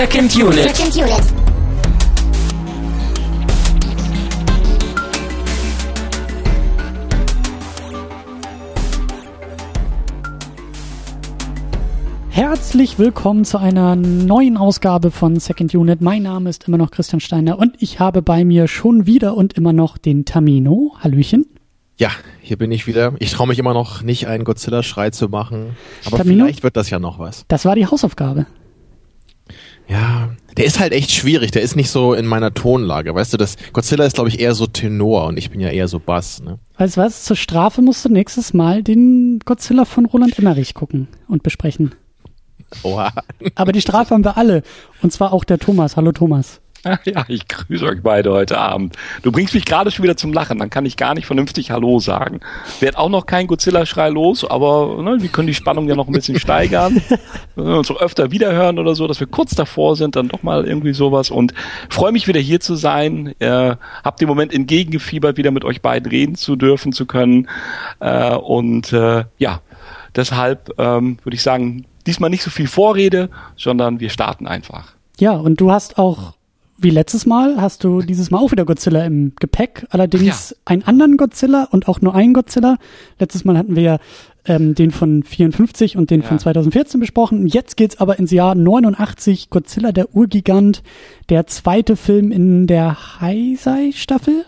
Second Unit. Second Unit. Herzlich willkommen zu einer neuen Ausgabe von Second Unit. Mein Name ist immer noch Christian Steiner und ich habe bei mir schon wieder und immer noch den Tamino. Hallöchen. Ja, hier bin ich wieder. Ich traue mich immer noch nicht, einen Godzilla-Schrei zu machen. Aber Tamino? vielleicht wird das ja noch was. Das war die Hausaufgabe. Ja, der ist halt echt schwierig. Der ist nicht so in meiner Tonlage. Weißt du, das Godzilla ist, glaube ich, eher so Tenor und ich bin ja eher so Bass. Ne? Weißt du was? Zur Strafe musst du nächstes Mal den Godzilla von Roland Emmerich gucken und besprechen. Oha. Aber die Strafe haben wir alle. Und zwar auch der Thomas. Hallo Thomas. Ja, ich grüße euch beide heute Abend. Du bringst mich gerade schon wieder zum Lachen, dann kann ich gar nicht vernünftig Hallo sagen. Werd auch noch kein Godzilla-Schrei los, aber ne, wir können die Spannung ja noch ein bisschen steigern. Wenn wir uns auch öfter wiederhören oder so, dass wir kurz davor sind, dann doch mal irgendwie sowas. Und freue mich wieder hier zu sein. Äh, hab den Moment entgegengefiebert, wieder mit euch beiden reden zu dürfen zu können. Äh, und äh, ja, deshalb ähm, würde ich sagen, diesmal nicht so viel Vorrede, sondern wir starten einfach. Ja, und du hast auch, wie letztes Mal, hast du dieses Mal auch wieder Godzilla im Gepäck. Allerdings Ja. einen anderen Godzilla und auch nur einen Godzilla. Letztes Mal hatten wir ja ähm, den von 54 und den Ja. von 2014 besprochen. Jetzt geht's aber ins Jahr 89, Godzilla der Urgigant, der zweite Film in der Heisei-Staffel.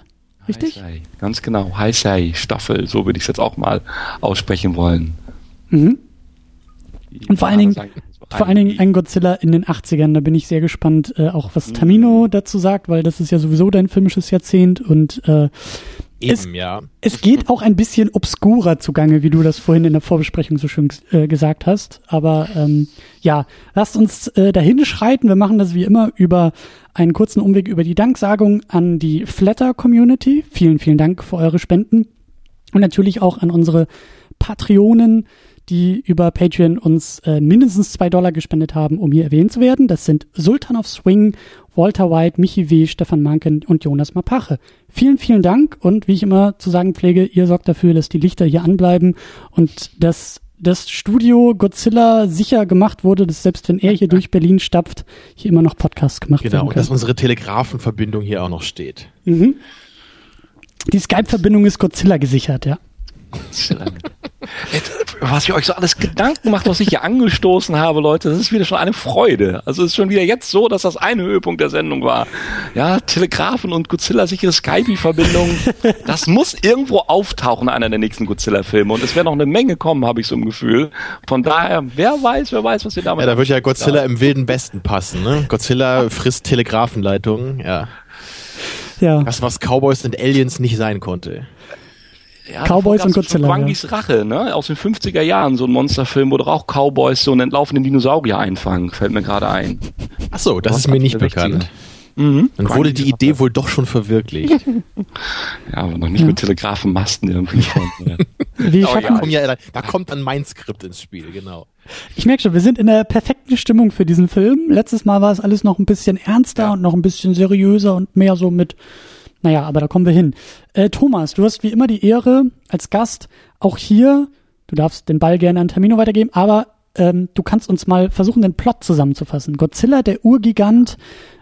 Richtig? Heisei, ganz genau. Heisei Staffel, so würde ich es jetzt auch mal aussprechen wollen. Mhm. Und vor allen Dingen, Sagen, vor allen Dingen ein Godzilla in den 80ern. Da bin ich sehr gespannt, äh, auch was Tamino dazu sagt, weil das ist ja sowieso dein filmisches Jahrzehnt und äh, Es- Eben, ja. es geht auch ein bisschen obskurer zugange, wie du das vorhin in der Vorbesprechung so schön äh, gesagt hast. Aber ähm, ja, lasst uns äh, dahin schreiten. Wir machen das wie immer über einen kurzen Umweg über die Danksagung an die Flatter Community. Vielen, vielen Dank für eure Spenden. Und natürlich auch an unsere Patreonen, die über Patreon uns äh, mindestens zwei Dollar gespendet haben, um hier erwähnt zu werden. Das sind Sultan of Swing, Walter White, Michi W., Stefan Manken und Jonas Mapache. Vielen, vielen Dank und wie ich immer zu sagen pflege, ihr sorgt dafür, dass die Lichter hier anbleiben und dass das Studio Godzilla sicher gemacht wurde, dass selbst wenn er hier durch Berlin stapft, hier immer noch Podcasts gemacht Genau, werden und dass unsere Telegrafenverbindung hier auch noch steht. Mhm. Die Skype-Verbindung ist Godzilla gesichert, ja. Jetzt, was ihr euch so alles Gedanken macht, was ich hier angestoßen habe, Leute, das ist wieder schon eine Freude. Also es ist schon wieder jetzt so, dass das ein Höhepunkt der Sendung war. Ja, Telegrafen und Godzilla-sichere Skype-Verbindung. Das muss irgendwo auftauchen, einer der nächsten Godzilla-Filme. Und es wird noch eine Menge kommen, habe ich so im Gefühl. Von daher, wer weiß, wer weiß, was ihr damit Ja, da wird ja Godzilla im wilden Westen passen, ne? Godzilla frisst Telegrafenleitungen, ja. Ja. Das, was Cowboys und Aliens nicht sein konnte. Ja, Cowboys und Godzilla, Wangis Rache, ne? Aus den 50er Jahren, so ein Monsterfilm, wo doch auch Cowboys so einen entlaufenden Dinosaurier einfangen, fällt mir gerade ein. Ach so, das Was ist mir nicht bekannt. Mhm. Dann wurde die Idee wohl doch schon verwirklicht. Ja, aber noch nicht mit Telegrafenmasten irgendwie. Von, Wie Oh, Da, kommt ja, da, da kommt dann mein Skript ins Spiel, genau. Ich merke schon, wir sind in der perfekten Stimmung für diesen Film. Letztes Mal war es alles noch ein bisschen ernster und noch ein bisschen seriöser und mehr so mit, naja, aber da kommen wir hin. Äh, Thomas, du hast wie immer die Ehre als Gast auch hier, du darfst den Ball gerne an Termino weitergeben, aber ähm, du kannst uns mal versuchen, den Plot zusammenzufassen. Godzilla, der Urgigant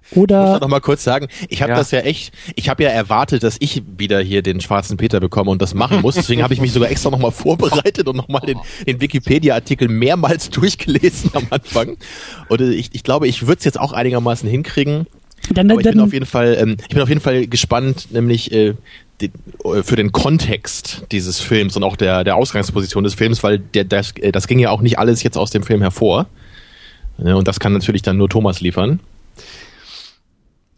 Ich muss oder noch mal kurz sagen, ich habe Ja. das ja echt, ich habe ja erwartet, dass ich wieder hier den schwarzen Peter bekomme und das machen muss. Deswegen habe ich mich sogar extra noch mal vorbereitet und noch mal den, den Wikipedia-Artikel mehrmals durchgelesen am Anfang. Und äh, ich, ich glaube, ich würde es jetzt auch einigermaßen hinkriegen. Dann, Aber ich bin dann, auf jeden Fall, ähm, ich bin auf jeden Fall gespannt, nämlich äh, den, äh, für den Kontext dieses Films und auch der, der Ausgangsposition des Films, weil der, das, äh, das ging ja auch nicht alles jetzt aus dem Film hervor. Ne, Und das kann natürlich dann nur Thomas liefern.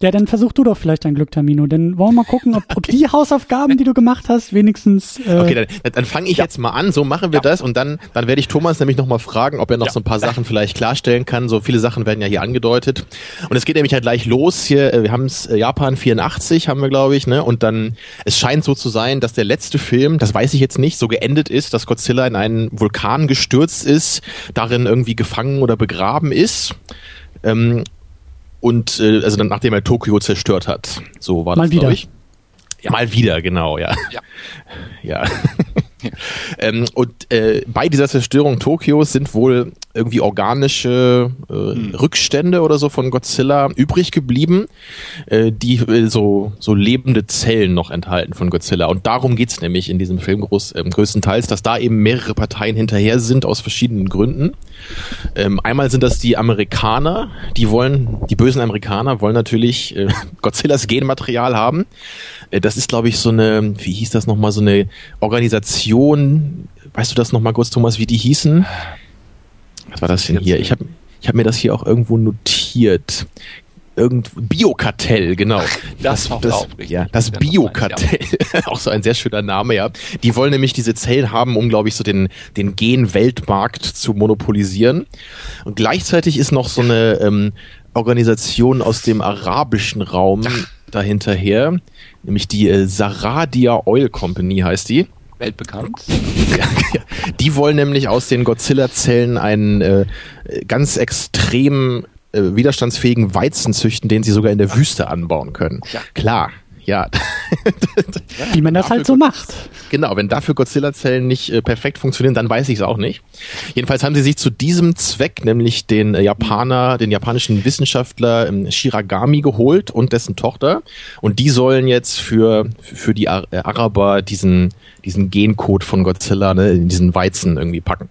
Ja, dann versuch du doch vielleicht dein Glück, Termino. Denn wollen wir mal gucken, ob, ob die Hausaufgaben, die du gemacht hast, wenigstens äh, Okay, dann, dann fange ich jetzt mal an, so machen wir das und dann, dann werde ich Thomas nämlich nochmal fragen, ob er noch so ein paar Sachen vielleicht klarstellen kann. So viele Sachen werden ja hier angedeutet. Und es geht nämlich halt gleich los hier, äh, wir haben es Japan 84, haben wir glaube ich, ne? Und dann, es scheint so zu sein, dass der letzte Film, das weiß ich jetzt nicht, so geendet ist, dass Godzilla in einen Vulkan gestürzt ist, darin irgendwie gefangen oder begraben ist. Ähm, und äh, also dann, nachdem er Tokio zerstört hat. So war Mal das, wieder. glaube ich. Ja, mal wieder, genau, ja. Ja. Ja. Ähm, und äh, bei dieser Zerstörung Tokios sind wohl irgendwie organische äh, hm. Rückstände oder so von Godzilla übrig geblieben, äh, die äh, so, so lebende Zellen noch enthalten von Godzilla. Und darum geht's nämlich in diesem Film groß, äh, größtenteils, dass da eben mehrere Parteien hinterher sind aus verschiedenen Gründen. Ähm, einmal sind das die Amerikaner, die wollen, die bösen Amerikaner wollen natürlich äh, Godzillas Genmaterial haben. Äh, das ist, glaube ich, so eine, wie hieß das nochmal, so eine Organisation, weißt du das nochmal kurz, Thomas, wie die hießen? Was war das denn hier? Ich habe ich hab mir das hier auch irgendwo notiert. Irgend Biokartell, genau. Das, das, das, ja, das Biokartell, auch so ein sehr schöner Name, ja. Die wollen nämlich diese Zellen haben, um, glaube ich, so den, den Gen-Weltmarkt zu monopolisieren. Und gleichzeitig ist noch so eine ähm, Organisation aus dem arabischen Raum dahinterher, nämlich die äh, Saradia Oil Company heißt die. Weltbekannt. die wollen nämlich aus den Godzilla-Zellen einen äh, ganz extrem äh, widerstandsfähigen Weizen züchten, den sie sogar in der Wüste anbauen können. Ja. Klar, ja. Wie man das halt so macht. Genau, wenn dafür Godzilla-Zellen nicht äh, perfekt funktionieren, dann weiß ich es auch nicht. Jedenfalls haben sie sich zu diesem Zweck, nämlich den äh, Japaner, den japanischen Wissenschaftler ähm, Shiragami geholt und dessen Tochter. Und die sollen jetzt für, für die äh, Araber diesen, diesen Gencode von Godzilla ne, in diesen Weizen irgendwie packen.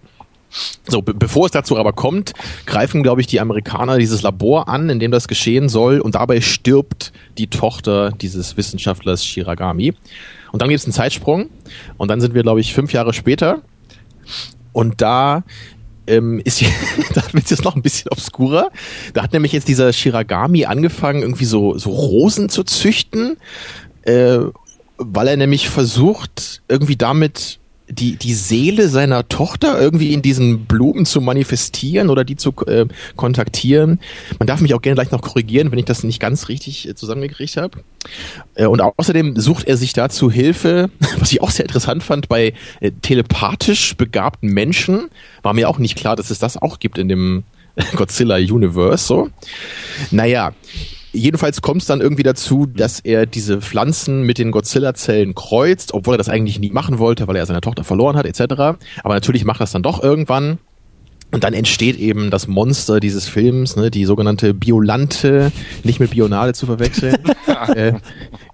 So, be bevor es dazu aber kommt, greifen, glaube ich, die Amerikaner dieses Labor an, in dem das geschehen soll, und dabei stirbt die Tochter dieses Wissenschaftlers Shiragami. Und dann gibt es einen Zeitsprung, und dann sind wir, glaube ich, fünf Jahre später, und da ähm, ist da wird jetzt noch ein bisschen obskurer. Da hat nämlich jetzt dieser Shiragami angefangen, irgendwie so, so Rosen zu züchten, äh, weil er nämlich versucht, irgendwie damit die, die Seele seiner Tochter irgendwie in diesen Blumen zu manifestieren oder die zu äh, kontaktieren. Man darf mich auch gerne gleich noch korrigieren, wenn ich das nicht ganz richtig äh, zusammengekriegt habe. Äh, und außerdem sucht er sich dazu Hilfe, was ich auch sehr interessant fand, bei äh, telepathisch begabten Menschen. War mir auch nicht klar, dass es das auch gibt in dem Godzilla Universe. So. Naja, Jedenfalls kommt es dann irgendwie dazu, dass er diese Pflanzen mit den Godzilla-Zellen kreuzt, obwohl er das eigentlich nie machen wollte, weil er seine Tochter verloren hat, etc. Aber natürlich macht das dann doch irgendwann. Und dann entsteht eben das Monster dieses Films, ne, die sogenannte Biolante, nicht mit Bionale zu verwechseln. äh,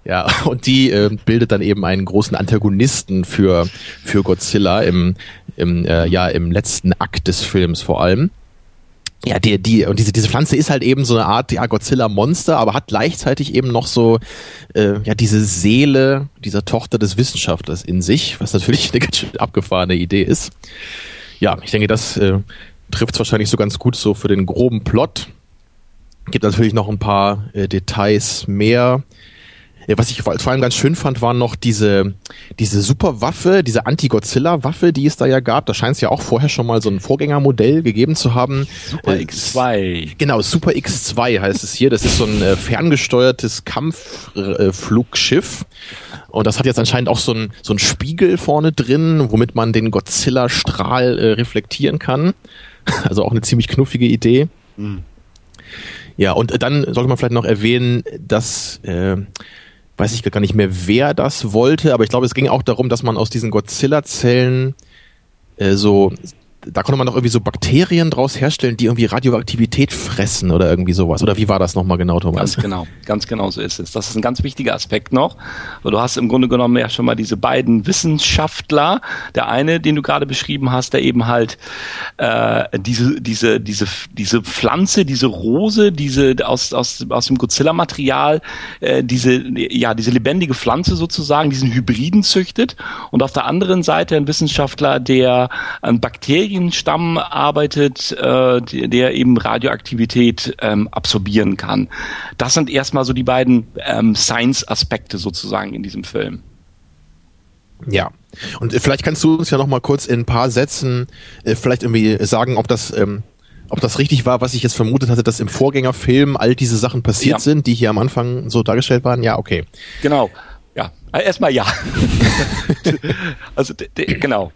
ja, und die äh, bildet dann eben einen großen Antagonisten für, für Godzilla im, im, äh, ja, im letzten Akt des Films vor allem ja, die, die, und diese, diese Pflanze ist halt eben so eine Art ja, Godzilla-Monster, aber hat gleichzeitig eben noch so, äh, ja, diese Seele dieser Tochter des Wissenschaftlers in sich, was natürlich eine ganz schön abgefahrene Idee ist. Ja, ich denke, das äh, trifft es wahrscheinlich so ganz gut so für den groben Plot. Gibt natürlich noch ein paar äh, Details mehr. Ja, was ich vor allem ganz schön fand, waren noch diese, diese Superwaffe, diese Anti-Godzilla-Waffe, die es da ja gab. Da scheint es ja auch vorher schon mal so ein Vorgängermodell gegeben zu haben. Super äh, X2. Genau, Super X2 heißt es hier. Das ist so ein äh, ferngesteuertes Kampfflugschiff. Und das hat jetzt anscheinend auch so ein, so ein Spiegel vorne drin, womit man den Godzilla-Strahl äh, reflektieren kann. Also auch eine ziemlich knuffige Idee. Mhm. Ja, und dann sollte man vielleicht noch erwähnen, dass äh, weiß ich gar nicht mehr, wer das wollte, aber ich glaube, es ging auch darum, dass man aus diesen Godzilla-Zellen äh, so da konnte man doch irgendwie so Bakterien draus herstellen, die irgendwie Radioaktivität fressen oder irgendwie sowas. Oder wie war das nochmal genau, Thomas? Ganz genau, ganz genau so ist es. Das ist ein ganz wichtiger Aspekt noch. Du hast im Grunde genommen ja schon mal diese beiden Wissenschaftler. Der eine, den du gerade beschrieben hast, der eben halt äh, diese, diese, diese, diese Pflanze, diese Rose, diese aus, aus, aus dem Godzilla-Material, äh, diese, ja, diese lebendige Pflanze sozusagen, diesen Hybriden züchtet. Und auf der anderen Seite ein Wissenschaftler, der an Bakterien Bakterienstamm arbeitet, äh, der eben Radioaktivität ähm, absorbieren kann. Das sind erstmal so die beiden ähm, Science-Aspekte sozusagen in diesem Film. Ja. Und äh, vielleicht kannst du uns ja noch mal kurz in ein paar Sätzen äh, vielleicht irgendwie sagen, ob das ähm, ob das richtig war, was ich jetzt vermutet hatte, dass im Vorgängerfilm all diese Sachen passiert ja. sind, die hier am Anfang so dargestellt waren. Ja, okay. Genau. Ja, äh, erstmal ja. also genau.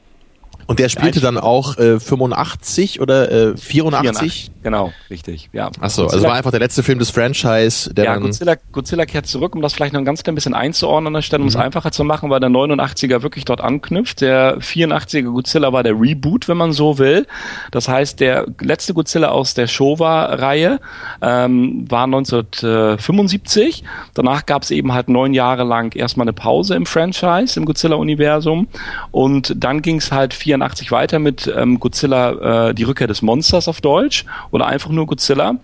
Und der spielte dann auch äh, 85 oder äh, 84? Genau, richtig, ja. Achso, also war einfach der letzte Film des Franchise, der ja, dann... Godzilla, Godzilla kehrt zurück, um das vielleicht noch ein ganz klein bisschen einzuordnen an der Stelle, um es mhm. einfacher zu machen, weil der 89er wirklich dort anknüpft. Der 84er Godzilla war der Reboot, wenn man so will. Das heißt, der letzte Godzilla aus der Showa-Reihe ähm, war 1975. Danach gab es eben halt neun Jahre lang erstmal eine Pause im Franchise, im Godzilla-Universum. Und dann ging es halt 84 weiter mit ähm, Godzilla, äh, die Rückkehr des Monsters auf Deutsch oder einfach nur Godzilla.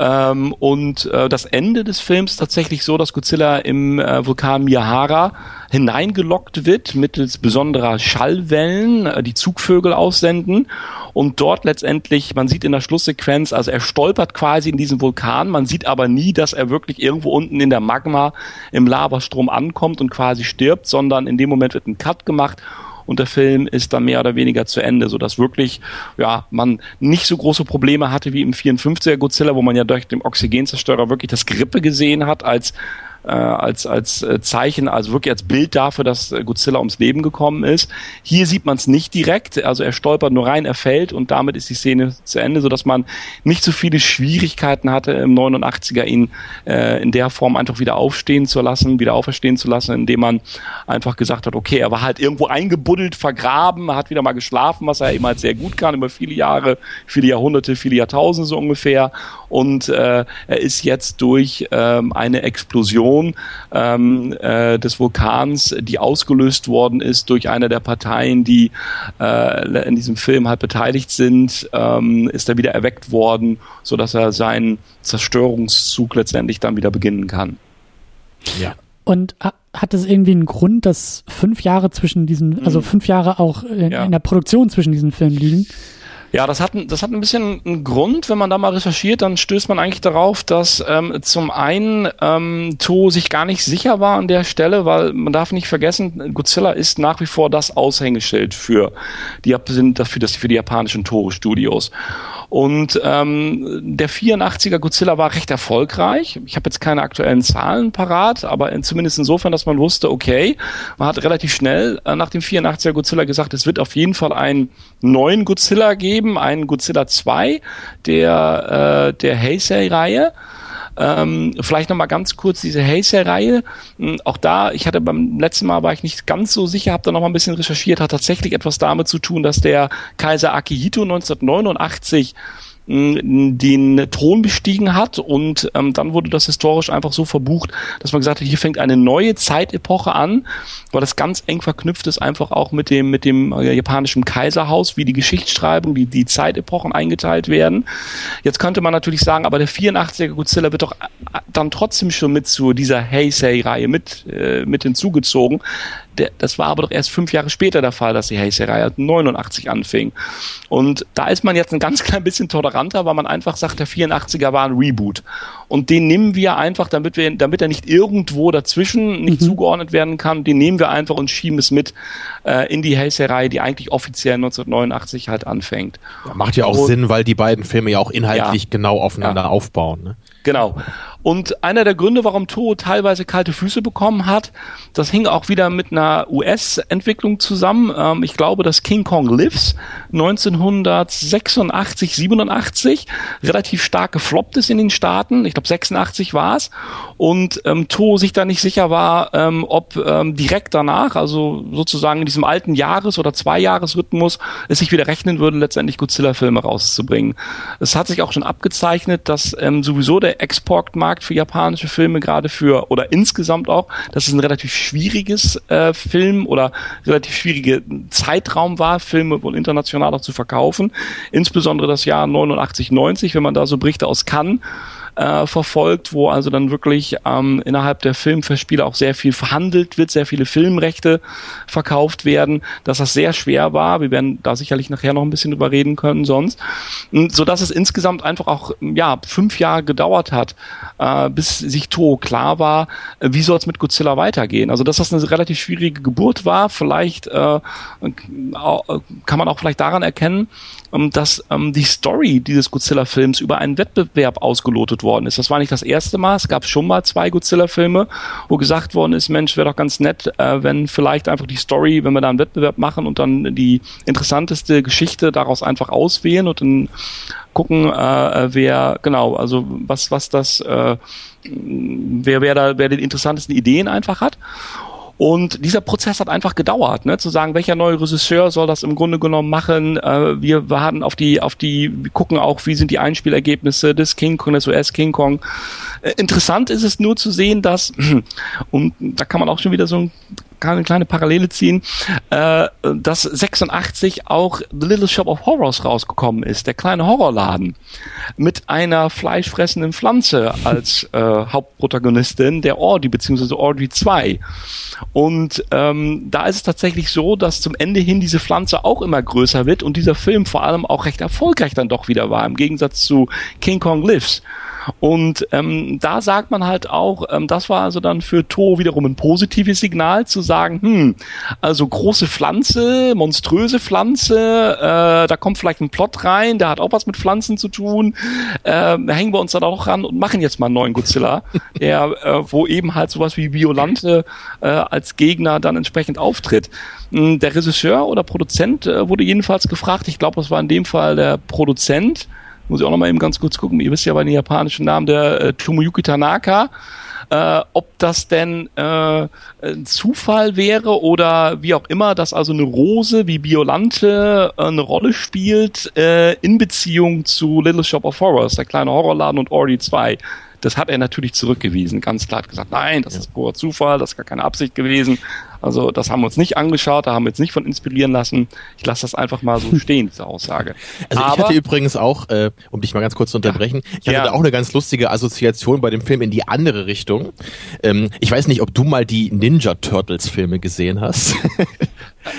Ähm, und äh, das Ende des Films tatsächlich so, dass Godzilla im äh, Vulkan Miyahara hineingelockt wird mittels besonderer Schallwellen, äh, die Zugvögel aussenden und dort letztendlich, man sieht in der Schlusssequenz, also er stolpert quasi in diesen Vulkan, man sieht aber nie, dass er wirklich irgendwo unten in der Magma im Lavastrom ankommt und quasi stirbt, sondern in dem Moment wird ein Cut gemacht und der Film ist dann mehr oder weniger zu Ende, so dass wirklich ja man nicht so große Probleme hatte wie im 54er Godzilla, wo man ja durch den Oxygenzerstörer wirklich das Grippe gesehen hat als äh, als, als äh, Zeichen, also wirklich als Bild dafür, dass äh, Godzilla ums Leben gekommen ist. Hier sieht man es nicht direkt, also er stolpert nur rein, er fällt und damit ist die Szene zu Ende, sodass man nicht so viele Schwierigkeiten hatte, im 89er ihn äh, in der Form einfach wieder aufstehen zu lassen, wieder auferstehen zu lassen, indem man einfach gesagt hat, okay, er war halt irgendwo eingebuddelt, vergraben, hat wieder mal geschlafen, was er immer halt sehr gut kann, über viele Jahre, viele Jahrhunderte, viele Jahrtausende so ungefähr und äh, er ist jetzt durch ähm, eine Explosion ähm, äh, des Vulkans, die ausgelöst worden ist durch eine der Parteien, die äh, in diesem Film halt beteiligt sind, ähm, ist er wieder erweckt worden, so dass er seinen Zerstörungszug letztendlich dann wieder beginnen kann. Ja. Und hat es irgendwie einen Grund, dass fünf Jahre zwischen diesen, also hm. fünf Jahre auch in, ja. in der Produktion zwischen diesen Filmen liegen? Ja, das hat, das hat ein bisschen einen Grund. Wenn man da mal recherchiert, dann stößt man eigentlich darauf, dass ähm, zum einen ähm, To sich gar nicht sicher war an der Stelle, weil man darf nicht vergessen, Godzilla ist nach wie vor das Aushängeschild für die, dafür, das für die japanischen Toro-Studios. Und ähm, der 84er Godzilla war recht erfolgreich. Ich habe jetzt keine aktuellen Zahlen parat, aber in, zumindest insofern, dass man wusste, okay, man hat relativ schnell äh, nach dem 84er Godzilla gesagt, es wird auf jeden Fall einen neuen Godzilla geben, einen Godzilla 2 der, äh, der Heisei-Reihe. Ähm, vielleicht nochmal ganz kurz diese Heisei-Reihe. Hm, auch da, ich hatte beim letzten Mal war ich nicht ganz so sicher, habe da nochmal ein bisschen recherchiert, hat tatsächlich etwas damit zu tun, dass der Kaiser Akihito 1989 den Thron bestiegen hat und ähm, dann wurde das historisch einfach so verbucht, dass man gesagt hat, hier fängt eine neue Zeitepoche an, weil das ganz eng verknüpft ist einfach auch mit dem mit dem äh, japanischen Kaiserhaus, wie die Geschichtsschreibung, die die Zeitepochen eingeteilt werden. Jetzt könnte man natürlich sagen, aber der 84er Godzilla wird doch äh, dann trotzdem schon mit zu dieser Heisei-Reihe mit äh, mit hinzugezogen. Der, das war aber doch erst fünf Jahre später der Fall, dass die Heisei-Reihe 89 anfing. Und da ist man jetzt ein ganz klein bisschen toleranter, weil man einfach sagt, der 84er war ein Reboot. Und den nehmen wir einfach, damit wir, damit er nicht irgendwo dazwischen nicht mhm. zugeordnet werden kann, den nehmen wir einfach und schieben es mit äh, in die Heisei-Reihe, die eigentlich offiziell 1989 halt anfängt. Ja, macht ja auch und, Sinn, weil die beiden Filme ja auch inhaltlich ja, genau aufeinander ja. aufbauen. Ne? Genau. Und einer der Gründe, warum Toho teilweise kalte Füße bekommen hat, das hing auch wieder mit einer US-Entwicklung zusammen. Ähm, ich glaube, dass King Kong Lives 1986, 87 relativ stark gefloppt ist in den Staaten. Ich glaube, 86 war es. Und ähm, Toho sich da nicht sicher war, ähm, ob ähm, direkt danach, also sozusagen in diesem alten Jahres- oder Zweijahresrhythmus, es sich wieder rechnen würde, letztendlich Godzilla-Filme rauszubringen. Es hat sich auch schon abgezeichnet, dass ähm, sowieso der Exportmarkt für japanische Filme gerade für oder insgesamt auch, dass es ein relativ schwieriges äh, Film oder relativ schwierige Zeitraum war, Filme wohl international auch zu verkaufen. Insbesondere das Jahr 89, 90, wenn man da so Berichte aus Cannes äh, verfolgt, wo also dann wirklich ähm, innerhalb der Filmverspiele auch sehr viel verhandelt wird, sehr viele Filmrechte verkauft werden, dass das sehr schwer war. Wir werden da sicherlich nachher noch ein bisschen drüber reden können sonst, so dass es insgesamt einfach auch ja fünf Jahre gedauert hat, äh, bis sich Toho klar war, äh, wie soll es mit Godzilla weitergehen. Also dass das eine relativ schwierige Geburt war, vielleicht äh, kann man auch vielleicht daran erkennen, dass ähm, die Story dieses Godzilla-Films über einen Wettbewerb ausgelotet worden ist. Das war nicht das erste Mal. Es gab schon mal zwei Godzilla-Filme, wo gesagt worden ist, Mensch, wäre doch ganz nett, äh, wenn vielleicht einfach die Story, wenn wir da einen Wettbewerb machen und dann die interessanteste Geschichte daraus einfach auswählen und dann gucken, äh, wer genau, also was was das, äh, wer wer da wer die interessantesten Ideen einfach hat. Und dieser Prozess hat einfach gedauert, ne? zu sagen, welcher neue Regisseur soll das im Grunde genommen machen. Äh, wir warten auf die, auf die, wir gucken auch, wie sind die Einspielergebnisse des King Kong, des US King Kong. Äh, interessant ist es nur zu sehen, dass, und da kann man auch schon wieder so ein kann eine kleine Parallele ziehen, äh, dass 86 auch The Little Shop of Horrors rausgekommen ist, der kleine Horrorladen, mit einer fleischfressenden Pflanze als äh, Hauptprotagonistin, der Audrey, beziehungsweise Audrey 2. Und ähm, da ist es tatsächlich so, dass zum Ende hin diese Pflanze auch immer größer wird und dieser Film vor allem auch recht erfolgreich dann doch wieder war, im Gegensatz zu King Kong Lives. Und ähm, da sagt man halt auch, ähm, das war also dann für To wiederum ein positives Signal zu sagen, hm, also große Pflanze, monströse Pflanze, äh, da kommt vielleicht ein Plot rein, der hat auch was mit Pflanzen zu tun, äh, hängen wir uns dann auch ran und machen jetzt mal einen neuen Godzilla, der, äh, wo eben halt sowas wie Violante äh, als Gegner dann entsprechend auftritt. Hm, der Regisseur oder Produzent äh, wurde jedenfalls gefragt, ich glaube, das war in dem Fall der Produzent, muss ich auch noch mal eben ganz kurz gucken, ihr wisst ja bei den japanischen Namen, der äh, Tomoyuki Tanaka, äh, ob das denn äh, ein Zufall wäre oder wie auch immer, dass also eine Rose wie Biolante äh, eine Rolle spielt äh, in Beziehung zu Little Shop of Horrors, der kleine Horrorladen und Ori 2. Das hat er natürlich zurückgewiesen, ganz klar hat gesagt, nein, das ist purer Zufall, das ist gar keine Absicht gewesen. Also das haben wir uns nicht angeschaut, da haben wir uns nicht von inspirieren lassen. Ich lasse das einfach mal so stehen, diese Aussage. Also Aber, ich hatte übrigens auch, äh, um dich mal ganz kurz zu unterbrechen, ich hatte ja. da auch eine ganz lustige Assoziation bei dem Film in die andere Richtung. Ähm, ich weiß nicht, ob du mal die Ninja Turtles Filme gesehen hast.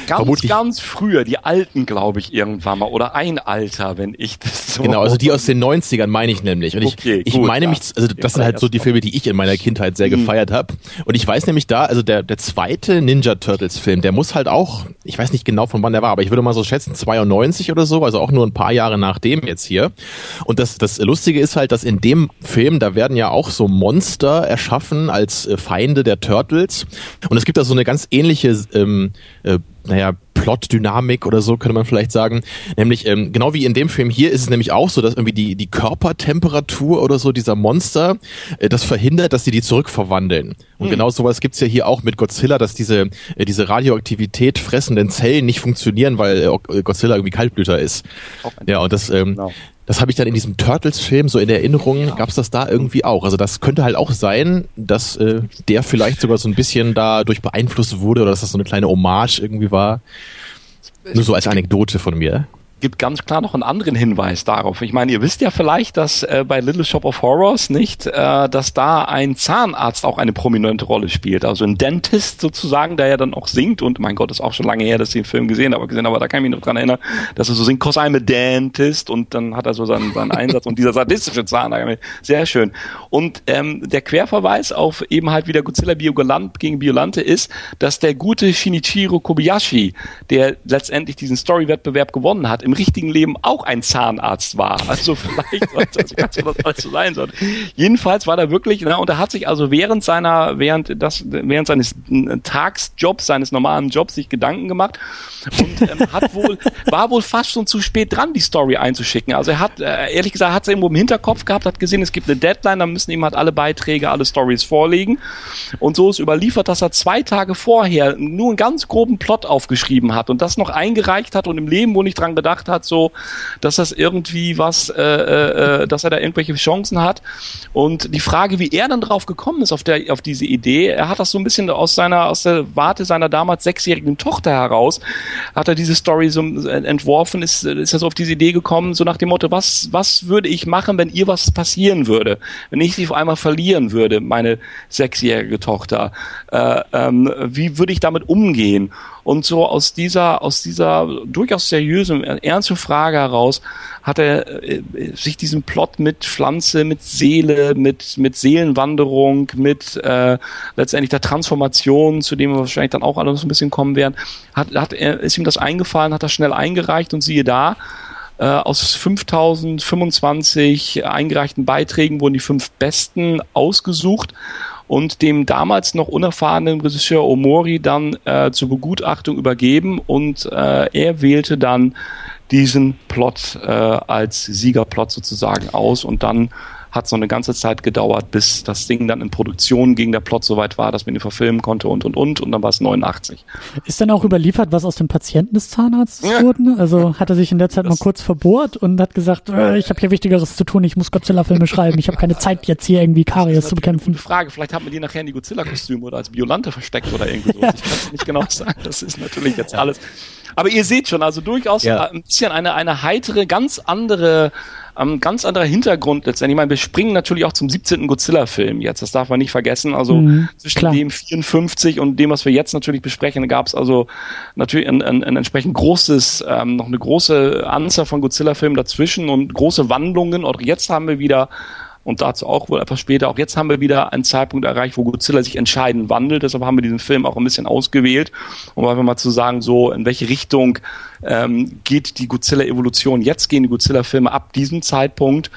Ganz, Vermutlich. ganz früher, die alten, glaube ich, irgendwann mal. Oder ein Alter, wenn ich das so. Genau, also die aus den 90ern meine ich nämlich. Und okay, ich, ich meine ja. mich, also das sind halt so die Filme, die ich in meiner Kindheit sehr mhm. gefeiert habe. Und ich weiß nämlich da, also der, der zweite Ninja Turtles Film, der muss halt auch, ich weiß nicht genau von wann der war, aber ich würde mal so schätzen, 92 oder so, also auch nur ein paar Jahre nach dem jetzt hier. Und das, das Lustige ist halt, dass in dem Film, da werden ja auch so Monster erschaffen als äh, Feinde der Turtles. Und es gibt da so eine ganz ähnliche ähm, äh, naja, Plot-Dynamik oder so, könnte man vielleicht sagen. Nämlich, ähm, genau wie in dem Film hier ist es nämlich auch so, dass irgendwie die, die Körpertemperatur oder so dieser Monster äh, das verhindert, dass sie die zurückverwandeln. Und hm. genau sowas gibt's ja hier auch mit Godzilla, dass diese, äh, diese Radioaktivität fressenden Zellen nicht funktionieren, weil äh, Godzilla irgendwie Kaltblüter ist. Ja, und das, ähm, genau das habe ich dann in diesem Turtles-Film so in Erinnerung, gab es das da irgendwie auch. Also das könnte halt auch sein, dass äh, der vielleicht sogar so ein bisschen dadurch beeinflusst wurde oder dass das so eine kleine Hommage irgendwie war. Nur so als Anekdote von mir gibt ganz klar noch einen anderen Hinweis darauf. Ich meine, ihr wisst ja vielleicht, dass äh, bei Little Shop of Horrors nicht, äh, dass da ein Zahnarzt auch eine prominente Rolle spielt. Also ein Dentist sozusagen, der ja dann auch singt und mein Gott, ist auch schon lange her, dass ich den Film gesehen habe, gesehen, aber da kann ich mich noch dran erinnern, dass er so singt, cause I'm a dentist und dann hat er so seinen, seinen Einsatz und dieser sadistische Zahn, sehr schön. Und ähm, der Querverweis auf eben halt wieder Godzilla Biogalant gegen Biolante ist, dass der gute Shinichiro Kobayashi, der letztendlich diesen Story-Wettbewerb gewonnen hat, im richtigen Leben auch ein Zahnarzt war. Also vielleicht sollte das alles so sein sollte. Jedenfalls war er wirklich, na, und er hat sich also während seiner, während das, während seines Tagsjobs, seines normalen Jobs sich Gedanken gemacht und ähm, hat wohl, war wohl fast schon zu spät dran, die Story einzuschicken. Also er hat, äh, ehrlich gesagt, hat es irgendwo im Hinterkopf gehabt, hat gesehen, es gibt eine Deadline, da müssen ihm halt alle Beiträge, alle Stories vorlegen. Und so ist überliefert, dass er zwei Tage vorher nur einen ganz groben Plot aufgeschrieben hat und das noch eingereicht hat und im Leben wohl nicht dran gedacht gedacht hat, so, dass das irgendwie was, äh, äh, äh, dass er da irgendwelche Chancen hat. Und die Frage, wie er dann drauf gekommen ist auf der, auf diese Idee, er hat das so ein bisschen aus seiner, aus der Warte seiner damals sechsjährigen Tochter heraus, hat er diese Story so entworfen, ist, ist er so auf diese Idee gekommen, so nach dem Motto, was, was würde ich machen, wenn ihr was passieren würde? Wenn ich sie auf einmal verlieren würde, meine sechsjährige Tochter? Äh, ähm, wie würde ich damit umgehen? Und so aus dieser, aus dieser durchaus seriösen, ernsten Frage heraus hat er äh, sich diesen Plot mit Pflanze, mit Seele, mit, mit Seelenwanderung, mit äh, letztendlich der Transformation, zu dem wir wahrscheinlich dann auch alle noch ein bisschen kommen werden, hat, hat ist ihm das eingefallen, hat das schnell eingereicht und siehe da, Äh, aus 5025 eingereichten Beiträgen wurden die fünf besten ausgesucht und dem damals noch unerfahrenen Regisseur Omori dann äh, zur Begutachtung übergeben und äh, er wählte dann diesen Plot äh, als Siegerplot sozusagen aus und dann hat so eine ganze Zeit gedauert, bis das Ding dann in Produktion ging, der Plot soweit war, dass man ihn verfilmen konnte und und und und dann war es 89. Ist dann auch überliefert, was aus dem Patienten des Zahnarztes ja. wurde? Also hat er sich in der Zeit das mal kurz verbohrt und hat gesagt, äh, ich habe hier Wichtigeres zu tun, ich muss Godzilla-Filme schreiben, ich habe keine Zeit jetzt hier irgendwie Karies zu bekämpfen. Eine Frage, vielleicht hat man die nachher in die Godzilla-Kostüme oder als Biolante versteckt oder irgendwie so. Ja. Ich kann es nicht genau sagen, das ist natürlich jetzt alles. Aber ihr seht schon, also durchaus ja. ein bisschen eine, eine heitere, ganz andere ähm, ganz anderer Hintergrund letztendlich. Ich meine, wir springen natürlich auch zum 17. Godzilla-Film jetzt. Das darf man nicht vergessen. Also mhm, zwischen klar. dem 54 und dem, was wir jetzt natürlich besprechen, gab es also natürlich ein, ein, ein entsprechend großes, ähm, noch eine große Anzahl von Godzilla-Filmen dazwischen und große Wandlungen. Auch jetzt haben wir wieder und dazu auch wohl etwas später. Auch jetzt haben wir wieder einen Zeitpunkt erreicht, wo Godzilla sich entscheidend wandelt. Deshalb haben wir diesen Film auch ein bisschen ausgewählt, um einfach mal zu sagen, so in welche Richtung ähm, geht die Godzilla-Evolution. Jetzt gehen die Godzilla-Filme ab diesem Zeitpunkt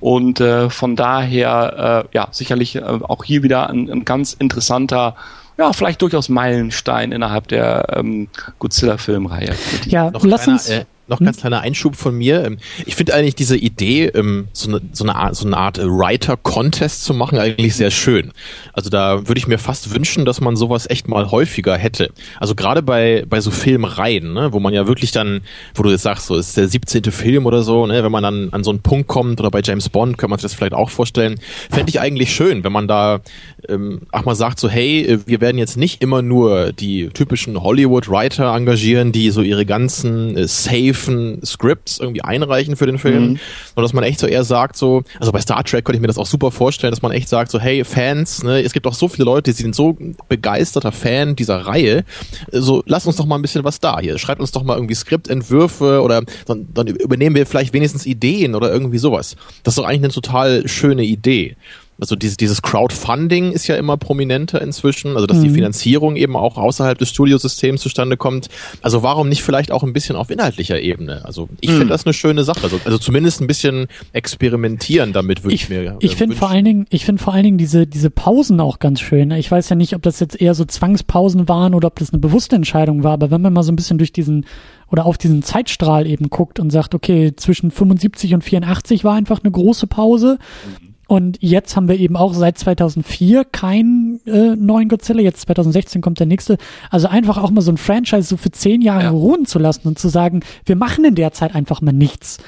und äh, von daher äh, ja sicherlich äh, auch hier wieder ein, ein ganz interessanter ja, vielleicht durchaus Meilenstein innerhalb der ähm, Godzilla-Filmreihe. Ja, lass uns. Äh, noch ganz kleiner Einschub von mir. Ähm, ich finde eigentlich diese Idee, ähm, so eine, so eine Art, so eine Art Writer-Contest zu machen, eigentlich sehr schön. Also da würde ich mir fast wünschen, dass man sowas echt mal häufiger hätte. Also gerade bei, bei so Filmreihen, ne, wo man ja wirklich dann, wo du jetzt sagst, so ist der 17. Film oder so, ne, wenn man dann an so einen Punkt kommt oder bei James Bond, kann man sich das vielleicht auch vorstellen, fände ich eigentlich schön, wenn man da ähm, auch mal sagt, so hey, äh, wir werden jetzt nicht immer nur die typischen Hollywood-Writer engagieren, die so ihre ganzen äh, safe safen Scripts irgendwie einreichen für den Film, mhm. sondern dass man echt so eher sagt, so, also bei Star Trek könnte ich mir das auch super vorstellen, dass man echt sagt, so, hey, Fans, ne, es gibt doch so viele Leute, die sind so begeisterter Fan dieser Reihe, so, lass uns doch mal ein bisschen was da hier, schreibt uns doch mal irgendwie Skriptentwürfe oder dann, dann übernehmen wir vielleicht wenigstens Ideen oder irgendwie sowas. Das ist doch eigentlich eine total schöne Idee also dieses, dieses Crowdfunding ist ja immer prominenter inzwischen, also dass mhm. die Finanzierung eben auch außerhalb des Studiosystems zustande kommt. Also warum nicht vielleicht auch ein bisschen auf inhaltlicher Ebene? Also ich mhm. finde das eine schöne Sache. Also, also zumindest ein bisschen experimentieren damit würde ich, ich mir. Äh, ich finde vor allen Dingen, ich finde vor allen Dingen diese, diese Pausen auch ganz schön. Ich weiß ja nicht, ob das jetzt eher so Zwangspausen waren oder ob das eine bewusste Entscheidung war, aber wenn man mal so ein bisschen durch diesen oder auf diesen Zeitstrahl eben guckt und sagt, okay, zwischen 75 und 84 war einfach eine große Pause. Mhm und jetzt haben wir eben auch seit 2004 keinen äh, neuen Godzilla. Jetzt 2016 kommt der nächste. Also einfach auch mal so ein Franchise so für zehn Jahre ja. ruhen zu lassen und zu sagen, wir machen in der Zeit einfach mal nichts.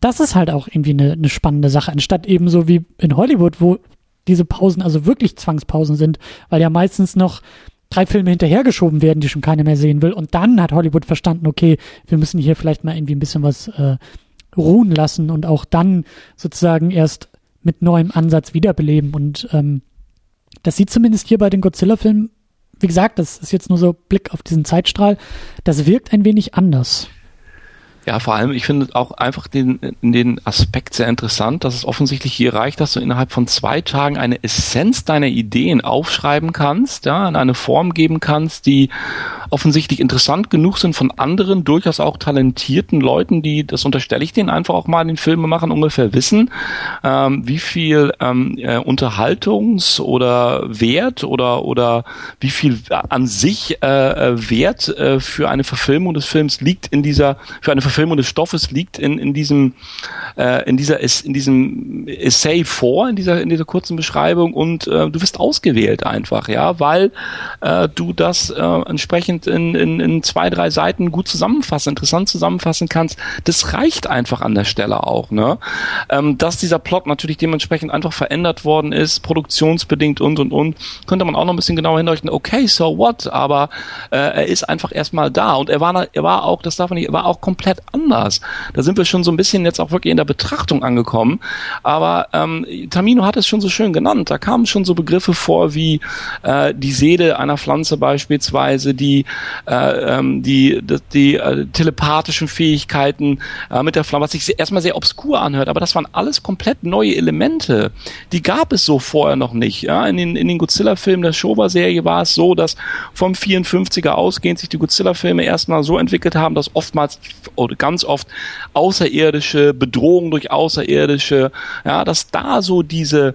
Das ist halt auch irgendwie eine, eine spannende Sache, anstatt eben so wie in Hollywood, wo diese Pausen also wirklich Zwangspausen sind, weil ja meistens noch drei Filme hinterhergeschoben werden, die schon keiner mehr sehen will. Und dann hat Hollywood verstanden, okay, wir müssen hier vielleicht mal irgendwie ein bisschen was äh, ruhen lassen und auch dann sozusagen erst mit neuem Ansatz wiederbeleben. Und ähm, das sieht zumindest hier bei den Godzilla-Filmen, wie gesagt, das ist jetzt nur so Blick auf diesen Zeitstrahl, das wirkt ein wenig anders. Ja, vor allem, ich finde auch einfach den, den Aspekt sehr interessant, dass es offensichtlich hier reicht, dass du innerhalb von zwei Tagen eine Essenz deiner Ideen aufschreiben kannst, ja, in eine Form geben kannst, die offensichtlich interessant genug sind von anderen, durchaus auch talentierten Leuten, die, das unterstelle ich denen einfach auch mal den Filmen machen, ungefähr wissen, ähm, wie viel ähm, äh, Unterhaltungs- oder Wert oder, oder wie viel an sich äh, äh Wert äh, für eine Verfilmung des Films liegt in dieser, für eine Verfilmung des Stoffes liegt in, in diesem, äh, in dieser, in diesem Essay vor, in dieser, in dieser kurzen Beschreibung und äh, du wirst ausgewählt einfach, ja, weil äh, du das äh, entsprechend in, in, in zwei, drei Seiten gut zusammenfassen, interessant zusammenfassen kannst, das reicht einfach an der Stelle auch. Ne? Ähm, dass dieser Plot natürlich dementsprechend einfach verändert worden ist, produktionsbedingt und und und, könnte man auch noch ein bisschen genauer hinleuchten, okay, so what, aber äh, er ist einfach erstmal da und er war, er war auch, das darf man nicht, er war auch komplett anders. Da sind wir schon so ein bisschen jetzt auch wirklich in der Betrachtung angekommen, aber ähm, Tamino hat es schon so schön genannt, da kamen schon so Begriffe vor wie äh, die Seele einer Pflanze beispielsweise, die äh, ähm, die, die, die äh, telepathischen Fähigkeiten äh, mit der Flamme, was sich erstmal sehr obskur anhört, aber das waren alles komplett neue Elemente. Die gab es so vorher noch nicht. Ja? In den, in den Godzilla-Filmen der Showa-Serie war es so, dass vom 54er ausgehend sich die Godzilla-Filme erstmal so entwickelt haben, dass oftmals, ganz oft außerirdische, Bedrohung durch Außerirdische, ja, dass da so diese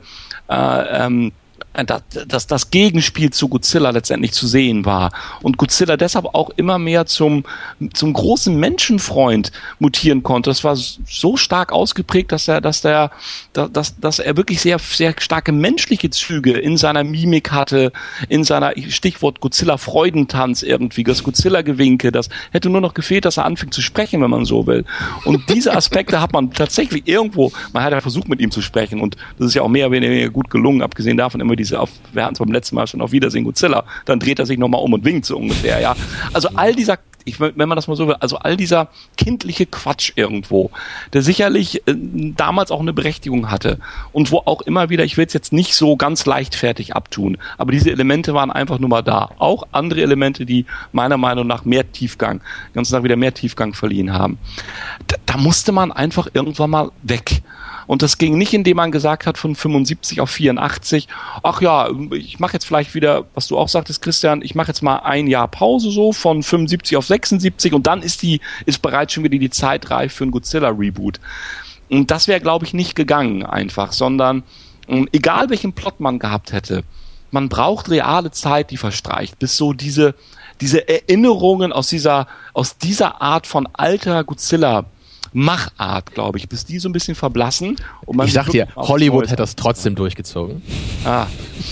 äh, ähm, dass, dass das Gegenspiel zu Godzilla letztendlich zu sehen war und Godzilla deshalb auch immer mehr zum zum großen Menschenfreund mutieren konnte. Das war so stark ausgeprägt, dass er dass der dass, dass er wirklich sehr sehr starke menschliche Züge in seiner Mimik hatte, in seiner Stichwort Godzilla Freudentanz irgendwie, das Godzilla Gewinke, das hätte nur noch gefehlt, dass er anfängt zu sprechen, wenn man so will. Und diese Aspekte hat man tatsächlich irgendwo, man hat ja versucht mit ihm zu sprechen und das ist ja auch mehr oder weniger gut gelungen, abgesehen davon immer die diese auf, wir hatten es beim letzten Mal schon auf Wiedersehen Godzilla, dann dreht er sich nochmal um und winkt so ungefähr, ja. Also all dieser ich, wenn man das mal so will, also all dieser kindliche Quatsch irgendwo, der sicherlich äh, damals auch eine Berechtigung hatte und wo auch immer wieder, ich will es jetzt nicht so ganz leichtfertig abtun, aber diese Elemente waren einfach nur mal da. Auch andere Elemente, die meiner Meinung nach mehr Tiefgang, ganz nach wieder mehr Tiefgang verliehen haben. Da, da musste man einfach irgendwann mal weg. Und das ging nicht, indem man gesagt hat von 75 auf 84, ach ja, ich mache jetzt vielleicht wieder, was du auch sagtest, Christian, ich mache jetzt mal ein Jahr Pause so von 75 auf 76 und dann ist die, ist bereits schon wieder die Zeit reif für ein Godzilla-Reboot. Und das wäre, glaube ich, nicht gegangen einfach, sondern ähm, egal welchen Plot man gehabt hätte, man braucht reale Zeit, die verstreicht, bis so diese, diese Erinnerungen aus dieser, aus dieser Art von alter Godzilla Machart, glaube ich, bis die so ein bisschen verblassen. Und man ich dachte dir, Hollywood hätte das trotzdem durchgezogen. Ah.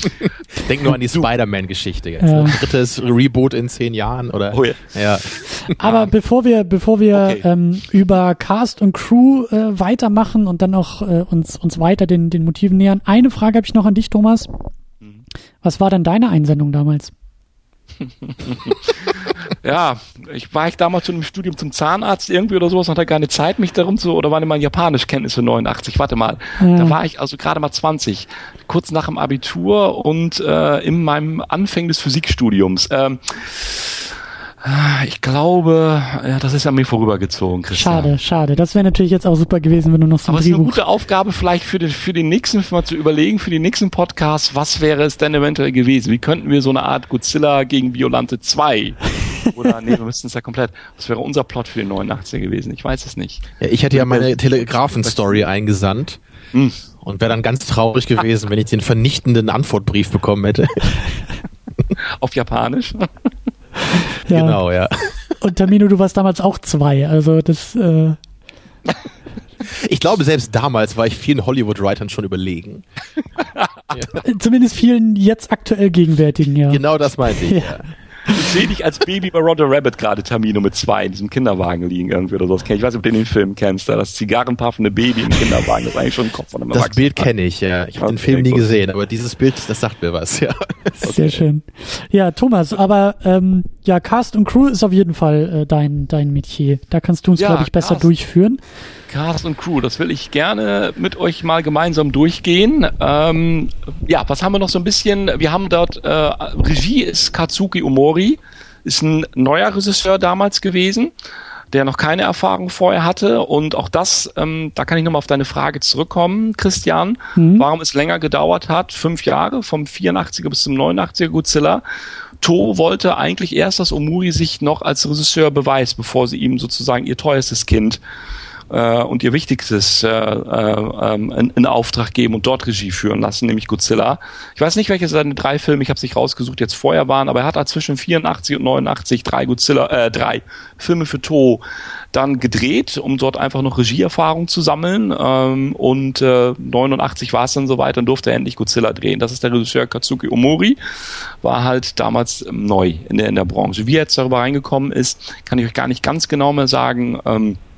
Denk nur an die Spider-Man-Geschichte jetzt. Ja. Drittes Reboot in zehn Jahren oder. Oh ja. ja. Aber bevor wir, bevor wir okay. ähm, über Cast und Crew äh, weitermachen und dann auch äh, uns, uns weiter den, den Motiven nähern, eine Frage habe ich noch an dich, Thomas. Mhm. Was war denn deine Einsendung damals? ja, ich war ich damals zu einem Studium zum Zahnarzt irgendwie oder sowas und hatte keine Zeit, mich darum zu, oder waren immer Japanischkenntnisse 89, warte mal. Ja. Da war ich also gerade mal 20, kurz nach dem Abitur und äh, in meinem Anfang des Physikstudiums. Ähm, ich glaube, ja, das ist an mir vorübergezogen, Christian. Schade, schade. Das wäre natürlich jetzt auch super gewesen, wenn du noch so ein Aber es ist eine gute Aufgabe vielleicht für den, für den nächsten, mal zu überlegen, für den nächsten Podcast, was wäre es denn eventuell gewesen? Wie könnten wir so eine Art Godzilla gegen Violante 2 oder nee, wir müssten es ja komplett. Was wäre unser Plot für den 89er gewesen? Ich weiß es nicht. Ja, ich hätte ja meine Telegraphen-Story eingesandt. Hm. Und wäre dann ganz traurig gewesen, wenn ich den vernichtenden Antwortbrief bekommen hätte. Auf Japanisch? Ja. Genau, ja. Und Tamino, du warst damals auch zwei, also das. Äh ich glaube, selbst damals war ich vielen Hollywood-Writern schon überlegen. ja. Zumindest vielen jetzt aktuell gegenwärtigen, ja. Genau das meinte ich. Ja. Sehe dich als Baby bei Roger Rabbit gerade, Tamino, mit zwei in diesem Kinderwagen liegen irgendwie oder so. Ich weiß nicht, ob du den Film kennst, da das zigarrenpaffende Baby im Kinderwagen, das ist eigentlich schon ein Kopf von einem Das Bild kenne ich, ja. Ich habe okay, den Film nie gut. gesehen, aber dieses Bild, das sagt mir was, ja. Okay. Sehr schön. Ja, Thomas, aber ähm, ja, Cast und Crew ist auf jeden Fall äh, dein, dein Metier. Da kannst du uns, ja, glaube ich, besser Cast. durchführen. Cast und Crew, das will ich gerne mit euch mal gemeinsam durchgehen. Ähm, ja, was haben wir noch so ein bisschen? Wir haben dort, äh, Regie ist Katsuki Umori, ist ein neuer Regisseur damals gewesen, der noch keine Erfahrung vorher hatte. Und auch das, ähm, da kann ich nochmal auf deine Frage zurückkommen, Christian, mhm. warum es länger gedauert hat, fünf Jahre, vom 84er bis zum 89er Godzilla. To wollte eigentlich erst, dass Omuri sich noch als Regisseur beweist, bevor sie ihm sozusagen ihr teuerstes Kind äh, und ihr Wichtigstes äh, äh, in, in, Auftrag geben und dort Regie führen lassen, nämlich Godzilla. Ich weiß nicht, welche seine drei Filme, ich habe es nicht rausgesucht, jetzt vorher waren, aber er hat zwischen 84 und 89 drei Godzilla, äh, drei Filme für To dann gedreht, um dort einfach noch Regieerfahrung zu sammeln. Ähm, und äh, 89 war es dann soweit, dann durfte er endlich Godzilla drehen. Das ist der Regisseur Katsuki Omori, war halt damals ähm, neu in der, in der Branche. Wie er jetzt darüber reingekommen ist, kann ich euch gar nicht ganz genau mehr sagen. Ähm, äh,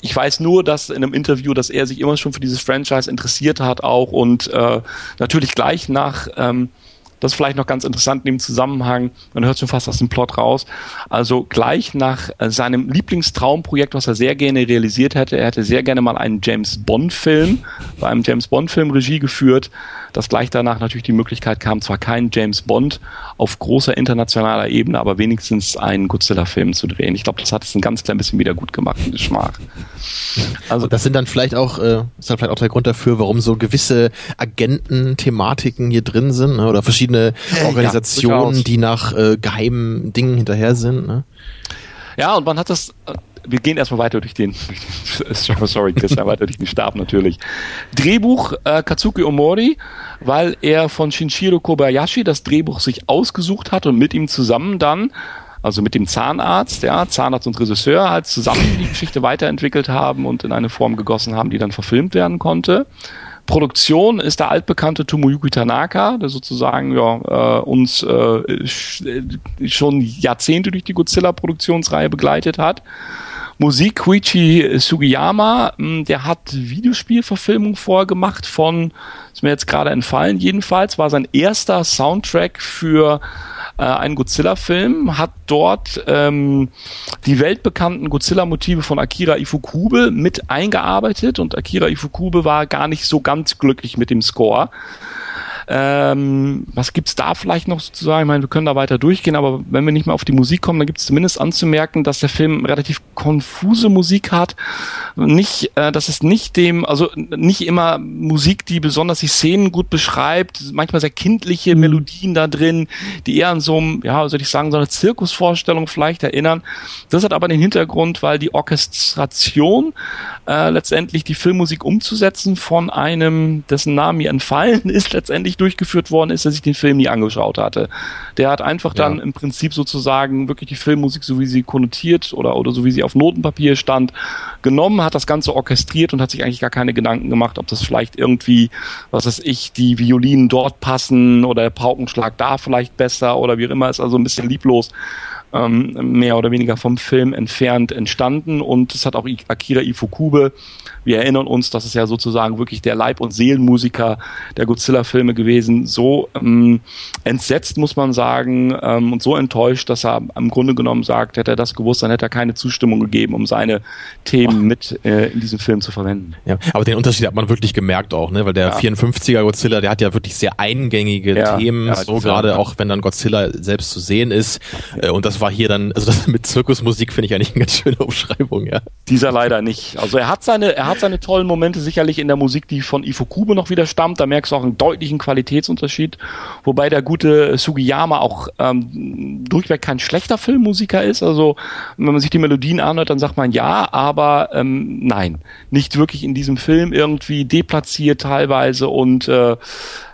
ich weiß nur, dass in einem Interview, dass er sich immer schon für dieses Franchise interessiert hat auch und äh, natürlich gleich nach ähm, das ist vielleicht noch ganz interessant in dem Zusammenhang, man hört schon fast aus dem Plot raus. Also gleich nach äh, seinem Lieblingstraumprojekt, was er sehr gerne realisiert hätte, er hätte sehr gerne mal einen James Bond-Film, bei einem James Bond-Film Regie geführt, dass gleich danach natürlich die Möglichkeit kam, zwar keinen James Bond auf großer internationaler Ebene, aber wenigstens einen Godzilla-Film zu drehen. Ich glaube, das hat es ein ganz klein bisschen wieder gut gemacht, in Schmach. Also das sind dann vielleicht auch, äh, ist dann vielleicht auch der Grund dafür, warum so gewisse Agenten-Thematiken hier drin sind, ne? oder verschiedene Organisationen, ja, die nach äh, geheimen Dingen hinterher sind. Ne? Ja, und man hat das, wir gehen erstmal weiter durch den, sorry, Christian, weiter durch den Stab natürlich. Drehbuch äh, Katsuki Omori, weil er von Shinshiro Kobayashi das Drehbuch sich ausgesucht hat und mit ihm zusammen dann also mit dem Zahnarzt, ja, Zahnarzt und Regisseur halt zusammen die Geschichte weiterentwickelt haben und in eine Form gegossen haben, die dann verfilmt werden konnte. Produktion ist der altbekannte Tomoyuki Tanaka, der sozusagen ja, äh, uns äh, schon Jahrzehnte durch die Godzilla-Produktionsreihe begleitet hat. Musik Koichi Sugiyama, hm, der hat Videospielverfilmung vorgemacht von, ist mir jetzt gerade entfallen, jedenfalls war sein erster Soundtrack für äh, einen Godzilla-Film, hat dort ähm, die weltbekannten Godzilla-Motive von Akira Ifukube mit eingearbeitet und Akira Ifukube war gar nicht so ganz glücklich mit dem Score. Ähm, was gibt's da vielleicht noch sozusagen? Ich meine, wir können da weiter durchgehen, aber wenn wir nicht mehr auf die Musik kommen, dann gibt es zumindest anzumerken, dass der Film relativ konfuse Musik hat. Nicht, äh, dass es nicht dem, also nicht immer Musik, die besonders die Szenen gut beschreibt, manchmal sehr kindliche mhm. Melodien da drin, die eher an so einem, ja, soll ich sagen, so eine Zirkusvorstellung vielleicht erinnern. Das hat aber den Hintergrund, weil die Orchestration äh, letztendlich die Filmmusik umzusetzen von einem, dessen Name mir entfallen ist, letztendlich durchgeführt worden ist, dass ich den Film nie angeschaut hatte. Der hat einfach dann ja. im Prinzip sozusagen wirklich die Filmmusik, so wie sie konnotiert oder, oder so wie sie auf Notenpapier stand, genommen, hat das Ganze orchestriert und hat sich eigentlich gar keine Gedanken gemacht, ob das vielleicht irgendwie, was weiß ich, die Violinen dort passen oder der Paukenschlag da vielleicht besser oder wie auch immer, ist also ein bisschen lieblos ähm, mehr oder weniger vom Film entfernt entstanden. Und es hat auch Akira Ifukube wir erinnern uns, das ist ja sozusagen wirklich der Leib- und Seelenmusiker der Godzilla-Filme gewesen. So ähm, entsetzt, muss man sagen, ähm, und so enttäuscht, dass er im Grunde genommen sagt, hätte er das gewusst, dann hätte er keine Zustimmung gegeben, um seine Themen mit äh, in diesem Film zu verwenden. Ja, aber den Unterschied hat man wirklich gemerkt auch, ne? weil der ja. 54er Godzilla, der hat ja wirklich sehr eingängige ja, Themen, ja, so gerade auch wenn dann Godzilla selbst zu sehen ist. Äh, und das war hier dann, also das mit Zirkusmusik finde ich eigentlich eine ganz schöne Umschreibung, ja. Dieser leider nicht. Also er hat seine, er hat hat seine tollen Momente sicherlich in der Musik, die von Ifukube noch wieder stammt. Da merkst du auch einen deutlichen Qualitätsunterschied. Wobei der gute Sugiyama auch ähm, durchweg kein schlechter Filmmusiker ist. Also wenn man sich die Melodien anhört, dann sagt man ja, aber ähm, nein, nicht wirklich in diesem Film irgendwie deplatziert teilweise und äh,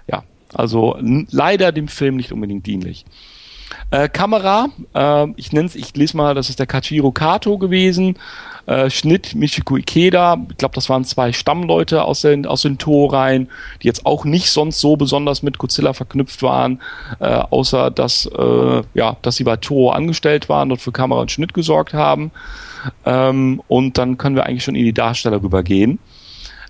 ja, also leider dem Film nicht unbedingt dienlich. Äh, Kamera, äh, ich nenne es, ich lese mal, das ist der Kachiro Kato gewesen. Äh, Schnitt Michiko Ikeda, ich glaube, das waren zwei Stammleute aus den, aus den Toreihen, die jetzt auch nicht sonst so besonders mit Godzilla verknüpft waren, äh, außer dass, äh, ja, dass sie bei Toro angestellt waren und für Kamera und Schnitt gesorgt haben. Ähm, und dann können wir eigentlich schon in die Darsteller rübergehen.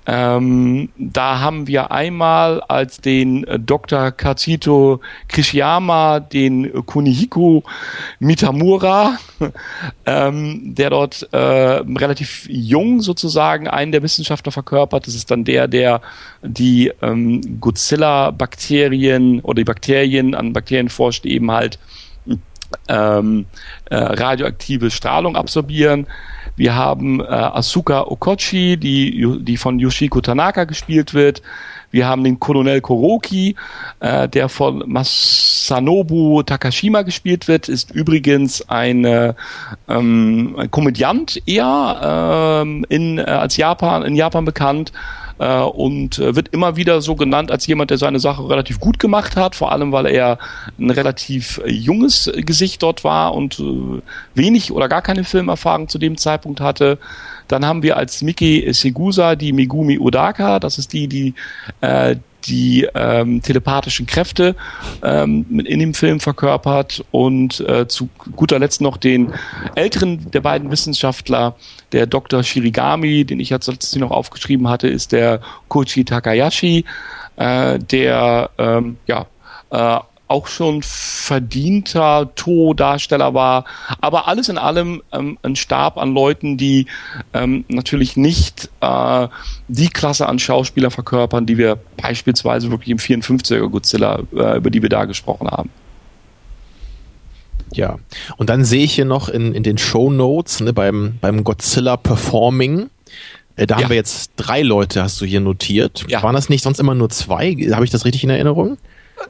Ähm, da haben wir einmal als den äh, Dr. Katsuto Krishiyama den Kunihiko Mitamura, ähm, der dort äh, relativ jung sozusagen einen der Wissenschaftler verkörpert. Das ist dann der, der die ähm, Godzilla-Bakterien oder die Bakterien an Bakterien forscht, eben halt ähm, äh, radioaktive Strahlung absorbieren. Wir haben äh, Asuka Okochi, die, die von Yoshiko Tanaka gespielt wird. Wir haben den Colonel Koroki, äh, der von Masanobu Takashima gespielt wird, ist übrigens ein, äh, ähm, ein Komödiant eher ähm, in, äh, als Japan, in Japan bekannt äh, und äh, wird immer wieder so genannt als jemand, der seine Sache relativ gut gemacht hat, vor allem weil er ein relativ äh, junges Gesicht dort war und äh, wenig oder gar keine Filmerfahrung zu dem Zeitpunkt hatte. Dann haben wir als Miki Segusa die Megumi Odaka, das ist die, die äh, die ähm, telepathischen Kräfte ähm, in dem Film verkörpert und äh, zu guter Letzt noch den älteren der beiden Wissenschaftler, der Dr. Shirigami, den ich jetzt letztens noch aufgeschrieben hatte, ist der Koichi Takayashi, äh, der ähm, ja äh, auch schon verdienter To-Darsteller war. Aber alles in allem ähm, ein Stab an Leuten, die ähm, natürlich nicht äh, die Klasse an Schauspielern verkörpern, die wir beispielsweise wirklich im 54er Godzilla, äh, über die wir da gesprochen haben. Ja, und dann sehe ich hier noch in, in den Show Notes ne, beim, beim Godzilla Performing, äh, da ja. haben wir jetzt drei Leute, hast du hier notiert. Ja. Waren das nicht sonst immer nur zwei? Habe ich das richtig in Erinnerung?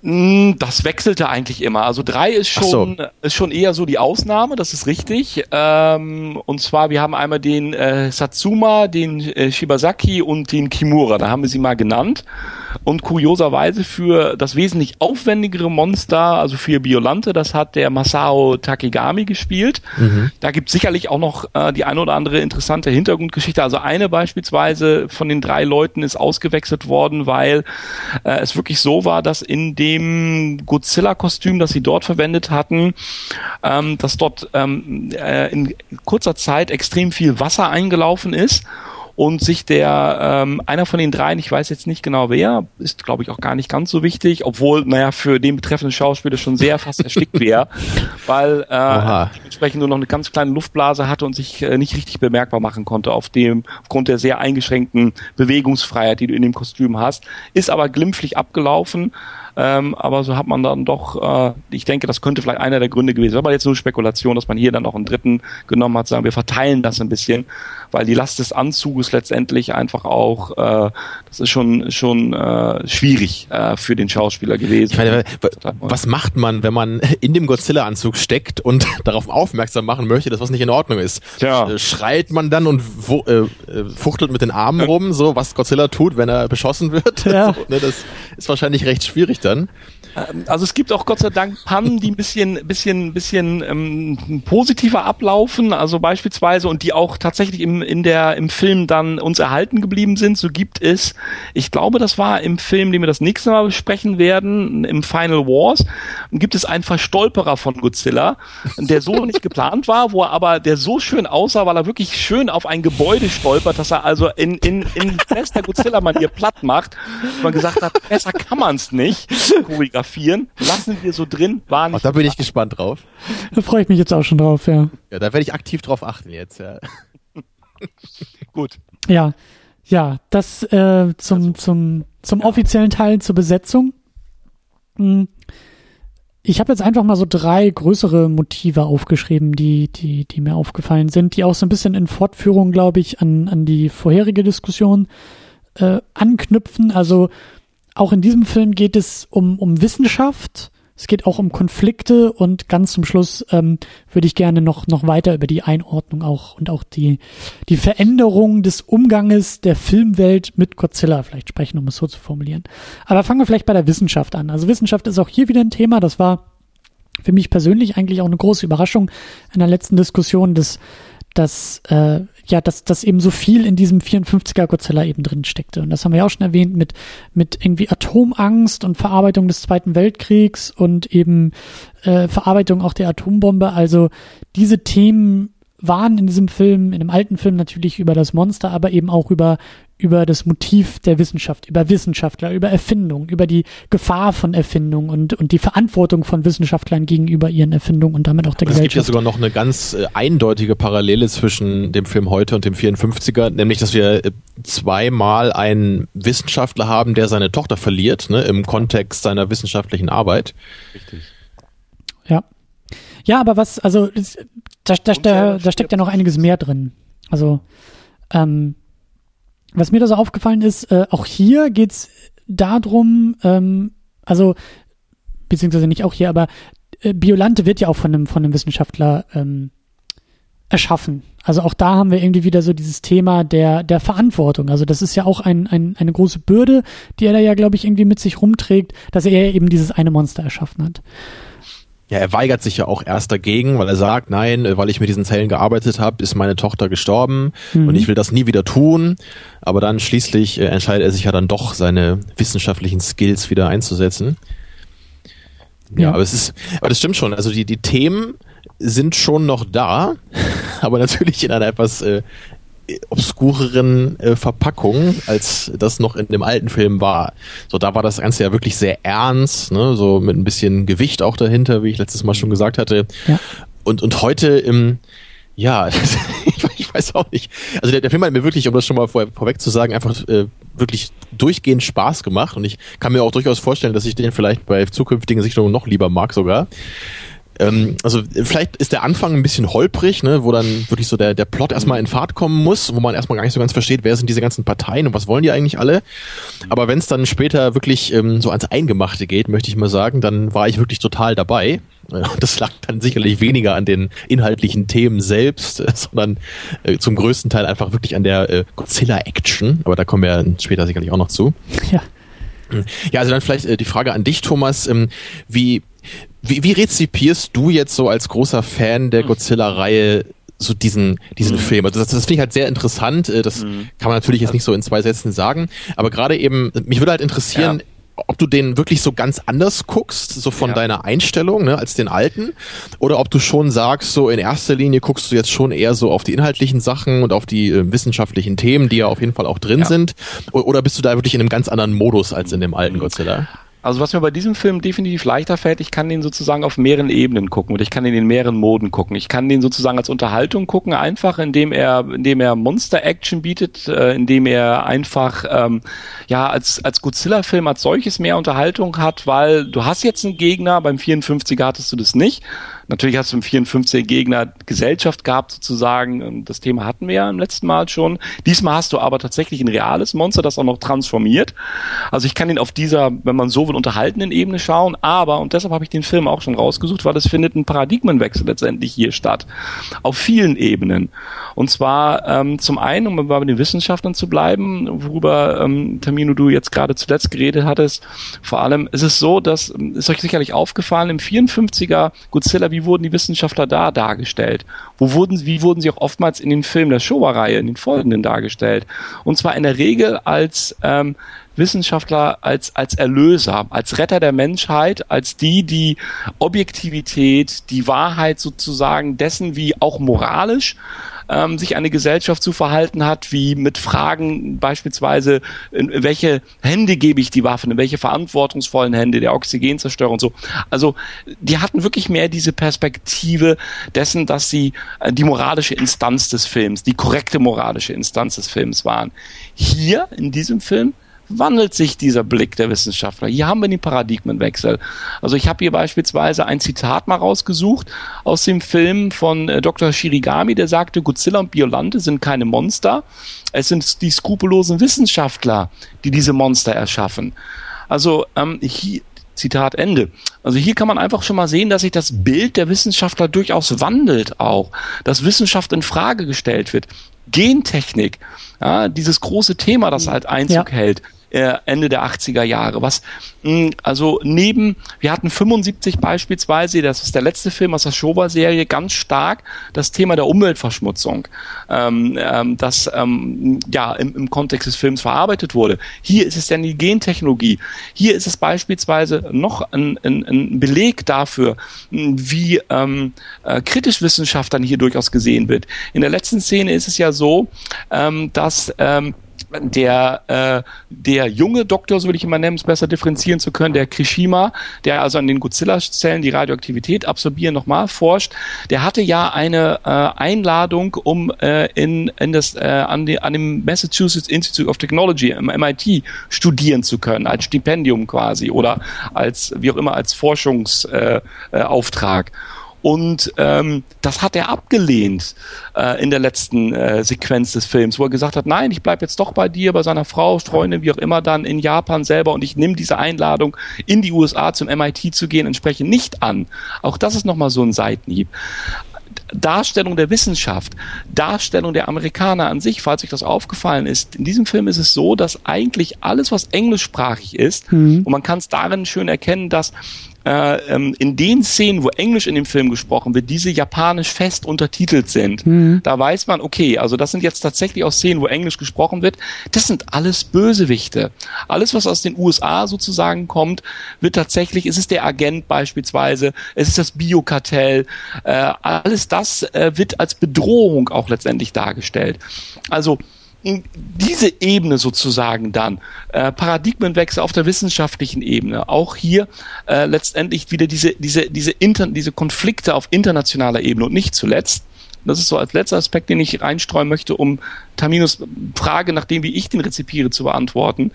Hm, das wechselte eigentlich immer. Also drei ist schon, so. ist schon eher so die Ausnahme, das ist richtig. Ähm, und zwar, wir haben einmal den äh, Satsuma, den äh, Shibasaki und den Kimura. Da haben wir sie mal genannt. Und kurioserweise für das wesentlich aufwendigere Monster, also für Biolante, das hat der Masao Takegami gespielt. Mhm. Da gibt sicherlich auch noch äh, die eine oder andere interessante Hintergrundgeschichte. Also eine beispielsweise von den drei Leuten ist ausgewechselt worden, weil äh, es wirklich so war, dass in dem Godzilla-Kostüm, das sie dort verwendet hatten, ähm, dass dort ähm, äh, in kurzer Zeit extrem viel Wasser eingelaufen ist und sich der ähm, einer von den dreien, ich weiß jetzt nicht genau wer, ist glaube ich auch gar nicht ganz so wichtig, obwohl naja für den betreffenden Schauspieler schon sehr fast erstickt wäre, weil äh, dementsprechend nur noch eine ganz kleine Luftblase hatte und sich äh, nicht richtig bemerkbar machen konnte auf dem aufgrund der sehr eingeschränkten Bewegungsfreiheit, die du in dem Kostüm hast, ist aber glimpflich abgelaufen. Ähm, aber so hat man dann doch, äh, ich denke, das könnte vielleicht einer der Gründe gewesen sein. Aber jetzt nur Spekulation, dass man hier dann noch einen dritten genommen hat, sagen wir verteilen das ein bisschen weil die Last des Anzuges letztendlich einfach auch, äh, das ist schon schon äh, schwierig äh, für den Schauspieler gewesen. Meine, was macht man, wenn man in dem Godzilla-Anzug steckt und darauf aufmerksam machen möchte, dass was nicht in Ordnung ist? Tja. Äh, schreit man dann und wo, äh, äh, fuchtelt mit den Armen rum, so was Godzilla tut, wenn er beschossen wird? Ja. so, ne, das ist wahrscheinlich recht schwierig dann. Ähm, also es gibt auch Gott sei Dank Pannen, die ein bisschen, bisschen, bisschen ähm, positiver ablaufen, also beispielsweise und die auch tatsächlich im, in der, im Film dann uns erhalten geblieben sind. So gibt es, ich glaube, das war im Film, den wir das nächste Mal besprechen werden, im Final Wars, gibt es einen Verstolperer von Godzilla, der so nicht geplant war, wo er aber der so schön aussah, weil er wirklich schön auf ein Gebäude stolpert, dass er also in, in, in bester Godzilla-Manier platt macht. Und man gesagt hat, besser kann man es nicht fotografieren, lassen wir so drin, war nicht. Ach, da bin ich gespannt drauf. Da freue ich mich jetzt auch schon drauf, ja. Ja, da werde ich aktiv drauf achten jetzt, ja. Gut. Ja, ja, das äh, zum, also, zum, zum ja. offiziellen Teil zur Besetzung. Hm. Ich habe jetzt einfach mal so drei größere Motive aufgeschrieben, die, die, die mir aufgefallen sind, die auch so ein bisschen in Fortführung, glaube ich, an, an die vorherige Diskussion äh, anknüpfen. Also auch in diesem Film geht es um, um Wissenschaft. Es geht auch um Konflikte und ganz zum Schluss ähm, würde ich gerne noch, noch weiter über die Einordnung auch und auch die, die Veränderung des Umganges der Filmwelt mit Godzilla vielleicht sprechen, um es so zu formulieren. Aber fangen wir vielleicht bei der Wissenschaft an. Also Wissenschaft ist auch hier wieder ein Thema. Das war für mich persönlich eigentlich auch eine große Überraschung in der letzten Diskussion, dass, dass äh, ja, dass, dass eben so viel in diesem 54er Godzilla eben drin steckte. Und das haben wir ja auch schon erwähnt mit, mit irgendwie Atomangst und Verarbeitung des Zweiten Weltkriegs und eben äh, Verarbeitung auch der Atombombe. Also diese Themen waren in diesem Film, in dem alten Film natürlich über das Monster, aber eben auch über, über das Motiv der Wissenschaft, über Wissenschaftler, über Erfindung, über die Gefahr von Erfindung und, und die Verantwortung von Wissenschaftlern gegenüber ihren Erfindungen und damit auch der es Gesellschaft. Es gibt ja sogar noch eine ganz äh, eindeutige Parallele zwischen dem Film heute und dem 54er, nämlich, dass wir äh, zweimal einen Wissenschaftler haben, der seine Tochter verliert, ne, im Kontext seiner wissenschaftlichen Arbeit. Richtig. Ja. Ja, aber was, also da, da, da, da steckt ja noch einiges mehr drin. Also, ähm, was mir da so aufgefallen ist, äh, auch hier geht's darum, ähm, also, beziehungsweise nicht auch hier, aber äh, Biolante wird ja auch von einem, von einem Wissenschaftler ähm, erschaffen. Also auch da haben wir irgendwie wieder so dieses Thema der, der Verantwortung. Also das ist ja auch ein, ein, eine große Bürde, die er da ja, glaube ich, irgendwie mit sich rumträgt, dass er eben dieses eine Monster erschaffen hat. Ja, er weigert sich ja auch erst dagegen, weil er sagt, nein, weil ich mit diesen Zellen gearbeitet habe, ist meine Tochter gestorben mhm. und ich will das nie wieder tun. Aber dann schließlich äh, entscheidet er sich ja dann doch, seine wissenschaftlichen Skills wieder einzusetzen. Ja, ja, aber es ist, aber das stimmt schon. Also die, die Themen sind schon noch da, aber natürlich in einer etwas äh, obskureren äh, Verpackung, als das noch in dem alten Film war. So, da war das Ganze ja wirklich sehr ernst, ne? so mit ein bisschen Gewicht auch dahinter, wie ich letztes Mal schon gesagt hatte. Ja. Und, und heute im, ja, ich, weiß auch nicht. Also der, der Film hat mir wirklich, um das schon mal vor, vorweg zu sagen, einfach äh, wirklich durchgehend Spaß gemacht und ich kann mir auch durchaus vorstellen, dass ich den vielleicht bei zukünftigen Sichtungen noch lieber mag sogar. Ähm, also vielleicht ist der Anfang ein bisschen holprig, ne, wo dann wirklich so der, der Plot erstmal in Fahrt kommen muss, wo man erstmal gar nicht so ganz versteht, wer sind diese ganzen Parteien und was wollen die eigentlich alle. Aber wenn es dann später wirklich ähm, so ans Eingemachte geht, möchte ich mal sagen, dann war ich wirklich total dabei. Das lag dann sicherlich weniger an den inhaltlichen Themen selbst, sondern äh, zum größten Teil einfach wirklich an der äh, Godzilla-Action. Aber da kommen wir später sicherlich auch noch zu. Ja. Ja, also dann vielleicht äh, die Frage an dich, Thomas. Ähm, wie, wie, wie rezipierst du jetzt so als großer Fan der Godzilla-Reihe so diesen, diesen mhm. Film. Also das, das finde ich halt sehr interessant. Äh, das mhm. kann man natürlich jetzt nicht so in zwei Sätzen sagen. Aber gerade eben, mich würde halt interessieren, ja ob du den wirklich so ganz anders guckst, so von ja. deiner Einstellung, ne, als den alten, oder ob du schon sagst, so in erster Linie guckst du jetzt schon eher so auf die inhaltlichen Sachen und auf die äh, wissenschaftlichen Themen, die ja auf jeden Fall auch drin ja. sind, oder bist du da wirklich in einem ganz anderen Modus als in dem alten Godzilla? Also was mir bei diesem Film definitiv leichter fällt, ich kann den sozusagen auf mehreren Ebenen gucken und ich kann den in mehreren Moden gucken. Ich kann den sozusagen als Unterhaltung gucken, einfach indem er, indem er Monster-Action bietet, äh, indem er einfach ähm, ja als als Godzilla-Film als solches mehr Unterhaltung hat, weil du hast jetzt einen Gegner, beim 54er hattest du das nicht. Natürlich hast du im 54 Gegner Gesellschaft gehabt sozusagen. Das Thema hatten wir ja im letzten Mal schon. Diesmal hast du aber tatsächlich ein reales Monster, das auch noch transformiert. Also ich kann ihn auf dieser, wenn man so will, unterhaltenen Ebene schauen. Aber, und deshalb habe ich den Film auch schon rausgesucht, weil es findet ein Paradigmenwechsel letztendlich hier statt. Auf vielen Ebenen. Und zwar ähm, zum einen, um bei den Wissenschaftlern zu bleiben, worüber ähm, Tamino du jetzt gerade zuletzt geredet hattest, vor allem ist es so, dass, ist euch sicherlich aufgefallen, im 54er Godzilla, wie wurden die Wissenschaftler da dargestellt? Wo wurden, wie wurden sie auch oftmals in den Filmen der Showa-Reihe, in den folgenden dargestellt? Und zwar in der Regel als ähm, Wissenschaftler als, als Erlöser, als Retter der Menschheit, als die, die Objektivität, die Wahrheit sozusagen dessen, wie auch moralisch ähm, sich eine Gesellschaft zu verhalten hat, wie mit Fragen beispielsweise, in welche Hände gebe ich die Waffen, in welche verantwortungsvollen Hände der Oxygenzerstörer und so. Also die hatten wirklich mehr diese Perspektive dessen, dass sie äh, die moralische Instanz des Films, die korrekte moralische Instanz des Films waren. Hier in diesem Film wandelt sich dieser Blick der Wissenschaftler. Hier haben wir den Paradigmenwechsel. Also ich habe hier beispielsweise ein Zitat mal rausgesucht aus dem Film von äh, Dr. Shirigami, der sagte, Godzilla und Biolante sind keine Monster, es sind die skrupellosen Wissenschaftler, die diese Monster erschaffen. Also ähm, hier, Zitat Ende. Also hier kann man einfach schon mal sehen, dass sich das Bild der Wissenschaftler durchaus wandelt auch, dass Wissenschaft in Frage gestellt wird. Gentechnik, ja, dieses große Thema, das halt Einzug ja. hält. Äh, Ende der 80er Jahre. Was mh, also neben, wir hatten 75 beispielsweise, das ist der letzte Film aus der Showa-Serie, ganz stark das Thema der Umweltverschmutzung, ähm, ähm, das ähm, ja im, im Kontext des Films verarbeitet wurde. Hier ist es dann die Gentechnologie. Hier ist es beispielsweise noch ein, ein, ein Beleg dafür, wie ähm, äh, kritisch Wissenschaft dann hier durchaus gesehen wird. In der letzten Szene ist es ja so, ähm, dass ähm, der, äh, der junge Doktor, so will ich mal nennen, es besser differenzieren zu können, der Krishima, der also an den Godzilla-Zellen die Radioaktivität absorbieren, nochmal forscht, der hatte ja eine äh, Einladung, um äh, in, in das, äh, an, die, an dem Massachusetts Institute of Technology im MIT studieren zu können, als Stipendium quasi oder als, wie auch immer, als Forschungsauftrag. Äh, äh, Auftrag. Und ähm, das hat er abgelehnt äh, in der letzten äh, Sequenz des Films, wo er gesagt hat, nein, ich bleib jetzt doch bei dir, bei seiner Frau, Freundin, wie auch immer, dann in Japan selber und ich nehme diese Einladung, in die USA zum MIT zu gehen, entsprechend nicht an. Auch das ist nochmal so ein Seitenhieb. Darstellung der Wissenschaft, Darstellung der Amerikaner an sich, falls euch das aufgefallen ist. In diesem Film ist es so, dass eigentlich alles, was englischsprachig ist, mhm. und man kann es darin schön erkennen, dass äh, ähm, in den Szenen, wo Englisch in dem Film gesprochen wird, diese japanisch fest untertitelt sind. Mhm. Da weiß man, okay, also das sind jetzt tatsächlich auch Szenen, wo Englisch gesprochen wird. Das sind alles Bösewichte. Alles, was aus den USA sozusagen kommt, wird tatsächlich, ist es der Agent beispielsweise, es ist das Biokartell, äh, alles das äh, wird als Bedrohung auch letztendlich dargestellt. Also diese Ebene sozusagen dann, äh, Paradigmenwechsel auf der wissenschaftlichen Ebene, auch hier äh, letztendlich wieder diese, diese, diese, Inter diese Konflikte auf internationaler Ebene und nicht zuletzt, das ist so als letzter Aspekt, den ich reinstreuen möchte, um Taminos Frage, nachdem wie ich den rezipiere, zu beantworten.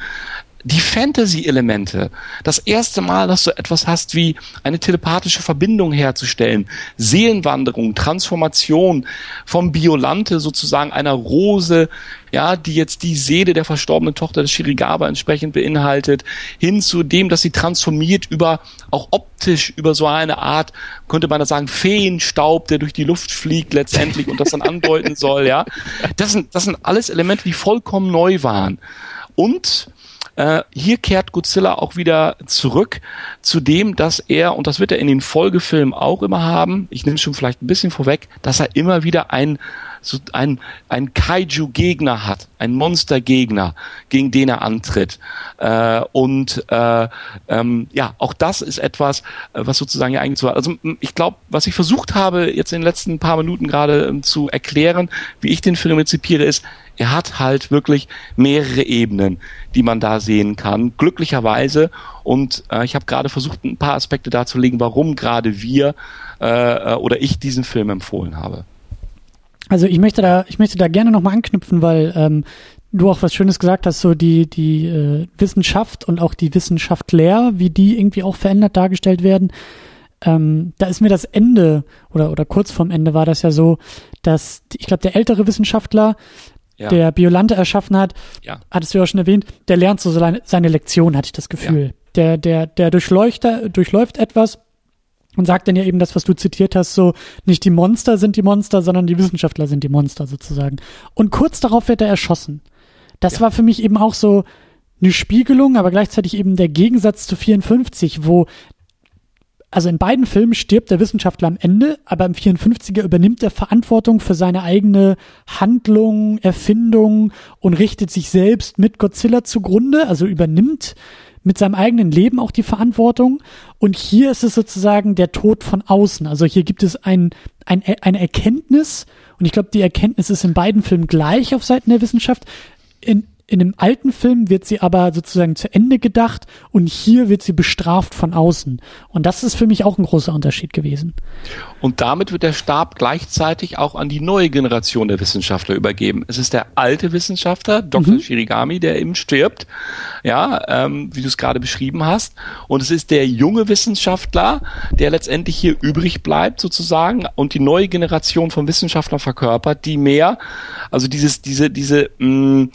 Die Fantasy-Elemente. Das erste Mal, dass du etwas hast wie eine telepathische Verbindung herzustellen, Seelenwanderung, Transformation vom Biolante sozusagen einer Rose, ja, die jetzt die Seele der verstorbenen Tochter des Shirigaba entsprechend beinhaltet, hin zu dem, dass sie transformiert über, auch optisch, über so eine Art, könnte man da sagen, Feenstaub, der durch die Luft fliegt letztendlich und das dann andeuten soll, ja. Das sind, das sind alles Elemente, die vollkommen neu waren. Und äh, hier kehrt Godzilla auch wieder zurück zu dem, dass er, und das wird er in den Folgefilmen auch immer haben, ich nehme es schon vielleicht ein bisschen vorweg, dass er immer wieder ein so ein, ein Kaiju-Gegner hat, ein Monster-Gegner, gegen den er antritt. Äh, und äh, ähm, ja, auch das ist etwas, äh, was sozusagen ja eigentlich so. Also ich glaube, was ich versucht habe, jetzt in den letzten paar Minuten gerade ähm, zu erklären, wie ich den Film rezipiere, ist, er hat halt wirklich mehrere Ebenen, die man da sehen kann. Glücklicherweise. Und äh, ich habe gerade versucht, ein paar Aspekte darzulegen, warum gerade wir äh, äh oder ich diesen Film empfohlen habe. Also ich möchte da, ich möchte da gerne nochmal anknüpfen, weil ähm, du auch was Schönes gesagt hast, so die, die äh, Wissenschaft und auch die Wissenschaftler, wie die irgendwie auch verändert dargestellt werden. Ähm, da ist mir das Ende oder, oder kurz vorm Ende war das ja so, dass ich glaube, der ältere Wissenschaftler, ja. der Biolante erschaffen hat, ja. hattest du ja auch schon erwähnt, der lernt so seine, seine Lektion, hatte ich das Gefühl. Ja. Der, der, der durchläuft, durchläuft etwas und sagt dann ja eben das, was du zitiert hast, so nicht die Monster sind die Monster, sondern die Wissenschaftler sind die Monster sozusagen. Und kurz darauf wird er erschossen. Das ja. war für mich eben auch so eine Spiegelung, aber gleichzeitig eben der Gegensatz zu 54, wo also in beiden Filmen stirbt der Wissenschaftler am Ende, aber im 54er übernimmt er Verantwortung für seine eigene Handlung, Erfindung und richtet sich selbst mit Godzilla zugrunde, also übernimmt mit seinem eigenen Leben auch die Verantwortung. Und hier ist es sozusagen der Tod von außen. Also hier gibt es ein, ein, eine Erkenntnis. Und ich glaube, die Erkenntnis ist in beiden Filmen gleich auf Seiten der Wissenschaft. In, in dem alten Film wird sie aber sozusagen zu Ende gedacht und hier wird sie bestraft von außen. Und das ist für mich auch ein großer Unterschied gewesen. Und damit wird der Stab gleichzeitig auch an die neue Generation der Wissenschaftler übergeben. Es ist der alte Wissenschaftler, Dr. Mhm. Shirigami, der eben stirbt, ja, ähm, wie du es gerade beschrieben hast. Und es ist der junge Wissenschaftler, der letztendlich hier übrig bleibt sozusagen und die neue Generation von Wissenschaftlern verkörpert, die mehr, also dieses, diese, diese, mh, mm,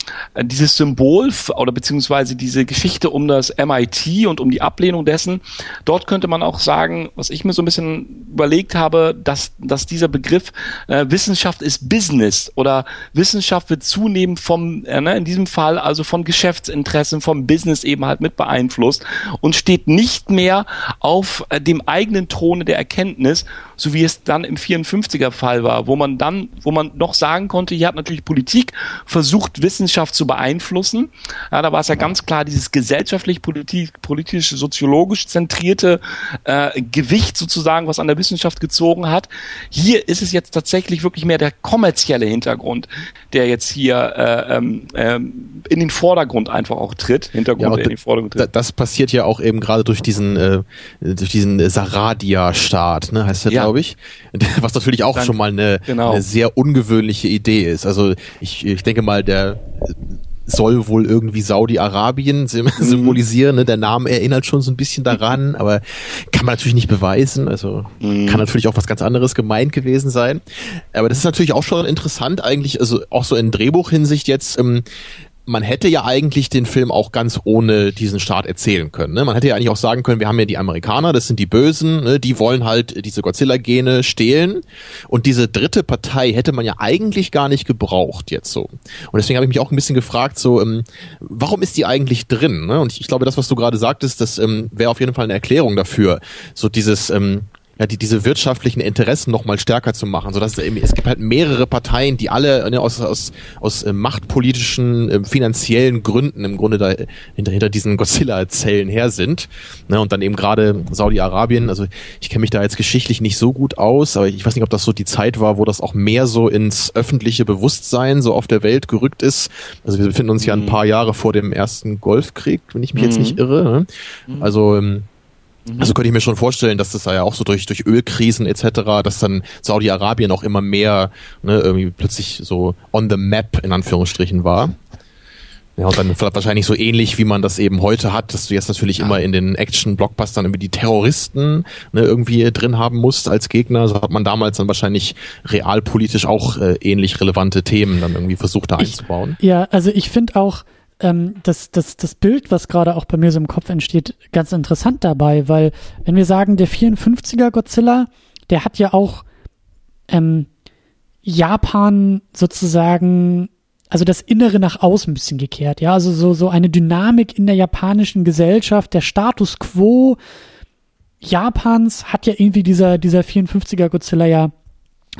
dieses Symbol oder beziehungsweise diese Geschichte um das MIT und um die Ablehnung dessen, dort könnte man auch sagen, was ich mir so ein bisschen überlegt habe, dass, dass dieser Begriff äh, Wissenschaft ist Business oder Wissenschaft wird zunehmend vom, äh, ne, in diesem Fall also von Geschäftsinteressen, vom Business eben halt mit beeinflusst und steht nicht mehr auf äh, dem eigenen Throne der Erkenntnis, so wie es dann im 54er Fall war, wo man dann, wo man noch sagen konnte, hier hat natürlich Politik versucht, Wissenschaft zu beeinflussen. Ja, da war es ja ganz klar dieses gesellschaftlich, politisch, politisch, soziologisch zentrierte äh, Gewicht sozusagen, was an der Wissenschaft gezogen hat. Hier ist es jetzt tatsächlich wirklich mehr der kommerzielle Hintergrund, der jetzt hier äh, ähm, ähm in den Vordergrund einfach auch tritt. Hintergrund, ja, in den Vordergrund tritt. Das passiert ja auch eben gerade durch diesen äh, durch diesen Saradia-Staat, ne, heißt der, ja. glaube ich. Was natürlich auch Dank. schon mal eine, genau. eine sehr ungewöhnliche Idee ist. Also ich, ich denke mal, der soll wohl irgendwie Saudi-Arabien mhm. symbolisieren. Ne? Der Name erinnert schon so ein bisschen daran, aber kann man natürlich nicht beweisen. Also mhm. kann natürlich auch was ganz anderes gemeint gewesen sein. Aber das ist natürlich auch schon interessant eigentlich, also auch so in Drehbuchhinsicht jetzt, ähm, man hätte ja eigentlich den Film auch ganz ohne diesen Staat erzählen können. Ne? Man hätte ja eigentlich auch sagen können, wir haben ja die Amerikaner, das sind die Bösen, ne? die wollen halt diese Godzilla-Gene stehlen. Und diese dritte Partei hätte man ja eigentlich gar nicht gebraucht jetzt so. Und deswegen habe ich mich auch ein bisschen gefragt, so, ähm, warum ist die eigentlich drin? Ne? Und ich, ich glaube, das, was du gerade sagtest, das ähm, wäre auf jeden Fall eine Erklärung dafür. So dieses, ähm, ja, die, diese wirtschaftlichen Interessen noch mal stärker zu machen, so dass es gibt halt mehrere Parteien, die alle ne, aus, aus, aus äh, machtpolitischen, äh, finanziellen Gründen im Grunde da hinter, hinter diesen Godzilla-Zellen her sind. Ne, und dann eben gerade Saudi-Arabien, also ich kenne mich da jetzt geschichtlich nicht so gut aus, aber ich weiß nicht, ob das so die Zeit war, wo das auch mehr so ins öffentliche Bewusstsein so auf der Welt gerückt ist. Also wir befinden uns ja ein mhm. paar Jahre vor dem ersten Golfkrieg, wenn ich mich mhm. jetzt nicht irre. Ne? Mhm. Also ähm, Mhm. Also könnte ich mir schon vorstellen, dass das ja auch so durch, durch Ölkrisen etc., dass dann Saudi-Arabien auch immer mehr ne, irgendwie plötzlich so on the map in Anführungsstrichen war. Ja, und dann wahrscheinlich so ähnlich, wie man das eben heute hat, dass du jetzt natürlich ja. immer in den Action-Blockbustern irgendwie die Terroristen ne, irgendwie drin haben musst als Gegner. So hat man damals dann wahrscheinlich realpolitisch auch äh, ähnlich relevante Themen dann irgendwie versucht da ich, einzubauen. Ja, also ich finde auch ähm, das, das, das Bild, was gerade auch bei mir so im Kopf entsteht, ganz interessant dabei, weil wenn wir sagen, der 54er Godzilla, der hat ja auch ähm, Japan sozusagen also das Innere nach außen ein bisschen gekehrt, ja, also so, so eine Dynamik in der japanischen Gesellschaft, der Status quo Japans hat ja irgendwie dieser, dieser 54er Godzilla ja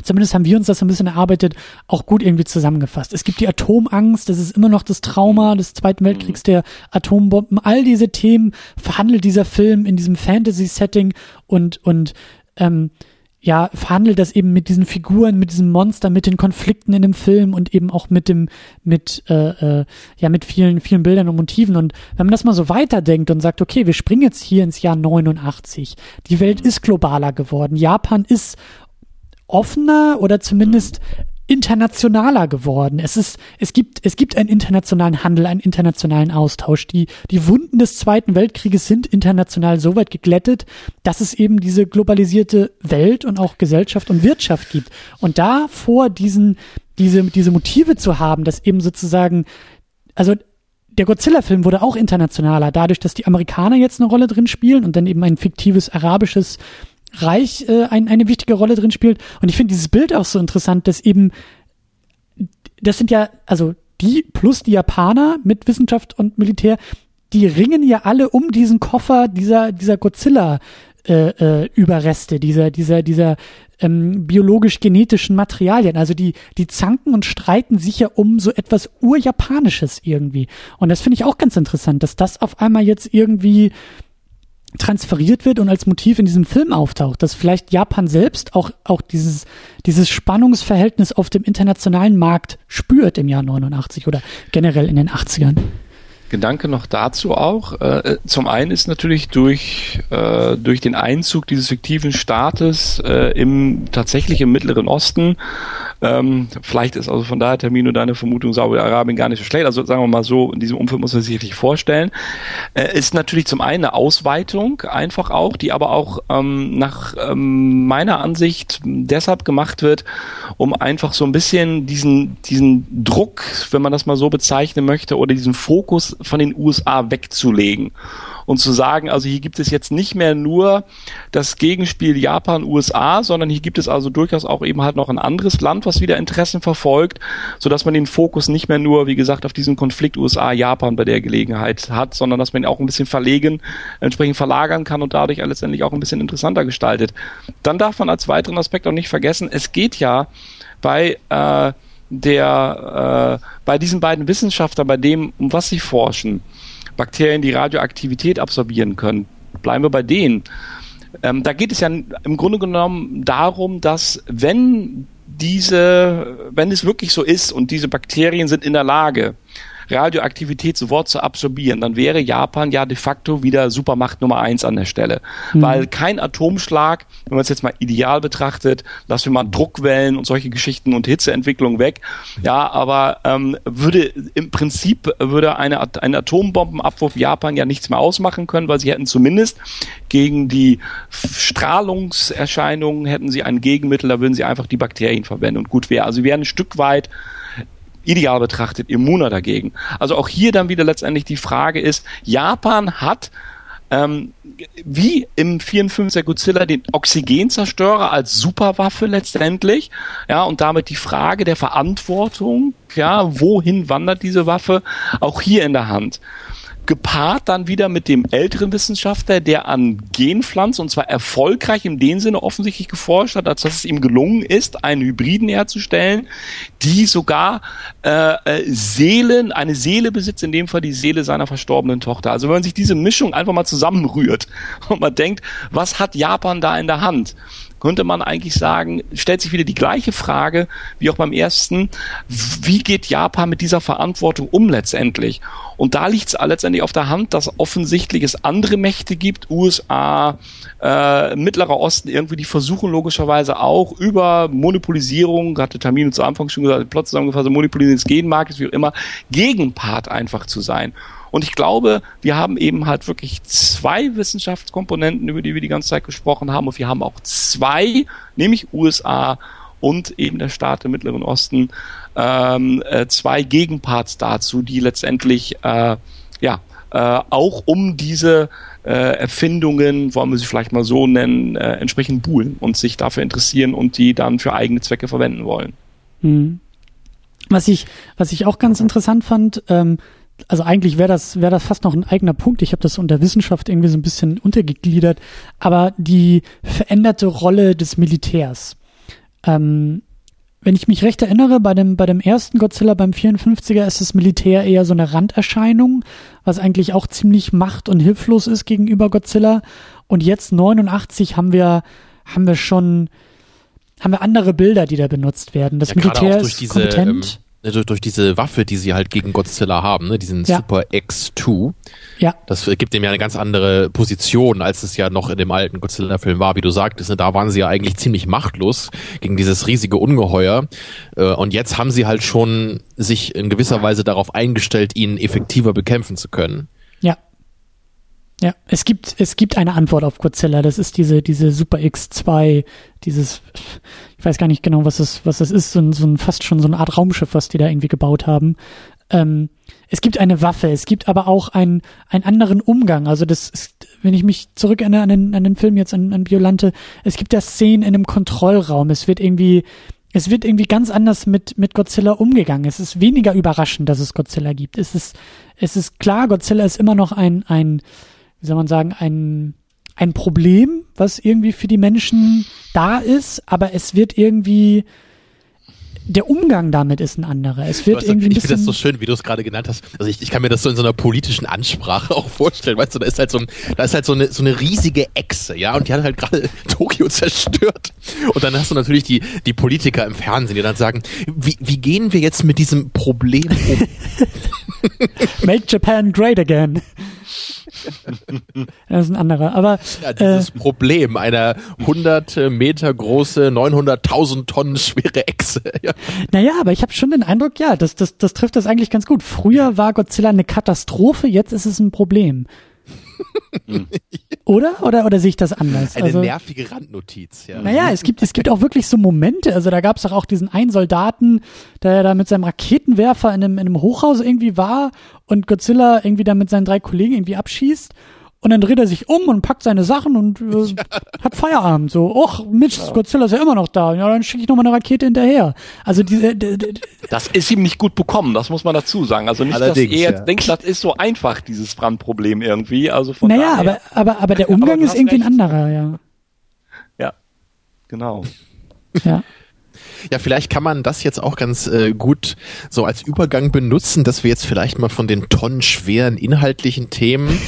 zumindest haben wir uns das ein bisschen erarbeitet, auch gut irgendwie zusammengefasst. Es gibt die Atomangst, das ist immer noch das Trauma des Zweiten Weltkriegs mhm. der Atombomben. All diese Themen verhandelt dieser Film in diesem Fantasy-Setting und, und ähm, ja, verhandelt das eben mit diesen Figuren, mit diesem Monster, mit den Konflikten in dem Film und eben auch mit dem, mit, äh, äh, ja, mit vielen, vielen Bildern und Motiven. Und wenn man das mal so weiterdenkt und sagt, okay, wir springen jetzt hier ins Jahr 89, die Welt ist globaler geworden, Japan ist offener oder zumindest internationaler geworden. Es ist, es gibt, es gibt einen internationalen Handel, einen internationalen Austausch. Die, die Wunden des Zweiten Weltkrieges sind international so weit geglättet, dass es eben diese globalisierte Welt und auch Gesellschaft und Wirtschaft gibt. Und da vor diesen, diese, diese Motive zu haben, dass eben sozusagen, also der Godzilla-Film wurde auch internationaler, dadurch, dass die Amerikaner jetzt eine Rolle drin spielen und dann eben ein fiktives arabisches Reich äh, ein, eine wichtige Rolle drin spielt. Und ich finde dieses Bild auch so interessant, dass eben, das sind ja, also die plus die Japaner mit Wissenschaft und Militär, die ringen ja alle um diesen Koffer dieser, dieser Godzilla äh, äh, Überreste, dieser, dieser, dieser ähm, biologisch-genetischen Materialien. Also die, die zanken und streiten sich ja um so etwas Urjapanisches irgendwie. Und das finde ich auch ganz interessant, dass das auf einmal jetzt irgendwie transferiert wird und als Motiv in diesem Film auftaucht, dass vielleicht Japan selbst auch, auch dieses, dieses Spannungsverhältnis auf dem internationalen Markt spürt im Jahr 89 oder generell in den 80ern. Gedanke noch dazu auch. Äh, zum einen ist natürlich durch, äh, durch den Einzug dieses fiktiven Staates äh, im tatsächlich im Mittleren Osten ähm, vielleicht ist also von daher Termino deine Vermutung Saudi-Arabien gar nicht so schlecht. Also sagen wir mal so, in diesem Umfeld muss man sich richtig vorstellen. Äh, ist natürlich zum einen eine Ausweitung einfach auch, die aber auch ähm, nach ähm, meiner Ansicht deshalb gemacht wird, um einfach so ein bisschen diesen, diesen Druck, wenn man das mal so bezeichnen möchte, oder diesen Fokus von den USA wegzulegen und zu sagen, also hier gibt es jetzt nicht mehr nur das Gegenspiel Japan-USA, sondern hier gibt es also durchaus auch eben halt noch ein anderes Land, was wieder Interessen verfolgt, so dass man den Fokus nicht mehr nur, wie gesagt, auf diesen Konflikt USA-Japan bei der Gelegenheit hat, sondern dass man ihn auch ein bisschen verlegen, entsprechend verlagern kann und dadurch letztendlich auch ein bisschen interessanter gestaltet. Dann darf man als weiteren Aspekt auch nicht vergessen, es geht ja bei äh, der äh, bei diesen beiden Wissenschaftlern, bei dem, um was sie forschen, Bakterien, die Radioaktivität absorbieren können. Bleiben wir bei denen. Ähm, da geht es ja im Grunde genommen darum, dass wenn diese, wenn es wirklich so ist und diese Bakterien sind in der Lage, Radioaktivität sofort zu absorbieren, dann wäre Japan ja de facto wieder Supermacht Nummer eins an der Stelle. Mhm. Weil kein Atomschlag, wenn man es jetzt mal ideal betrachtet, lassen wir mal Druckwellen und solche Geschichten und Hitzeentwicklung weg. Ja, aber ähm, würde im Prinzip würde eine, ein Atombombenabwurf Japan ja nichts mehr ausmachen können, weil sie hätten zumindest gegen die Strahlungserscheinungen hätten sie ein Gegenmittel, da würden sie einfach die Bakterien verwenden und gut wäre. Also wir wären ein Stück weit ideal betrachtet immuner dagegen. Also auch hier dann wieder letztendlich die Frage ist, Japan hat ähm, wie im 54er Godzilla den Oxygenzerstörer als Superwaffe letztendlich, ja, und damit die Frage der Verantwortung, ja, wohin wandert diese Waffe, auch hier in der Hand gepaart dann wieder mit dem älteren Wissenschaftler, der an Genpflanzen und zwar erfolgreich in dem Sinne offensichtlich geforscht hat, als dass es ihm gelungen ist, einen Hybriden herzustellen, die sogar äh, äh, Seelen, eine Seele besitzt, in dem Fall die Seele seiner verstorbenen Tochter. Also wenn man sich diese Mischung einfach mal zusammenrührt und man denkt, was hat Japan da in der Hand? Könnte man eigentlich sagen, stellt sich wieder die gleiche Frage wie auch beim ersten, wie geht Japan mit dieser Verantwortung um letztendlich? Und da liegt es letztendlich auf der Hand, dass offensichtlich es andere Mächte gibt, USA, äh, Mittlerer Osten, irgendwie, die versuchen logischerweise auch über Monopolisierung, hatte Termine zu Anfang schon gesagt, Plot zusammengefasst, Monopolisierung des Genmarktes, wie auch immer, Gegenpart einfach zu sein. Und ich glaube, wir haben eben halt wirklich zwei Wissenschaftskomponenten, über die wir die ganze Zeit gesprochen haben. Und wir haben auch zwei, nämlich USA und eben der Staat im Mittleren Osten, ähm, äh, zwei Gegenparts dazu, die letztendlich äh, ja äh, auch um diese äh, Erfindungen, wollen wir sie vielleicht mal so nennen, äh, entsprechend buhlen und sich dafür interessieren und die dann für eigene Zwecke verwenden wollen. Mhm. Was ich, was ich auch ganz interessant fand, ähm, also eigentlich wäre das, wäre das fast noch ein eigener Punkt. Ich habe das unter Wissenschaft irgendwie so ein bisschen untergegliedert, aber die veränderte Rolle des Militärs. Ähm, wenn ich mich recht erinnere, bei dem, bei dem ersten Godzilla beim 54er ist das Militär eher so eine Randerscheinung, was eigentlich auch ziemlich macht- und hilflos ist gegenüber Godzilla. Und jetzt 89 haben wir, haben wir schon, haben wir andere Bilder, die da benutzt werden. Das ja, Militär ist diese, kompetent. Ähm durch, durch diese Waffe, die sie halt gegen Godzilla haben, ne, diesen ja. Super X2. Ja. Das gibt dem ja eine ganz andere Position, als es ja noch in dem alten Godzilla-Film war, wie du sagtest. Ne, da waren sie ja eigentlich ziemlich machtlos gegen dieses riesige Ungeheuer. Äh, und jetzt haben sie halt schon sich in gewisser Weise darauf eingestellt, ihn effektiver bekämpfen zu können. Ja. Ja, es gibt, es gibt eine Antwort auf Godzilla. Das ist diese, diese Super X2, dieses, ich weiß gar nicht genau, was das, was das ist, so ein, so ein fast schon so eine Art Raumschiff, was die da irgendwie gebaut haben. Ähm, es gibt eine Waffe, es gibt aber auch einen, einen anderen Umgang. Also das ist, wenn ich mich zurückerinnere an den, an den Film jetzt an, an Violante, es gibt da Szenen in einem Kontrollraum. Es wird irgendwie, es wird irgendwie ganz anders mit, mit Godzilla umgegangen. Es ist weniger überraschend, dass es Godzilla gibt. Es ist, es ist klar, Godzilla ist immer noch ein, ein, wie soll man sagen, ein, ein Problem, was irgendwie für die Menschen da ist, aber es wird irgendwie der Umgang damit ist ein anderer. Es wird irgendwie ein ich finde das so schön, wie du es gerade genannt hast. Also ich, ich kann mir das so in so einer politischen Ansprache auch vorstellen. Weißt du, da ist halt so, ein, da ist halt so eine, so eine riesige Echse, ja, und die hat halt gerade Tokio zerstört. Und dann hast du natürlich die, die Politiker im Fernsehen, die dann sagen, wie, wie gehen wir jetzt mit diesem Problem um? Make Japan great again. Das ist ein anderer. Aber ja, dieses äh, Problem einer 100 Meter große, 900.000 Tonnen schwere Echse. Ja. Naja, aber ich habe schon den Eindruck, ja, das, das, das trifft das eigentlich ganz gut. Früher war Godzilla eine Katastrophe, jetzt ist es ein Problem. Oder? Oder, oder sehe ich das anders? Eine also, nervige Randnotiz, ja. Naja, es gibt, es gibt auch wirklich so Momente. Also da gab es doch auch diesen einen Soldaten, der da mit seinem Raketenwerfer in einem, in einem Hochhaus irgendwie war und Godzilla irgendwie da mit seinen drei Kollegen irgendwie abschießt. Und dann dreht er sich um und packt seine Sachen und äh, ja. hat Feierabend. So, och, Mitch, ja. Godzilla ist ja immer noch da. Ja, dann schicke ich noch mal eine Rakete hinterher. Also diese. Das ist ihm nicht gut bekommen, das muss man dazu sagen. Also nicht, Allerdings, dass er jetzt ja. denkt, das ist so einfach, dieses Brandproblem irgendwie. Also von naja, daher, aber, aber, aber der Umgang aber ist irgendwie recht. ein anderer, ja. Ja, genau. Ja. Ja, vielleicht kann man das jetzt auch ganz äh, gut so als Übergang benutzen, dass wir jetzt vielleicht mal von den tonnenschweren inhaltlichen Themen,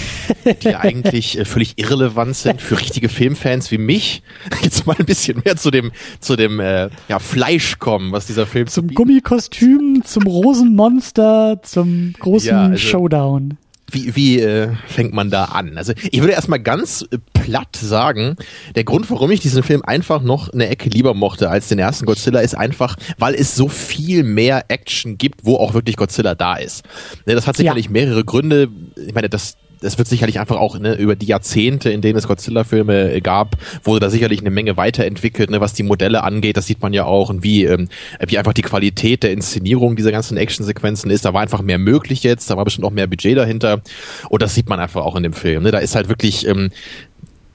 die eigentlich äh, völlig irrelevant sind für richtige Filmfans wie mich, jetzt mal ein bisschen mehr zu dem zu dem äh, ja, Fleisch kommen, was dieser Film zum Gummikostüm, zum Rosenmonster, zum großen ja, also, Showdown wie, wie äh, fängt man da an? Also ich würde erstmal ganz platt sagen, der Grund, warum ich diesen Film einfach noch eine Ecke lieber mochte als den ersten Godzilla, ist einfach, weil es so viel mehr Action gibt, wo auch wirklich Godzilla da ist. Ne, das hat sicherlich ja. mehrere Gründe. Ich meine, das, es wird sicherlich einfach auch ne, über die Jahrzehnte, in denen es Godzilla-Filme äh, gab, wurde da sicherlich eine Menge weiterentwickelt, ne, was die Modelle angeht. Das sieht man ja auch und wie, ähm, wie einfach die Qualität der Inszenierung dieser ganzen Actionsequenzen ist. Da war einfach mehr möglich jetzt, da war bestimmt auch mehr Budget dahinter. Und das sieht man einfach auch in dem Film. Ne. Da ist halt wirklich ähm,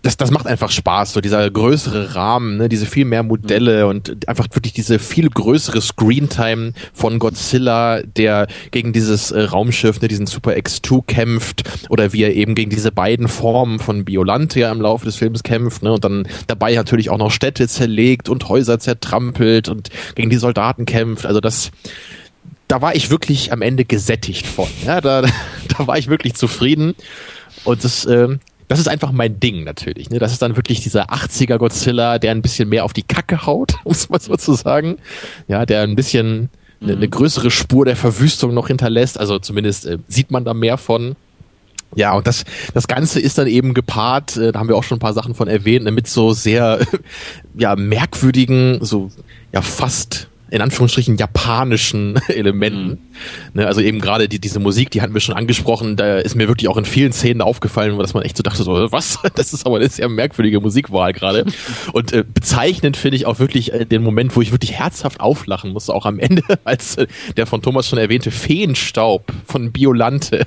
das, das macht einfach Spaß, so dieser größere Rahmen, ne, diese viel mehr Modelle mhm. und einfach wirklich diese viel größere Screentime von Godzilla, der gegen dieses äh, Raumschiff, ne, diesen Super X2 kämpft oder wie er eben gegen diese beiden Formen von Biolante ja im Laufe des Films kämpft, ne, und dann dabei natürlich auch noch Städte zerlegt und Häuser zertrampelt und gegen die Soldaten kämpft. Also das, da war ich wirklich am Ende gesättigt von. Ja, da, da war ich wirklich zufrieden. Und das, äh, das ist einfach mein Ding natürlich. Ne? Das ist dann wirklich dieser 80er Godzilla, der ein bisschen mehr auf die Kacke haut, um es mal so zu sagen. Ja, der ein bisschen eine, eine größere Spur der Verwüstung noch hinterlässt. Also zumindest äh, sieht man da mehr von. Ja, und das, das Ganze ist dann eben gepaart, äh, da haben wir auch schon ein paar Sachen von erwähnt, ne, mit so sehr ja, merkwürdigen, so ja fast in Anführungsstrichen japanischen Elementen. Mhm. Ne, also eben gerade die, diese Musik, die hatten wir schon angesprochen, da ist mir wirklich auch in vielen Szenen aufgefallen, dass man echt so dachte, so, was? Das ist aber eine sehr merkwürdige Musikwahl gerade. Und äh, bezeichnend finde ich auch wirklich äh, den Moment, wo ich wirklich herzhaft auflachen musste, auch am Ende, als äh, der von Thomas schon erwähnte Feenstaub von Biolante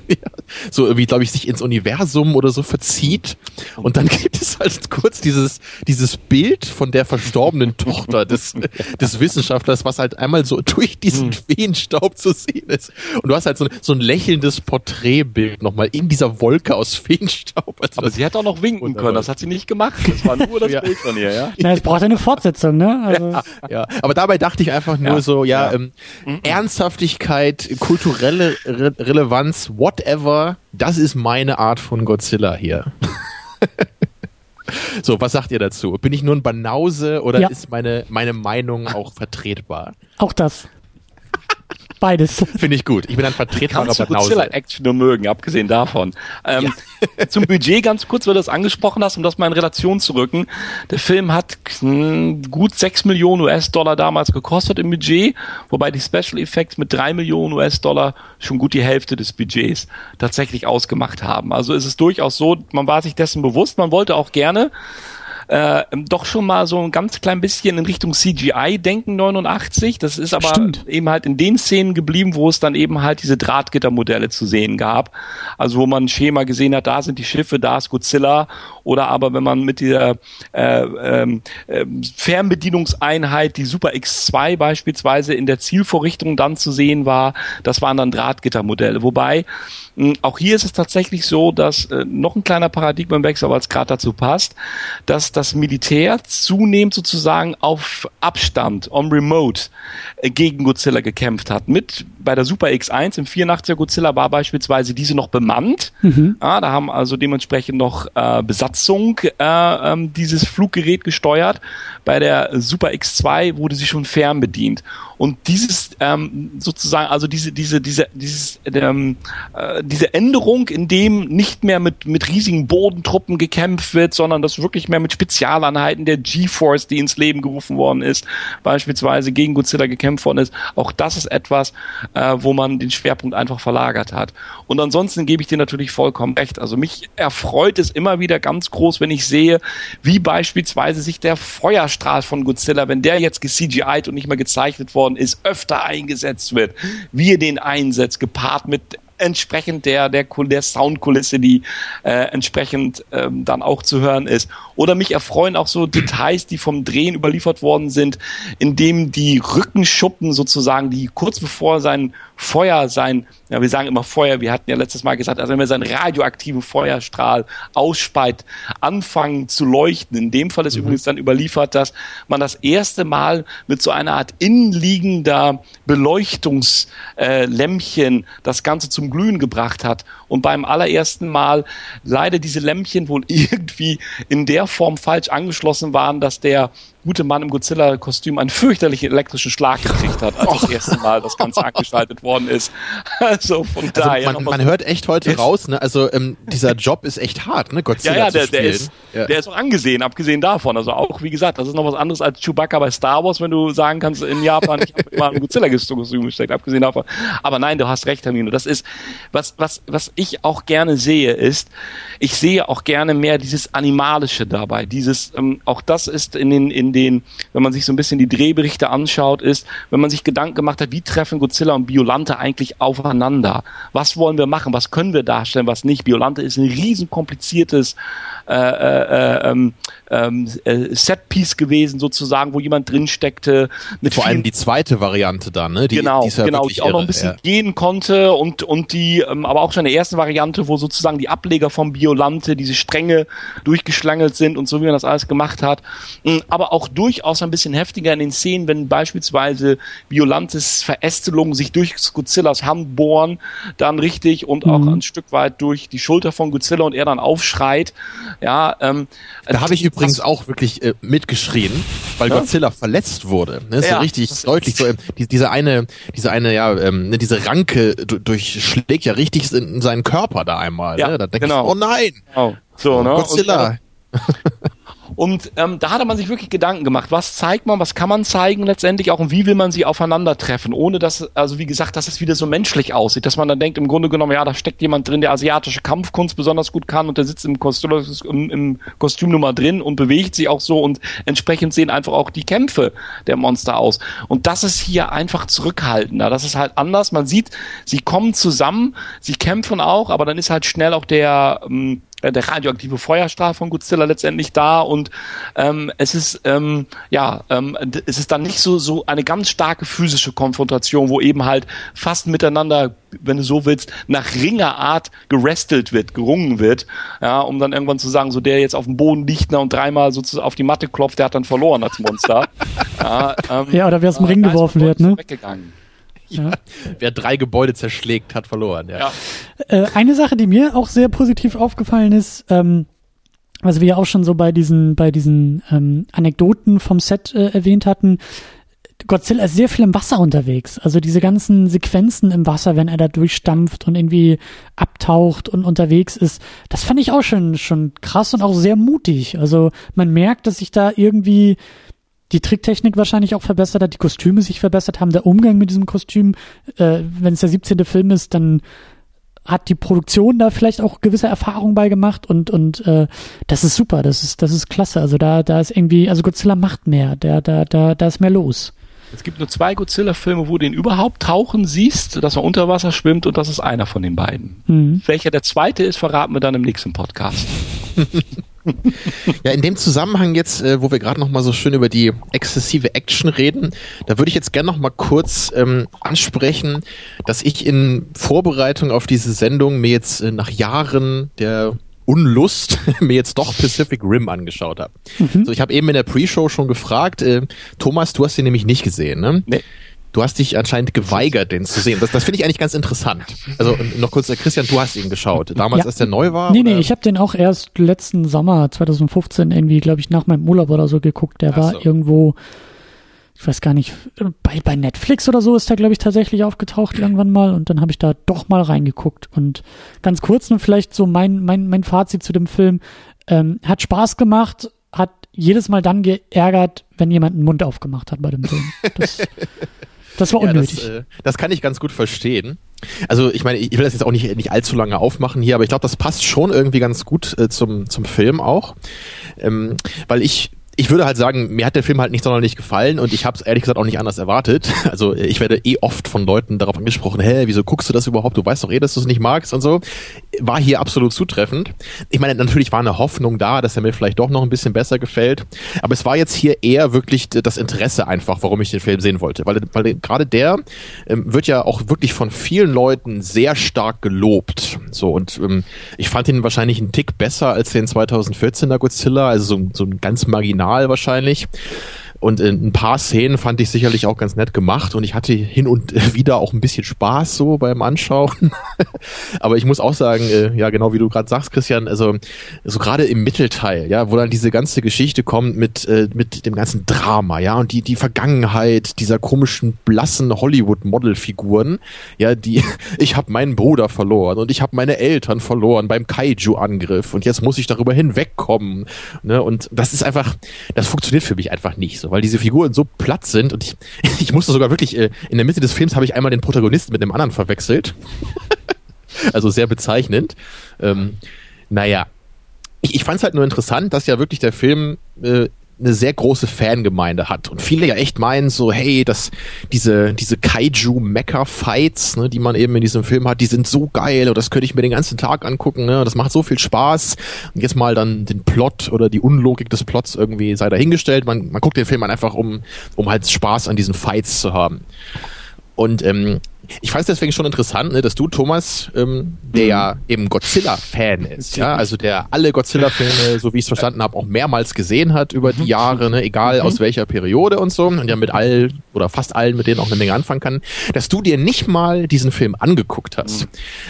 so irgendwie, glaube ich, sich ins Universum oder so verzieht. Und dann gibt es halt kurz dieses, dieses Bild von der verstorbenen Tochter des, des Wissenschaftlers, was halt einmal so durch diesen Feenstaub zu sehen ist. Und du hast halt so, so ein lächelndes Porträtbild nochmal in dieser Wolke aus Feenstaub. Also Aber sie hätte auch noch winken können, das hat sie nicht gemacht. Das war nur das ja. Bild von ihr, ja. Na, es braucht eine Fortsetzung, ne? Also. Ja, ja, aber dabei dachte ich einfach nur ja. so, ja, ähm, mhm. Ernsthaftigkeit, kulturelle Re Relevanz, whatever, das ist meine Art von Godzilla hier. So, was sagt ihr dazu? Bin ich nur ein Banause oder ja. ist meine, meine Meinung auch vertretbar? Auch das. Beides. Finde ich gut. Ich bin ein Vertreter Kannst du Godzilla-Action nur mögen, abgesehen davon. Ähm, ja. zum Budget ganz kurz, weil du das angesprochen hast, um das mal in Relation zu rücken. Der Film hat gut 6 Millionen US-Dollar damals gekostet im Budget, wobei die Special Effects mit 3 Millionen US-Dollar schon gut die Hälfte des Budgets tatsächlich ausgemacht haben. Also ist es durchaus so, man war sich dessen bewusst, man wollte auch gerne äh, doch schon mal so ein ganz klein bisschen in Richtung CGI denken 89. Das ist aber Stimmt. eben halt in den Szenen geblieben, wo es dann eben halt diese Drahtgittermodelle zu sehen gab. Also wo man ein Schema gesehen hat, da sind die Schiffe, da ist Godzilla. Oder aber wenn man mit dieser äh, ähm, äh, Fernbedienungseinheit, die Super X2 beispielsweise in der Zielvorrichtung dann zu sehen war, das waren dann Drahtgittermodelle. Wobei hm, auch hier ist es tatsächlich so, dass äh, noch ein kleiner Paradigmenwechsel, weil es gerade dazu passt, dass das Militär zunehmend sozusagen auf Abstand, on remote, äh, gegen Godzilla gekämpft hat. Mit bei der Super X1 im 84er Godzilla war beispielsweise diese noch bemannt. Mhm. Ja, da haben also dementsprechend noch äh, Besatzung äh, ähm, dieses Fluggerät gesteuert. Bei der Super X2 wurde sie schon fernbedient. Und dieses ähm, sozusagen, also diese, diese, diese, dieses, ähm, äh, diese Änderung, in dem nicht mehr mit, mit riesigen Bodentruppen gekämpft wird, sondern das wirklich mehr mit Spezialeinheiten der G-Force, die ins Leben gerufen worden ist, beispielsweise gegen Godzilla gekämpft worden ist, auch das ist etwas, äh, wo man den Schwerpunkt einfach verlagert hat. Und ansonsten gebe ich dir natürlich vollkommen recht. Also mich erfreut es immer wieder ganz groß, wenn ich sehe, wie beispielsweise sich der Feuerstrahl von Godzilla, wenn der jetzt ge-CGI'd und nicht mehr gezeichnet worden worden ist, öfter eingesetzt wird, wie er den einsetzt, gepaart mit entsprechend der, der, der Soundkulisse, die äh, entsprechend ähm, dann auch zu hören ist. Oder mich erfreuen auch so Details, die vom Drehen überliefert worden sind, indem die Rückenschuppen sozusagen, die kurz bevor sein Feuer, sein, ja, wir sagen immer Feuer, wir hatten ja letztes Mal gesagt, also wenn wir seinen radioaktiven Feuerstrahl ausspeit, anfangen zu leuchten. In dem Fall ist mhm. übrigens dann überliefert, dass man das erste Mal mit so einer Art innenliegender Beleuchtungslämpchen äh, das Ganze zum Glühen gebracht hat. Und beim allerersten Mal leider diese Lämpchen wohl irgendwie in der Form falsch angeschlossen waren, dass der gute Mann im Godzilla-Kostüm einen fürchterlichen elektrischen Schlag gekriegt hat, als das erste Mal das Ganze angeschaltet worden ist. Also von also daher. Man, man hört echt heute raus, ne? Also ähm, dieser Job ist echt hart, ne? Godzilla ja, ja, der, der ist, ja. der ist auch angesehen, abgesehen davon. Also auch, wie gesagt, das ist noch was anderes als Chewbacca bei Star Wars, wenn du sagen kannst, in Japan, ich habe immer ein Godzilla-Kostüm gesteckt, abgesehen davon. Aber nein, du hast recht, Hermino. Das ist, was, was, was ich auch gerne sehe, ist, ich sehe auch gerne mehr dieses Animalische dabei. Dieses, ähm, auch das ist in den, in den, wenn man sich so ein bisschen die Drehberichte anschaut, ist, wenn man sich Gedanken gemacht hat, wie treffen Godzilla und Biolante eigentlich aufeinander? Was wollen wir machen? Was können wir darstellen, was nicht? Biolante ist ein riesen kompliziertes äh, äh, äh, ähm, äh, Setpiece gewesen, sozusagen, wo jemand drin steckte. Vor allem die zweite Variante dann, ne? Die, genau, die ja genau, die auch noch ein bisschen ja. gehen konnte und, und die, ähm, aber auch schon in der ersten Variante, wo sozusagen die Ableger vom Biolante, diese Stränge durchgeschlangelt sind und so, wie man das alles gemacht hat. Mm, aber auch durchaus ein bisschen heftiger in den Szenen, wenn beispielsweise Violantes Verästelungen sich durch Godzillas Hand bohren, dann richtig und auch mhm. ein Stück weit durch die Schulter von Godzilla und er dann aufschreit. Ja, ähm, da habe ich übrigens auch wirklich äh, mitgeschrien, weil ja? Godzilla verletzt wurde. Ne, ist ja, so richtig deutlich so. Äh, die, diese eine, diese eine, ja, ähm, ne, diese Ranke durchschlägt ja richtig in seinen Körper da einmal. Ja, ne? Da denke genau. ich, oh nein, genau. so, ne? Godzilla. Und, ähm, da hatte man sich wirklich Gedanken gemacht, was zeigt man, was kann man zeigen letztendlich auch und wie will man sie aufeinandertreffen, ohne dass, also wie gesagt, dass es wieder so menschlich aussieht, dass man dann denkt, im Grunde genommen, ja, da steckt jemand drin, der asiatische Kampfkunst besonders gut kann und der sitzt im Kostüm, im, im Kostüm Nummer drin und bewegt sich auch so und entsprechend sehen einfach auch die Kämpfe der Monster aus. Und das ist hier einfach zurückhaltender. Das ist halt anders. Man sieht, sie kommen zusammen, sie kämpfen auch, aber dann ist halt schnell auch der, ähm, äh, der radioaktive Feuerstrahl von Godzilla letztendlich da und ähm, es ist ähm, ja ähm, es ist dann nicht so so eine ganz starke physische Konfrontation, wo eben halt fast miteinander, wenn du so willst, nach Ringerart gerestelt wird, gerungen wird, ja, um dann irgendwann zu sagen, so der jetzt auf dem Boden liegt und dreimal sozusagen auf die Matte klopft, der hat dann verloren als Monster. ja, ähm, ja, oder wer aus dem Ring geworfen wird, ne? Weggegangen. Ja. Wer drei Gebäude zerschlägt, hat verloren. Ja. ja. Äh, eine Sache, die mir auch sehr positiv aufgefallen ist, ähm, was wir ja auch schon so bei diesen, bei diesen ähm, Anekdoten vom Set äh, erwähnt hatten, Godzilla ist sehr viel im Wasser unterwegs. Also diese ganzen Sequenzen im Wasser, wenn er da durchstampft und irgendwie abtaucht und unterwegs ist, das fand ich auch schon, schon krass und auch sehr mutig. Also man merkt, dass sich da irgendwie die Tricktechnik wahrscheinlich auch verbessert hat, die Kostüme sich verbessert haben, der Umgang mit diesem Kostüm. Äh, wenn es der 17. Film ist, dann hat die Produktion da vielleicht auch gewisse Erfahrungen bei gemacht und und äh, das ist super, das ist das ist klasse. Also da da ist irgendwie, also Godzilla macht mehr, da da da da ist mehr los. Es gibt nur zwei Godzilla-Filme, wo du ihn überhaupt tauchen siehst, dass er unter Wasser schwimmt und das ist einer von den beiden. Mhm. Welcher der zweite ist, verraten wir dann im nächsten Podcast. ja, in dem Zusammenhang jetzt, äh, wo wir gerade noch mal so schön über die exzessive Action reden, da würde ich jetzt gerne noch mal kurz ähm, ansprechen, dass ich in Vorbereitung auf diese Sendung mir jetzt äh, nach Jahren der Unlust mir jetzt doch Pacific Rim angeschaut habe. Mhm. So, ich habe eben in der Pre-Show schon gefragt, äh, Thomas, du hast den nämlich nicht gesehen, ne? Nee. Du hast dich anscheinend geweigert, den zu sehen. Das, das finde ich eigentlich ganz interessant. Also noch kurz, äh, Christian, du hast ihn geschaut. Damals, ja. als der neu war? Nee, oder? nee, ich habe den auch erst letzten Sommer 2015 irgendwie, glaube ich, nach meinem Urlaub oder so geguckt. Der Ach war so. irgendwo, ich weiß gar nicht, bei, bei Netflix oder so ist der, glaube ich, tatsächlich aufgetaucht irgendwann mal. Und dann habe ich da doch mal reingeguckt. Und ganz kurz nur vielleicht so mein, mein, mein Fazit zu dem Film. Ähm, hat Spaß gemacht, hat jedes Mal dann geärgert, wenn jemand einen Mund aufgemacht hat bei dem Film. Das, Das war unnötig. Ja, das, äh, das, kann ich ganz gut verstehen. Also ich meine, ich will das jetzt auch nicht, nicht allzu lange aufmachen hier, aber ich glaube, das passt schon irgendwie ganz gut äh, zum, zum Film auch. Ähm, weil ich ich würde halt sagen, mir hat der Film halt nicht sonderlich gefallen und ich habe es ehrlich gesagt auch nicht anders erwartet. Also ich werde eh oft von Leuten darauf angesprochen, hä, wieso guckst du das überhaupt? Du weißt doch eh, dass du es nicht magst und so. War hier absolut zutreffend. Ich meine, natürlich war eine Hoffnung da, dass er mir vielleicht doch noch ein bisschen besser gefällt. Aber es war jetzt hier eher wirklich das Interesse einfach, warum ich den Film sehen wollte. Weil, weil gerade der ähm, wird ja auch wirklich von vielen Leuten sehr stark gelobt. So und ähm, ich fand ihn wahrscheinlich einen Tick besser als den 2014er Godzilla, also so, so ein ganz marginal Original wahrscheinlich. Und ein paar Szenen fand ich sicherlich auch ganz nett gemacht und ich hatte hin und wieder auch ein bisschen Spaß so beim Anschauen. Aber ich muss auch sagen, äh, ja genau wie du gerade sagst, Christian, also so gerade im Mittelteil, ja, wo dann diese ganze Geschichte kommt mit äh, mit dem ganzen Drama, ja, und die die Vergangenheit dieser komischen blassen Hollywood-Modelfiguren, ja, die ich habe meinen Bruder verloren und ich habe meine Eltern verloren beim Kaiju-Angriff und jetzt muss ich darüber hinwegkommen, ne? Und das ist einfach, das funktioniert für mich einfach nicht so weil diese Figuren so platt sind und ich, ich musste sogar wirklich, äh, in der Mitte des Films habe ich einmal den Protagonisten mit dem anderen verwechselt. also sehr bezeichnend. Ähm, naja, ich, ich fand es halt nur interessant, dass ja wirklich der Film äh, eine sehr große Fangemeinde hat und viele ja echt meinen so, hey, dass diese diese Kaiju Mecha Fights, ne, die man eben in diesem Film hat, die sind so geil und das könnte ich mir den ganzen Tag angucken, ne, das macht so viel Spaß. Und jetzt mal dann den Plot oder die Unlogik des Plots irgendwie sei dahingestellt. Man man guckt den Film einfach um um halt Spaß an diesen Fights zu haben. Und ähm, ich fand es deswegen schon interessant, ne, dass du, Thomas, ähm, der mhm. ja eben Godzilla-Fan ist, ja, also der alle Godzilla-Filme, so wie ich es verstanden habe, auch mehrmals gesehen hat über die mhm. Jahre, ne, egal mhm. aus welcher Periode und so, und ja mit all oder fast allen, mit denen auch eine Menge anfangen kann, dass du dir nicht mal diesen Film angeguckt hast. Mhm.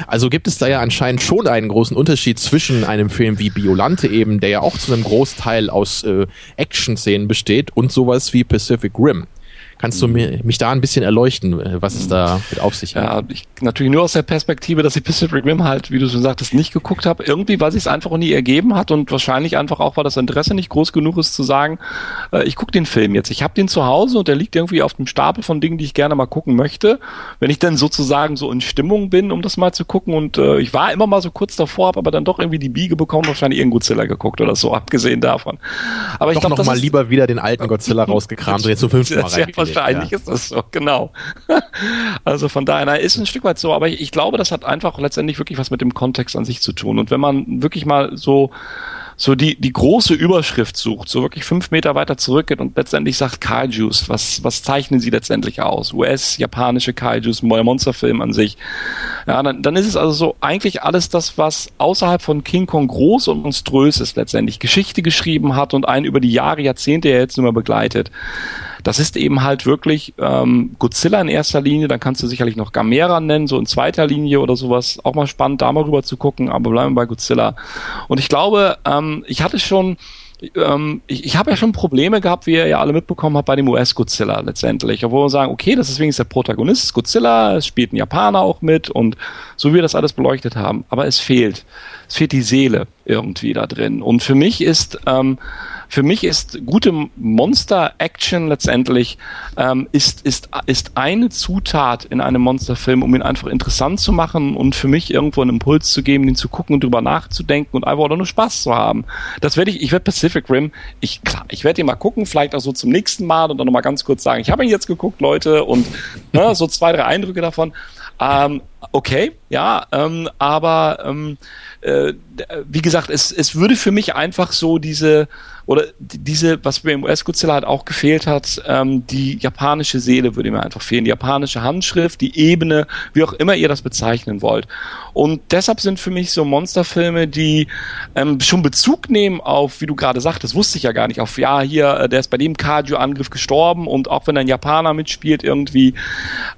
Also gibt es da ja anscheinend schon einen großen Unterschied zwischen einem Film wie Biolante eben, der ja auch zu einem Großteil aus äh, Action-Szenen besteht, und sowas wie Pacific Rim. Kannst du mir, mich da ein bisschen erleuchten, äh, was es da mit auf sich hat? Ja, ich, natürlich nur aus der Perspektive, dass ich Pacific Rim halt, wie du schon sagtest, nicht geguckt habe. Irgendwie, weil sich es einfach nie ergeben hat und wahrscheinlich einfach auch, weil das Interesse nicht groß genug ist zu sagen, äh, ich gucke den Film jetzt. Ich habe den zu Hause und der liegt irgendwie auf dem Stapel von Dingen, die ich gerne mal gucken möchte. Wenn ich dann sozusagen so in Stimmung bin, um das mal zu gucken und äh, ich war immer mal so kurz davor, habe aber dann doch irgendwie die Biege bekommen, wahrscheinlich irgendein Godzilla geguckt oder so, abgesehen davon. Aber doch ich glaube, noch mal lieber wieder den alten Godzilla rausgekramt und jetzt zum fünften Mal rein. Wahrscheinlich ja. ist das so, genau. also von daher, na, ist ein Stück weit so, aber ich, ich glaube, das hat einfach letztendlich wirklich was mit dem Kontext an sich zu tun. Und wenn man wirklich mal so so die, die große Überschrift sucht, so wirklich fünf Meter weiter zurückgeht und letztendlich sagt Kaijus, was, was zeichnen sie letztendlich aus? US, japanische Kaijus, Monsterfilm an sich. Ja, dann, dann ist es also so eigentlich alles das, was außerhalb von King Kong groß und monströs ist letztendlich, Geschichte geschrieben hat und einen über die Jahre, Jahrzehnte ja jetzt nur mal begleitet. Das ist eben halt wirklich ähm, Godzilla in erster Linie, dann kannst du sicherlich noch Gamera nennen, so in zweiter Linie oder sowas. Auch mal spannend, da mal rüber zu gucken, aber bleiben wir bei Godzilla. Und ich glaube, ähm, ich hatte schon ähm, ich, ich habe ja schon Probleme gehabt, wie ihr ja alle mitbekommen habt, bei dem US-Godzilla letztendlich. Obwohl wir sagen, okay, das ist wenigstens der Protagonist, Godzilla, es spielt ein Japaner auch mit und so wie wir das alles beleuchtet haben. Aber es fehlt. Es fehlt die Seele irgendwie da drin. Und für mich ist ähm, für mich ist gute Monster-Action letztendlich ähm, ist, ist, ist eine Zutat in einem Monsterfilm, um ihn einfach interessant zu machen und für mich irgendwo einen Impuls zu geben, ihn zu gucken und drüber nachzudenken und einfach nur Spaß zu haben. Das werde ich, ich werde Pacific Rim, ich, klar, ich werde ihn mal gucken, vielleicht auch so zum nächsten Mal und dann nochmal ganz kurz sagen, ich habe ihn jetzt geguckt, Leute, und ne, so zwei, drei Eindrücke davon. Ähm, okay, ja, ähm, aber ähm, äh, wie gesagt, es, es würde für mich einfach so diese oder diese, was mir im US-Godzilla halt auch gefehlt hat, ähm, die japanische Seele würde mir einfach fehlen, die japanische Handschrift, die Ebene, wie auch immer ihr das bezeichnen wollt. Und deshalb sind für mich so Monsterfilme, die ähm, schon Bezug nehmen auf, wie du gerade sagtest, wusste ich ja gar nicht, auf ja, hier, äh, der ist bei dem Kaju-Angriff gestorben und auch wenn ein Japaner mitspielt irgendwie,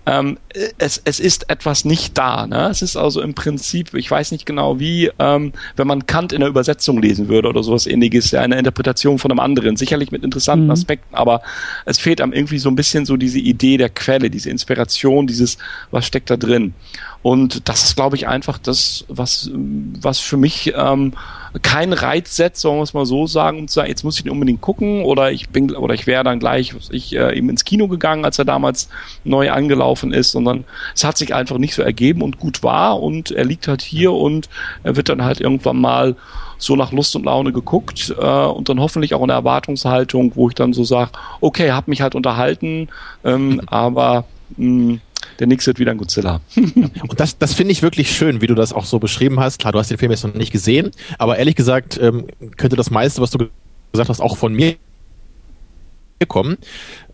ähm, es, es ist etwas nicht da. Ne? Es ist also im Prinzip, ich weiß nicht genau wie, ähm, wenn man Kant in der Übersetzung lesen würde oder sowas ähnliches, ja, eine Interpretation von einem anderen, sicherlich mit interessanten mhm. Aspekten, aber es fehlt einem irgendwie so ein bisschen so diese Idee der Quelle, diese Inspiration, dieses, was steckt da drin. Und das ist, glaube ich, einfach das, was, was für mich ähm, kein Reiz setzt, sollen wir es mal so sagen, und sagen, jetzt muss ich ihn unbedingt gucken oder ich bin oder ich wäre dann gleich ich äh, eben ins Kino gegangen, als er damals neu angelaufen ist, sondern es hat sich einfach nicht so ergeben und gut war und er liegt halt hier und er wird dann halt irgendwann mal so nach Lust und Laune geguckt äh, und dann hoffentlich auch in der Erwartungshaltung, wo ich dann so sage, okay, hab mich halt unterhalten, ähm, aber mh, der nächste wird wieder ein Godzilla. und das, das finde ich wirklich schön, wie du das auch so beschrieben hast. Klar, du hast den Film jetzt noch nicht gesehen, aber ehrlich gesagt ähm, könnte das meiste, was du gesagt hast, auch von mir kommen.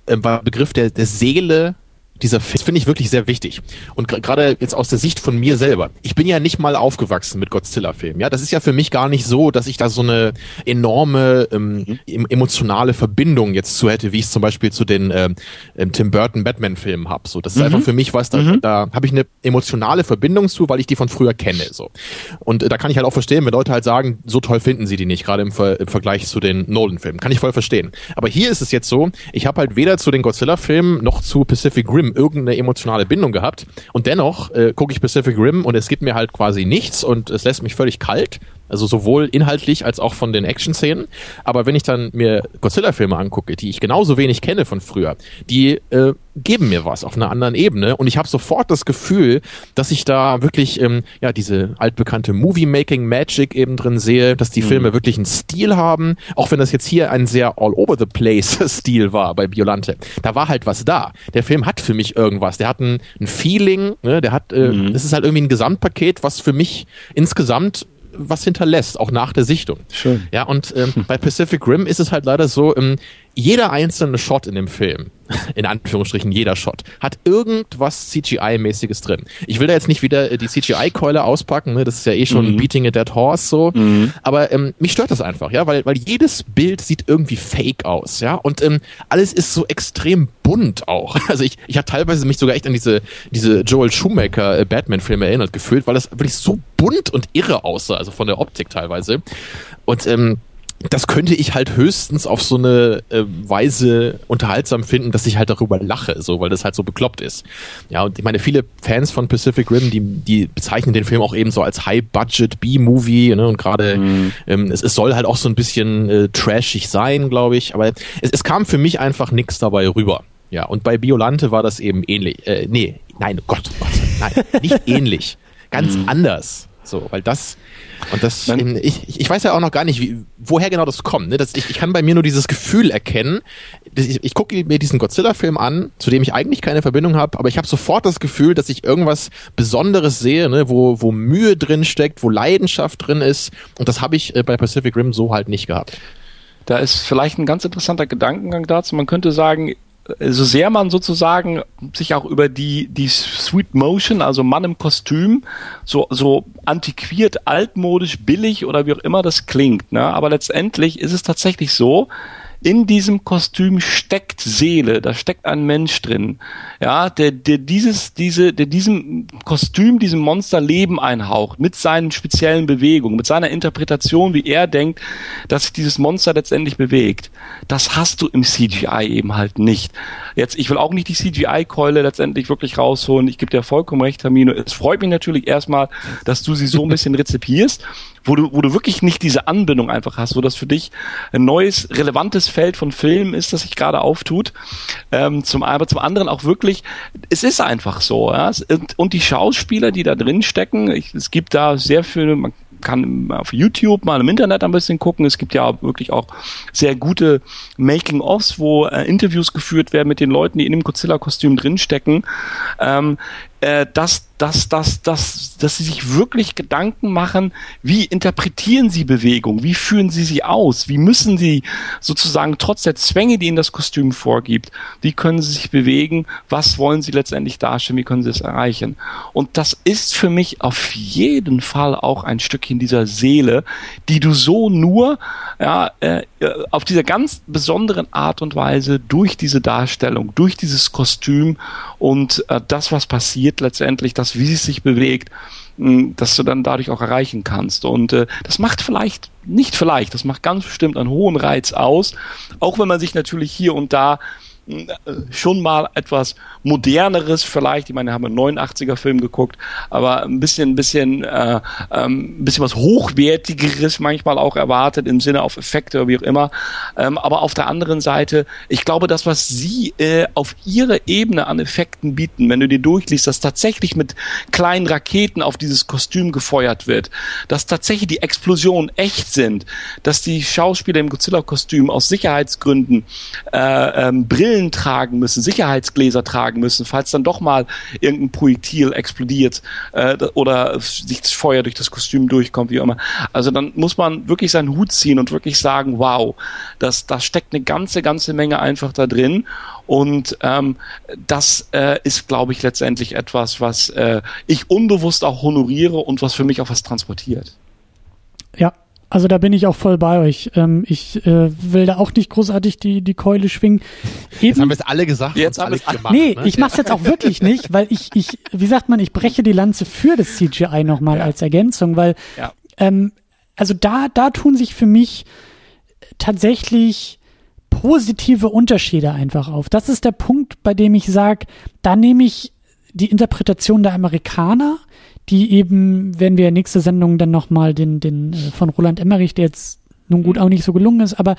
Ähm, war Begriff der, der Seele dieser Film, das finde ich wirklich sehr wichtig. Und gerade jetzt aus der Sicht von mir selber. Ich bin ja nicht mal aufgewachsen mit Godzilla-Filmen. Ja, das ist ja für mich gar nicht so, dass ich da so eine enorme ähm, mhm. emotionale Verbindung jetzt zu hätte, wie ich es zum Beispiel zu den ähm, ähm Tim Burton Batman-Filmen habe. So, das ist mhm. einfach für mich was, da, mhm. da habe ich eine emotionale Verbindung zu, weil ich die von früher kenne. So. Und äh, da kann ich halt auch verstehen, wenn Leute halt sagen, so toll finden sie die nicht, gerade im, Ver im Vergleich zu den Nolan-Filmen. Kann ich voll verstehen. Aber hier ist es jetzt so, ich habe halt weder zu den Godzilla-Filmen noch zu Pacific Rim irgendeine emotionale Bindung gehabt. Und dennoch äh, gucke ich Pacific Rim und es gibt mir halt quasi nichts und es lässt mich völlig kalt. Also sowohl inhaltlich als auch von den Action-Szenen. Aber wenn ich dann mir Godzilla-Filme angucke, die ich genauso wenig kenne von früher, die äh, geben mir was auf einer anderen Ebene und ich habe sofort das Gefühl, dass ich da wirklich ähm, ja diese altbekannte Movie-Making Magic eben drin sehe, dass die mhm. Filme wirklich einen Stil haben, auch wenn das jetzt hier ein sehr all over the place Stil war bei Biolante. Da war halt was da. Der Film hat für mich irgendwas. Der hat ein, ein Feeling, ne? der hat, äh, mhm. das ist halt irgendwie ein Gesamtpaket, was für mich insgesamt was hinterlässt, auch nach der Sichtung. Schön. Ja, und ähm, bei Pacific Rim ist es halt leider so, ähm, jeder einzelne Shot in dem Film, in Anführungsstrichen jeder Shot, hat irgendwas CGI-mäßiges drin. Ich will da jetzt nicht wieder äh, die CGI-Keule auspacken, ne? das ist ja eh schon mhm. Beating a Dead Horse so, mhm. aber ähm, mich stört das einfach, ja, weil, weil jedes Bild sieht irgendwie fake aus, ja, und ähm, alles ist so extrem bunt auch. Also ich, ich habe teilweise mich sogar echt an diese, diese Joel Schumacher äh, Batman-Filme erinnert gefühlt, weil das wirklich so bunt und irre aussah, also von der Optik teilweise. Und ähm, das könnte ich halt höchstens auf so eine äh, Weise unterhaltsam finden, dass ich halt darüber lache, so, weil das halt so bekloppt ist. Ja, und ich meine, viele Fans von Pacific Rim, die, die bezeichnen den Film auch eben so als High-Budget B-Movie, ne, und gerade mhm. ähm, es, es soll halt auch so ein bisschen äh, trashig sein, glaube ich, aber es, es kam für mich einfach nichts dabei rüber. Ja, und bei Biolante war das eben ähnlich. Äh, nee, nein, Gott, Gott, nein, nicht ähnlich, ganz mhm. anders. So, weil das und das, in, ich, ich weiß ja auch noch gar nicht, wie, woher genau das kommt. Ne? Das, ich, ich kann bei mir nur dieses Gefühl erkennen. Ich, ich gucke mir diesen Godzilla-Film an, zu dem ich eigentlich keine Verbindung habe, aber ich habe sofort das Gefühl, dass ich irgendwas Besonderes sehe, ne? wo, wo Mühe drin steckt, wo Leidenschaft drin ist. Und das habe ich äh, bei Pacific Rim so halt nicht gehabt. Da ist vielleicht ein ganz interessanter Gedankengang dazu. Man könnte sagen, so sehr man sozusagen sich auch über die, die Sweet Motion, also Mann im Kostüm, so, so antiquiert, altmodisch, billig oder wie auch immer das klingt, ne? aber letztendlich ist es tatsächlich so, in diesem Kostüm steckt Seele, da steckt ein Mensch drin, ja, der, der dieses, diese, der diesem Kostüm, diesem Monster Leben einhaucht, mit seinen speziellen Bewegungen, mit seiner Interpretation, wie er denkt, dass sich dieses Monster letztendlich bewegt. Das hast du im CGI eben halt nicht. Jetzt, ich will auch nicht die CGI-Keule letztendlich wirklich rausholen. Ich gebe dir vollkommen recht, Termino. Es freut mich natürlich erstmal, dass du sie so ein bisschen rezipierst wo du, wo du wirklich nicht diese Anbindung einfach hast, wo das für dich ein neues, relevantes Feld von Filmen ist, das sich gerade auftut. Ähm, zum, aber zum anderen auch wirklich, es ist einfach so. Ja? Und, und die Schauspieler, die da drin stecken, ich, es gibt da sehr viele, man kann auf YouTube mal im Internet ein bisschen gucken. Es gibt ja wirklich auch sehr gute Making-ofs, wo äh, Interviews geführt werden mit den Leuten, die in dem Godzilla-Kostüm drinstecken. Ähm, äh, dass, dass, dass, dass, dass sie sich wirklich Gedanken machen, wie interpretieren sie Bewegung, wie führen sie sie aus, wie müssen sie sozusagen trotz der Zwänge, die ihnen das Kostüm vorgibt, wie können sie sich bewegen, was wollen sie letztendlich darstellen, wie können sie es erreichen. Und das ist für mich auf jeden Fall auch ein Stückchen dieser Seele, die du so nur ja, äh, auf dieser ganz besonderen Art und Weise durch diese Darstellung, durch dieses Kostüm und äh, das, was passiert letztendlich, wie es sich bewegt, dass du dann dadurch auch erreichen kannst. Und äh, das macht vielleicht, nicht vielleicht, das macht ganz bestimmt einen hohen Reiz aus, auch wenn man sich natürlich hier und da schon mal etwas moderneres vielleicht. Ich meine, haben einen 89er Film geguckt, aber ein bisschen, ein bisschen, äh, ähm, ein bisschen was hochwertigeres manchmal auch erwartet im Sinne auf Effekte oder wie auch immer. Ähm, aber auf der anderen Seite, ich glaube, das, was sie äh, auf ihre Ebene an Effekten bieten, wenn du dir durchliest, dass tatsächlich mit kleinen Raketen auf dieses Kostüm gefeuert wird, dass tatsächlich die Explosionen echt sind, dass die Schauspieler im Godzilla-Kostüm aus Sicherheitsgründen äh, ähm, Brillen Brillen tragen müssen, Sicherheitsgläser tragen müssen, falls dann doch mal irgendein Projektil explodiert äh, oder sich das Feuer durch das Kostüm durchkommt, wie immer. Also dann muss man wirklich seinen Hut ziehen und wirklich sagen, wow, das, da steckt eine ganze, ganze Menge einfach da drin. Und ähm, das äh, ist, glaube ich, letztendlich etwas, was äh, ich unbewusst auch honoriere und was für mich auch was transportiert. Ja, also da bin ich auch voll bei euch. Ähm, ich äh, will da auch nicht großartig die, die Keule schwingen. Eben, jetzt haben wir es alle gesagt. Jetzt haben wir es gemacht. Nee, ne? ich mach's jetzt auch wirklich nicht, weil ich, ich, wie sagt man, ich breche die Lanze für das CGI nochmal ja. als Ergänzung, weil ja. ähm, also da, da tun sich für mich tatsächlich positive Unterschiede einfach auf. Das ist der Punkt, bei dem ich sage, da nehme ich die Interpretation der Amerikaner, die eben, wenn wir nächste Sendung dann nochmal den, den äh, von Roland Emmerich, der jetzt nun gut auch nicht so gelungen ist, aber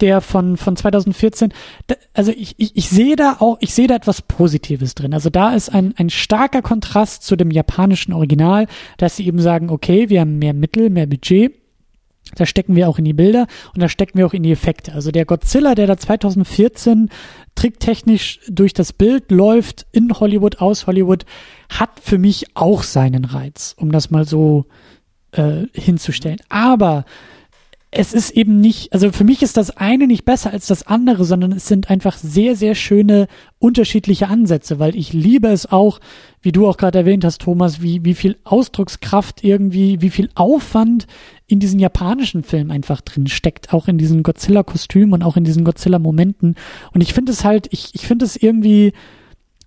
der von, von 2014, da, also ich, ich, ich sehe da auch, ich sehe da etwas Positives drin. Also da ist ein, ein starker Kontrast zu dem japanischen Original, dass sie eben sagen, okay, wir haben mehr Mittel, mehr Budget. Da stecken wir auch in die Bilder und da stecken wir auch in die Effekte. Also der Godzilla, der da 2014 tricktechnisch durch das Bild läuft, in Hollywood, aus Hollywood, hat für mich auch seinen Reiz, um das mal so äh, hinzustellen. Aber es ist eben nicht, also für mich ist das eine nicht besser als das andere, sondern es sind einfach sehr, sehr schöne unterschiedliche Ansätze, weil ich liebe es auch, wie du auch gerade erwähnt hast, Thomas, wie, wie viel Ausdruckskraft irgendwie, wie viel Aufwand in diesen japanischen Filmen einfach drin steckt, auch in diesen Godzilla-Kostümen und auch in diesen Godzilla-Momenten. Und ich finde es halt, ich, ich finde es irgendwie,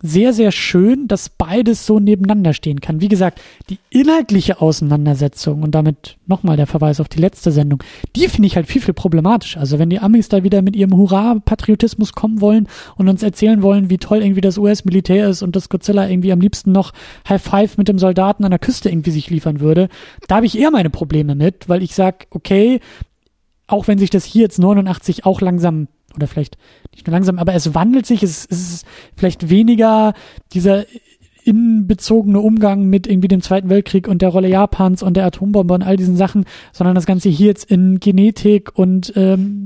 sehr, sehr schön, dass beides so nebeneinander stehen kann. Wie gesagt, die inhaltliche Auseinandersetzung und damit nochmal der Verweis auf die letzte Sendung, die finde ich halt viel, viel problematisch. Also wenn die Amis da wieder mit ihrem Hurra-Patriotismus kommen wollen und uns erzählen wollen, wie toll irgendwie das US-Militär ist und dass Godzilla irgendwie am liebsten noch High Five mit dem Soldaten an der Küste irgendwie sich liefern würde, da habe ich eher meine Probleme mit, weil ich sag, okay, auch wenn sich das hier jetzt 89 auch langsam oder vielleicht nicht nur langsam, aber es wandelt sich, es, es ist vielleicht weniger dieser innenbezogene Umgang mit irgendwie dem Zweiten Weltkrieg und der Rolle Japans und der Atombombe und all diesen Sachen, sondern das Ganze hier jetzt in Genetik und ähm,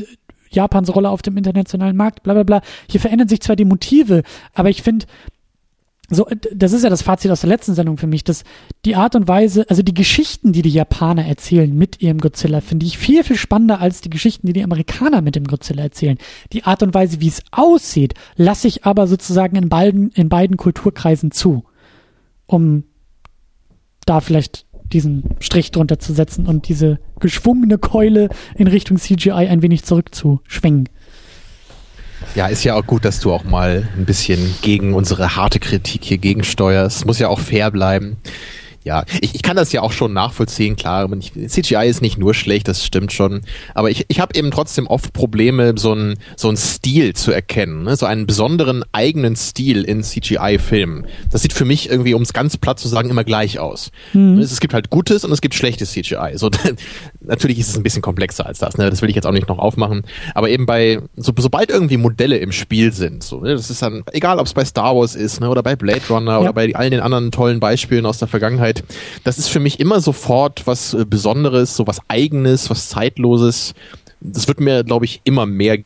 Japans Rolle auf dem internationalen Markt, bla bla bla. Hier verändern sich zwar die Motive, aber ich finde, so, das ist ja das Fazit aus der letzten Sendung für mich, dass die Art und Weise, also die Geschichten, die die Japaner erzählen mit ihrem Godzilla, finde ich viel, viel spannender als die Geschichten, die die Amerikaner mit dem Godzilla erzählen. Die Art und Weise, wie es aussieht, lasse ich aber sozusagen in beiden, in beiden Kulturkreisen zu, um da vielleicht diesen Strich drunter zu setzen und diese geschwungene Keule in Richtung CGI ein wenig zurückzuschwenken. Ja, ist ja auch gut, dass du auch mal ein bisschen gegen unsere harte Kritik hier gegensteuerst. Muss ja auch fair bleiben ja, ich, ich kann das ja auch schon nachvollziehen, klar. CGI ist nicht nur schlecht, das stimmt schon. Aber ich, ich habe eben trotzdem oft Probleme, so einen so einen Stil zu erkennen, ne? so einen besonderen eigenen Stil in CGI-Filmen. Das sieht für mich irgendwie, um es ganz platt zu sagen, immer gleich aus. Mhm. Es, es, gibt halt gutes und es gibt schlechtes CGI. So, natürlich ist es ein bisschen komplexer als das, ne? das will ich jetzt auch nicht noch aufmachen. Aber eben bei, so, sobald irgendwie Modelle im Spiel sind, so, ne? das ist dann, egal ob es bei Star Wars ist ne? oder bei Blade Runner ja. oder bei all den anderen tollen Beispielen aus der Vergangenheit, Zeit. Das ist für mich immer sofort was äh, Besonderes, so was Eigenes, was Zeitloses. Das wird mir, glaube ich, immer mehr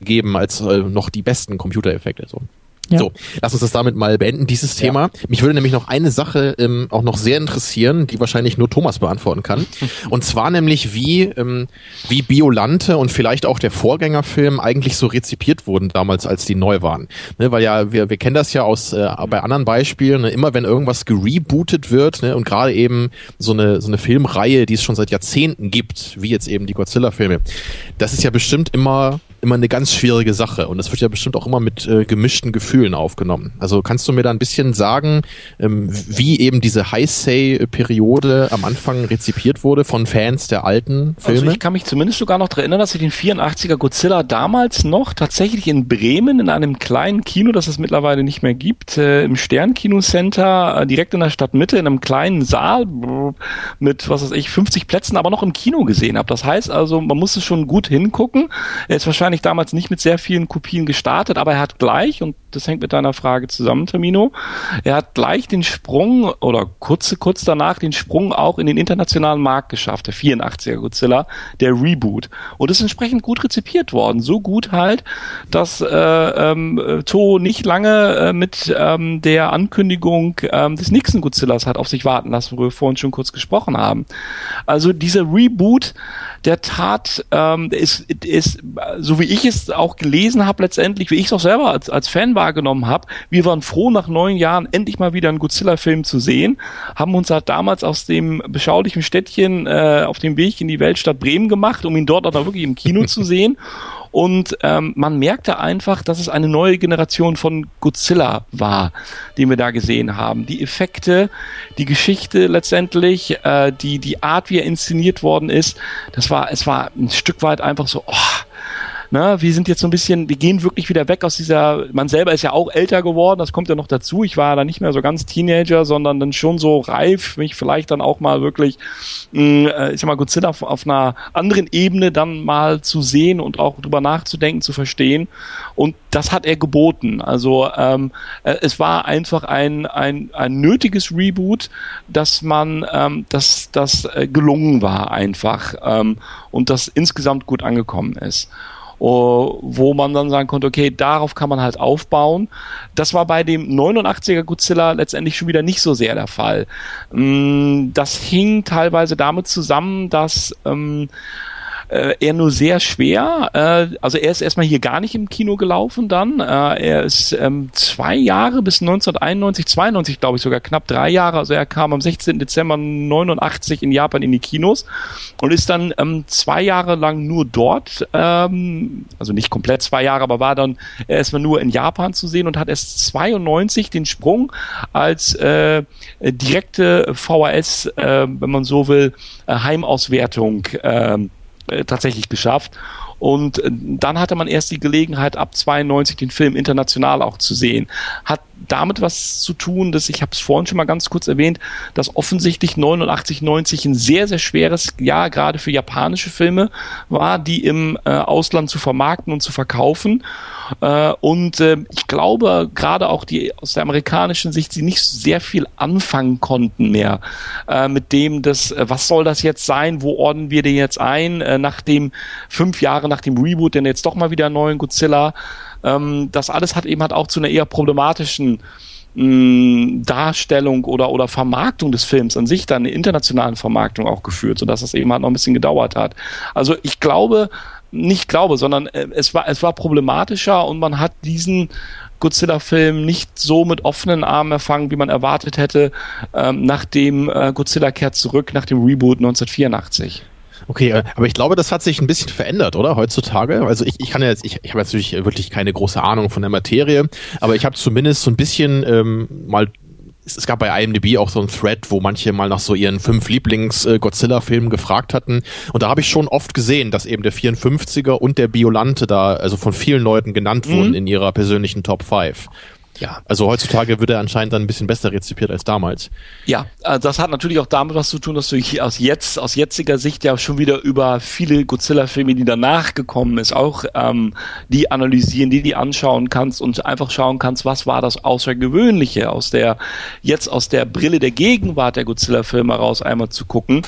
geben als äh, noch die besten Computereffekte. So. Ja. So, lass uns das damit mal beenden, dieses Thema. Ja. Mich würde nämlich noch eine Sache ähm, auch noch sehr interessieren, die wahrscheinlich nur Thomas beantworten kann. und zwar nämlich, wie, ähm, wie Biolante und vielleicht auch der Vorgängerfilm eigentlich so rezipiert wurden damals, als die neu waren. Ne, weil ja, wir, wir kennen das ja aus äh, bei anderen Beispielen, ne, immer wenn irgendwas gerebootet wird ne, und gerade eben so eine, so eine Filmreihe, die es schon seit Jahrzehnten gibt, wie jetzt eben die Godzilla-Filme, das ist ja bestimmt immer immer eine ganz schwierige Sache und das wird ja bestimmt auch immer mit äh, gemischten Gefühlen aufgenommen. Also kannst du mir da ein bisschen sagen, ähm, wie eben diese High-Say-Periode am Anfang rezipiert wurde von Fans der alten Filme? Also ich kann mich zumindest sogar noch daran erinnern, dass ich den 84er Godzilla damals noch tatsächlich in Bremen in einem kleinen Kino, das es mittlerweile nicht mehr gibt, äh, im Sternkino-Center, äh, direkt in der Stadtmitte, in einem kleinen Saal mit, was weiß ich, 50 Plätzen, aber noch im Kino gesehen habe. Das heißt also, man muss es schon gut hingucken. Er ist wahrscheinlich wahrscheinlich damals nicht mit sehr vielen Kopien gestartet, aber er hat gleich, und das hängt mit deiner Frage zusammen, Termino, er hat gleich den Sprung oder kurz, kurz danach den Sprung auch in den internationalen Markt geschafft, der 84er Godzilla, der Reboot. Und ist entsprechend gut rezipiert worden. So gut halt, dass äh, ähm, Toho nicht lange äh, mit ähm, der Ankündigung ähm, des nächsten Godzillas hat auf sich warten lassen, worüber wir vorhin schon kurz gesprochen haben. Also dieser Reboot der tat, ähm, ist, ist, so wie ich es auch gelesen habe letztendlich, wie ich es auch selber als, als Fan wahrgenommen habe, wir waren froh, nach neun Jahren endlich mal wieder einen Godzilla-Film zu sehen, haben uns halt damals aus dem beschaulichen Städtchen äh, auf dem Weg in die Weltstadt Bremen gemacht, um ihn dort auch wirklich im Kino zu sehen und ähm, man merkte einfach, dass es eine neue Generation von Godzilla war, die wir da gesehen haben. Die Effekte, die Geschichte letztendlich, äh, die, die Art, wie er inszeniert worden ist, das war, es war ein Stück weit einfach so, oh, ne, wir sind jetzt so ein bisschen, wir gehen wirklich wieder weg aus dieser, man selber ist ja auch älter geworden, das kommt ja noch dazu. Ich war da nicht mehr so ganz Teenager, sondern dann schon so reif, mich vielleicht dann auch mal wirklich, mm, äh, ich sag mal, Godzilla auf, auf einer anderen Ebene dann mal zu sehen und auch drüber nachzudenken, zu verstehen. Und das hat er geboten. Also ähm, äh, es war einfach ein, ein, ein nötiges Reboot, dass man, ähm, dass das äh, gelungen war einfach ähm, und das insgesamt gut angekommen ist. Uh, wo man dann sagen konnte, okay, darauf kann man halt aufbauen. Das war bei dem 89er Godzilla letztendlich schon wieder nicht so sehr der Fall. Mm, das hing teilweise damit zusammen, dass ähm, äh, er nur sehr schwer. Äh, also er ist erstmal hier gar nicht im Kino gelaufen dann. Äh, er ist ähm, zwei Jahre bis 1991, 92 glaube ich sogar, knapp drei Jahre. Also er kam am 16. Dezember 89 in Japan in die Kinos und ist dann ähm, zwei Jahre lang nur dort, ähm, also nicht komplett zwei Jahre, aber war dann erstmal nur in Japan zu sehen und hat erst 92 den Sprung als äh, direkte VHS, äh, wenn man so will, äh, Heimauswertung äh, äh, tatsächlich geschafft. Und äh, dann hatte man erst die Gelegenheit, ab 92 den Film international auch zu sehen. Hat damit was zu tun, dass ich habe es vorhin schon mal ganz kurz erwähnt, dass offensichtlich 89, 90 ein sehr, sehr schweres Jahr gerade für japanische Filme war, die im äh, Ausland zu vermarkten und zu verkaufen. Äh, und äh, ich glaube, gerade auch die aus der amerikanischen Sicht, sie nicht sehr viel anfangen konnten mehr äh, mit dem, dass, äh, was soll das jetzt sein, wo ordnen wir den jetzt ein, nach dem fünf Jahre nach dem Reboot, denn jetzt doch mal wieder einen neuen Godzilla. Ähm, das alles hat eben halt auch zu einer eher problematischen mh, Darstellung oder, oder Vermarktung des Films an sich dann eine internationalen Vermarktung auch geführt, sodass das eben halt noch ein bisschen gedauert hat. Also ich glaube, nicht glaube, sondern äh, es war, es war problematischer und man hat diesen Godzilla-Film nicht so mit offenen Armen erfangen, wie man erwartet hätte, ähm, nach dem äh, Godzilla kehrt zurück, nach dem Reboot 1984. Okay, äh, aber ich glaube, das hat sich ein bisschen verändert, oder? Heutzutage. Also ich, ich kann jetzt, ich, ich habe natürlich wirklich keine große Ahnung von der Materie, aber ich habe zumindest so ein bisschen ähm, mal es gab bei IMDb auch so ein Thread, wo manche mal nach so ihren fünf Lieblings-Godzilla-Filmen gefragt hatten. Und da habe ich schon oft gesehen, dass eben der 54er und der Biolante da also von vielen Leuten genannt wurden mhm. in ihrer persönlichen Top 5. Ja, also heutzutage wird er anscheinend dann ein bisschen besser rezipiert als damals. Ja, also das hat natürlich auch damit was zu tun, dass du aus jetzt, aus jetziger Sicht ja schon wieder über viele Godzilla-Filme, die danach gekommen ist, auch ähm, die analysieren, die die anschauen kannst und einfach schauen kannst, was war das Außergewöhnliche aus der, jetzt aus der Brille der Gegenwart der Godzilla-Filme raus einmal zu gucken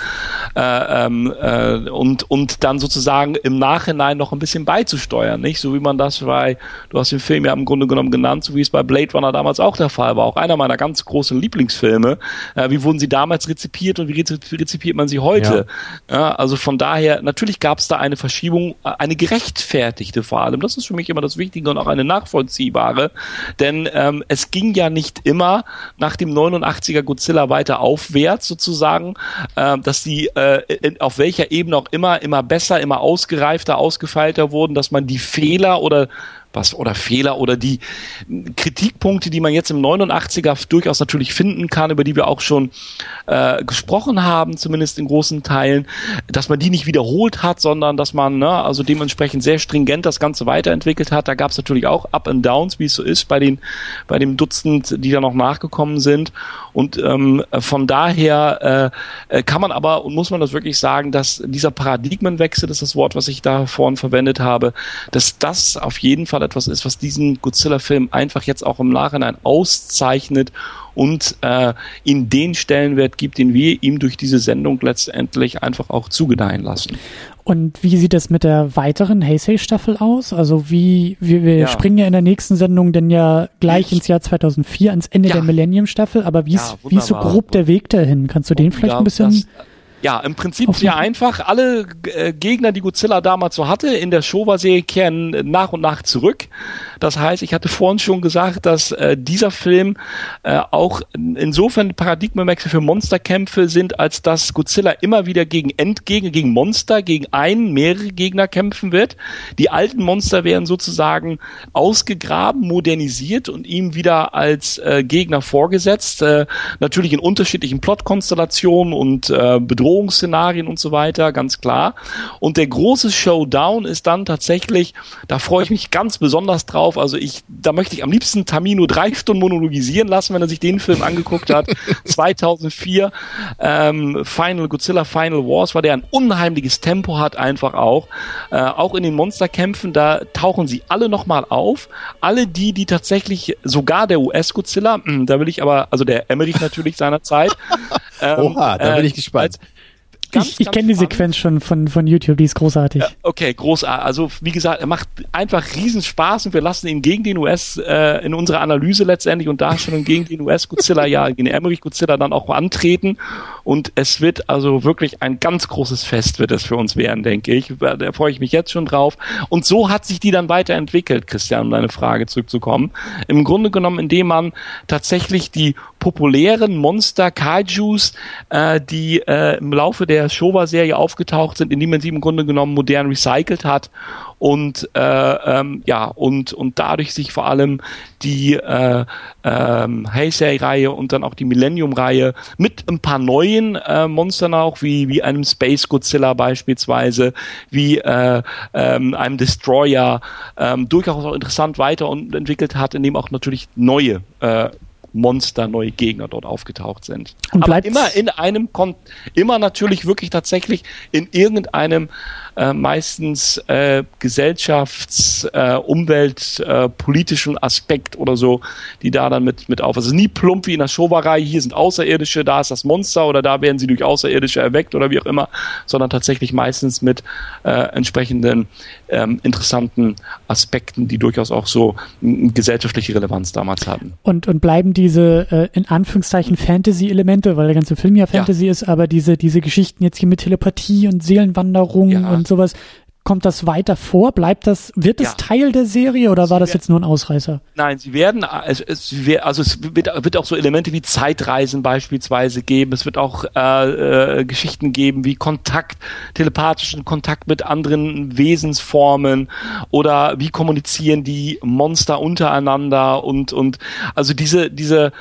äh, ähm, äh, und, und dann sozusagen im Nachhinein noch ein bisschen beizusteuern, nicht? So wie man das bei, du hast den Film ja im Grunde genommen genannt, so wie es bei Blade Blade Runner damals auch der Fall war, auch einer meiner ganz großen Lieblingsfilme. Äh, wie wurden sie damals rezipiert und wie rezipiert man sie heute? Ja. Ja, also von daher, natürlich gab es da eine Verschiebung, äh, eine gerechtfertigte vor allem. Das ist für mich immer das Wichtige und auch eine nachvollziehbare, denn ähm, es ging ja nicht immer nach dem 89er Godzilla weiter aufwärts sozusagen, äh, dass die äh, in, auf welcher Ebene auch immer immer besser, immer ausgereifter, ausgefeilter wurden, dass man die Fehler oder was oder Fehler oder die Kritikpunkte, die man jetzt im 89er durchaus natürlich finden kann, über die wir auch schon äh, gesprochen haben, zumindest in großen Teilen, dass man die nicht wiederholt hat, sondern dass man ne, also dementsprechend sehr stringent das Ganze weiterentwickelt hat. Da gab es natürlich auch Up and Downs, wie es so ist bei den bei dem Dutzend, die da noch nachgekommen sind. Und ähm, von daher äh, äh kann man aber und muss man das wirklich sagen, dass dieser Paradigmenwechsel, das ist das Wort, was ich da vorhin verwendet habe, dass das auf jeden Fall etwas ist, was diesen Godzilla-Film einfach jetzt auch im Nachhinein auszeichnet und äh, in den Stellenwert gibt, den wir ihm durch diese Sendung letztendlich einfach auch zugedeihen lassen. Und wie sieht es mit der weiteren Heisei-Staffel aus? Also wie, wie wir ja. springen ja in der nächsten Sendung denn ja gleich ich, ins Jahr 2004, ans Ende ja. der Millennium-Staffel, aber wie ist, wie ist so grob der Weg dahin? Kannst du den vielleicht ein bisschen... Das, ja, im Prinzip sehr einfach. Alle äh, Gegner, die Godzilla damals so hatte, in der Showa-Serie kehren nach und nach zurück. Das heißt, ich hatte vorhin schon gesagt, dass äh, dieser Film äh, auch insofern Paradigmenwechsel für Monsterkämpfe sind, als dass Godzilla immer wieder gegen Endgegner, gegen Monster, gegen einen, mehrere Gegner kämpfen wird. Die alten Monster werden sozusagen ausgegraben, modernisiert und ihm wieder als äh, Gegner vorgesetzt. Äh, natürlich in unterschiedlichen Plotkonstellationen und äh, Bedrohungen Bedrohungsszenarien und so weiter, ganz klar. Und der große Showdown ist dann tatsächlich, da freue ich mich ganz besonders drauf. Also ich, da möchte ich am liebsten Tamino drei Stunden monologisieren lassen, wenn er sich den Film angeguckt hat. 2004 ähm, Final Godzilla Final Wars, weil der ein unheimliches Tempo hat einfach auch. Äh, auch in den Monsterkämpfen, da tauchen sie alle nochmal auf. Alle die, die tatsächlich, sogar der US-Godzilla, hm, da will ich aber, also der Emmerich natürlich seinerzeit. Ähm, Oha, da bin ich äh, gespannt. Als, Ganz, ich ich kenne die Sequenz schon von, von YouTube, die ist großartig. okay, großartig. Also wie gesagt, er macht einfach riesen Spaß und wir lassen ihn gegen den US äh, in unserer Analyse letztendlich und Darstellung gegen den US Godzilla, ja, gegen den Emmerich Godzilla dann auch antreten und es wird also wirklich ein ganz großes Fest wird es für uns werden, denke ich. Da freue ich mich jetzt schon drauf. Und so hat sich die dann weiterentwickelt, Christian, um deine Frage zurückzukommen. Im Grunde genommen, indem man tatsächlich die populären Monster Kaijus, äh, die äh, im Laufe der Showa-Serie aufgetaucht sind, indem man sie im Grunde genommen modern recycelt hat und äh, ähm, ja und und dadurch sich vor allem die äh, ähm, Heisei-Reihe und dann auch die Millennium-Reihe mit ein paar neuen äh, Monstern auch wie wie einem Space Godzilla beispielsweise wie äh, ähm, einem Destroyer ähm, durchaus auch interessant weiterentwickelt hat, indem auch natürlich neue äh, Monster, neue Gegner dort aufgetaucht sind. Und Aber immer in einem, immer natürlich wirklich tatsächlich in irgendeinem äh, meistens äh, Gesellschafts-, äh, Umwelt-, äh, politischen Aspekt oder so, die da dann mit, mit auf. Also nie plump wie in der Showa-Reihe, hier sind Außerirdische, da ist das Monster oder da werden sie durch Außerirdische erweckt oder wie auch immer, sondern tatsächlich meistens mit äh, entsprechenden ähm, interessanten Aspekten, die durchaus auch so gesellschaftliche Relevanz damals hatten. Und, und bleiben diese äh, in Anführungszeichen Fantasy-Elemente, weil der ganze Film ja Fantasy ja. ist, aber diese, diese Geschichten jetzt hier mit Telepathie und Seelenwanderung ja. und sowas, kommt das weiter vor? Bleibt das, wird es ja. Teil der Serie oder sie war das jetzt nur ein Ausreißer? Nein, sie werden, es, es, also es wird, wird auch so Elemente wie Zeitreisen beispielsweise geben. Es wird auch äh, äh, Geschichten geben wie Kontakt, telepathischen Kontakt mit anderen Wesensformen oder wie kommunizieren die Monster untereinander und und also diese diese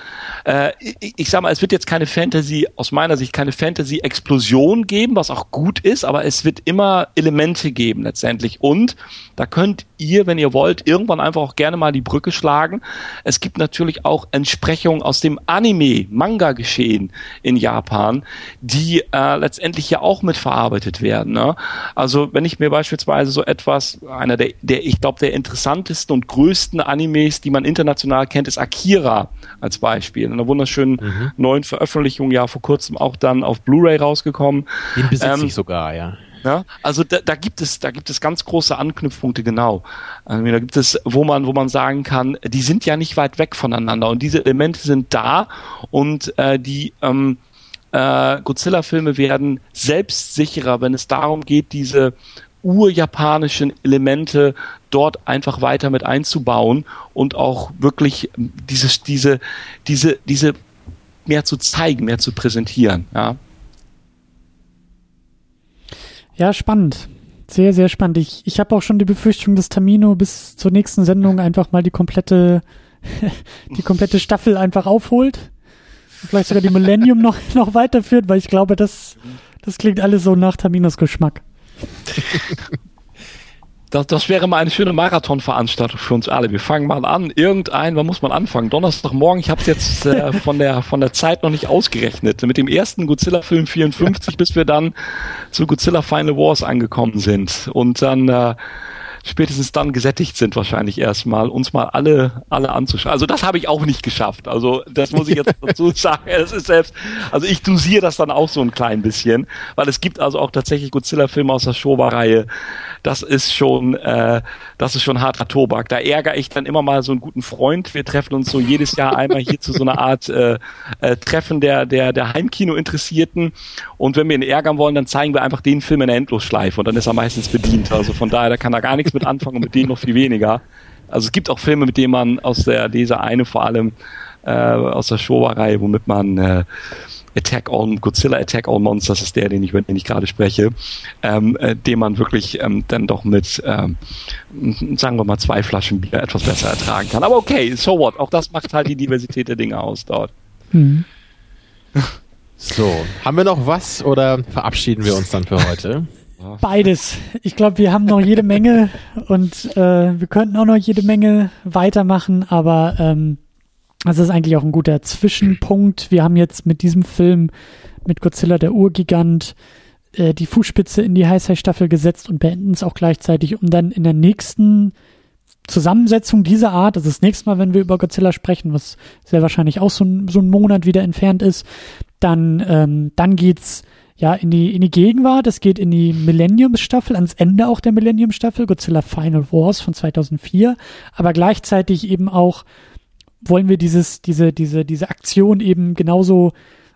äh, ich, ich sag mal, es wird jetzt keine Fantasy aus meiner Sicht keine Fantasy-Explosion geben, was auch gut ist, aber es wird immer Elemente geben geben letztendlich. Und da könnt ihr, wenn ihr wollt, irgendwann einfach auch gerne mal die Brücke schlagen. Es gibt natürlich auch Entsprechungen aus dem Anime, Manga-Geschehen in Japan, die äh, letztendlich ja auch mitverarbeitet werden. Ne? Also wenn ich mir beispielsweise so etwas, einer der, der ich glaube, der interessantesten und größten Animes, die man international kennt, ist Akira als Beispiel. In einer wunderschönen mhm. neuen Veröffentlichung, ja vor kurzem auch dann auf Blu-ray rausgekommen. Den besitze ähm, ich sogar, ja. Ja, also da, da gibt es, da gibt es ganz große Anknüpfpunkte, genau. Also, da gibt es, wo man, wo man sagen kann, die sind ja nicht weit weg voneinander und diese Elemente sind da und äh, die ähm, äh, Godzilla-Filme werden selbstsicherer, wenn es darum geht, diese urjapanischen Elemente dort einfach weiter mit einzubauen und auch wirklich dieses, diese, diese, diese mehr zu zeigen, mehr zu präsentieren. Ja. Ja, spannend. Sehr, sehr spannend. Ich, ich habe auch schon die Befürchtung, dass Tamino bis zur nächsten Sendung einfach mal die komplette, die komplette Staffel einfach aufholt. Vielleicht sogar die Millennium noch, noch weiterführt, weil ich glaube, das, das klingt alles so nach Taminos Geschmack. Das, das wäre mal eine schöne Marathonveranstaltung für uns alle. Wir fangen mal an. Irgendein, wann muss man anfangen? Donnerstagmorgen. Ich habe es jetzt äh, von der von der Zeit noch nicht ausgerechnet. Mit dem ersten Godzilla-Film 54, bis wir dann zu Godzilla Final Wars angekommen sind und dann äh, spätestens dann gesättigt sind wahrscheinlich erstmal, uns mal alle, alle anzuschauen. Also das habe ich auch nicht geschafft. Also das muss ich jetzt dazu sagen. Es ist selbst, also ich dosiere das dann auch so ein klein bisschen, weil es gibt also auch tatsächlich Godzilla-Filme aus der Showa-Reihe. Das ist schon, äh, das ist schon harter Tobak. Da ärgere ich dann immer mal so einen guten Freund. Wir treffen uns so jedes Jahr einmal hier zu so einer Art äh, äh, Treffen der, der, der Heimkino-Interessierten. Und wenn wir ihn ärgern wollen, dann zeigen wir einfach den Film in der Endlosschleife und dann ist er meistens bedient. Also von daher, da kann er gar nichts mit anfangen und mit denen noch viel weniger. Also es gibt auch Filme, mit denen man aus der, dieser eine vor allem äh, aus der Showa-Reihe, womit man äh, Attack All Godzilla Attack All Monsters ist der, den ich, den ich gerade spreche, ähm, äh, den man wirklich ähm, dann doch mit, ähm, sagen wir mal, zwei Flaschen Bier etwas besser ertragen kann. Aber okay, so what? Auch das macht halt die Diversität der Dinge aus dort. Mhm. So, haben wir noch was oder verabschieden wir uns dann für heute? Beides. Ich glaube, wir haben noch jede Menge und äh, wir könnten auch noch jede Menge weitermachen, aber ähm, das ist eigentlich auch ein guter Zwischenpunkt. Wir haben jetzt mit diesem Film, mit Godzilla der Urgigant, äh, die Fußspitze in die Heisei-Staffel gesetzt und beenden es auch gleichzeitig, um dann in der nächsten Zusammensetzung dieser Art, also das nächste Mal, wenn wir über Godzilla sprechen, was sehr wahrscheinlich auch so ein, so ein Monat wieder entfernt ist, dann, ähm, dann geht's ja in die, in die Gegenwart, es geht in die Millennium-Staffel, ans Ende auch der Millennium-Staffel, Godzilla Final Wars von 2004, aber gleichzeitig eben auch wollen wir dieses, diese, diese, diese Aktion eben genauso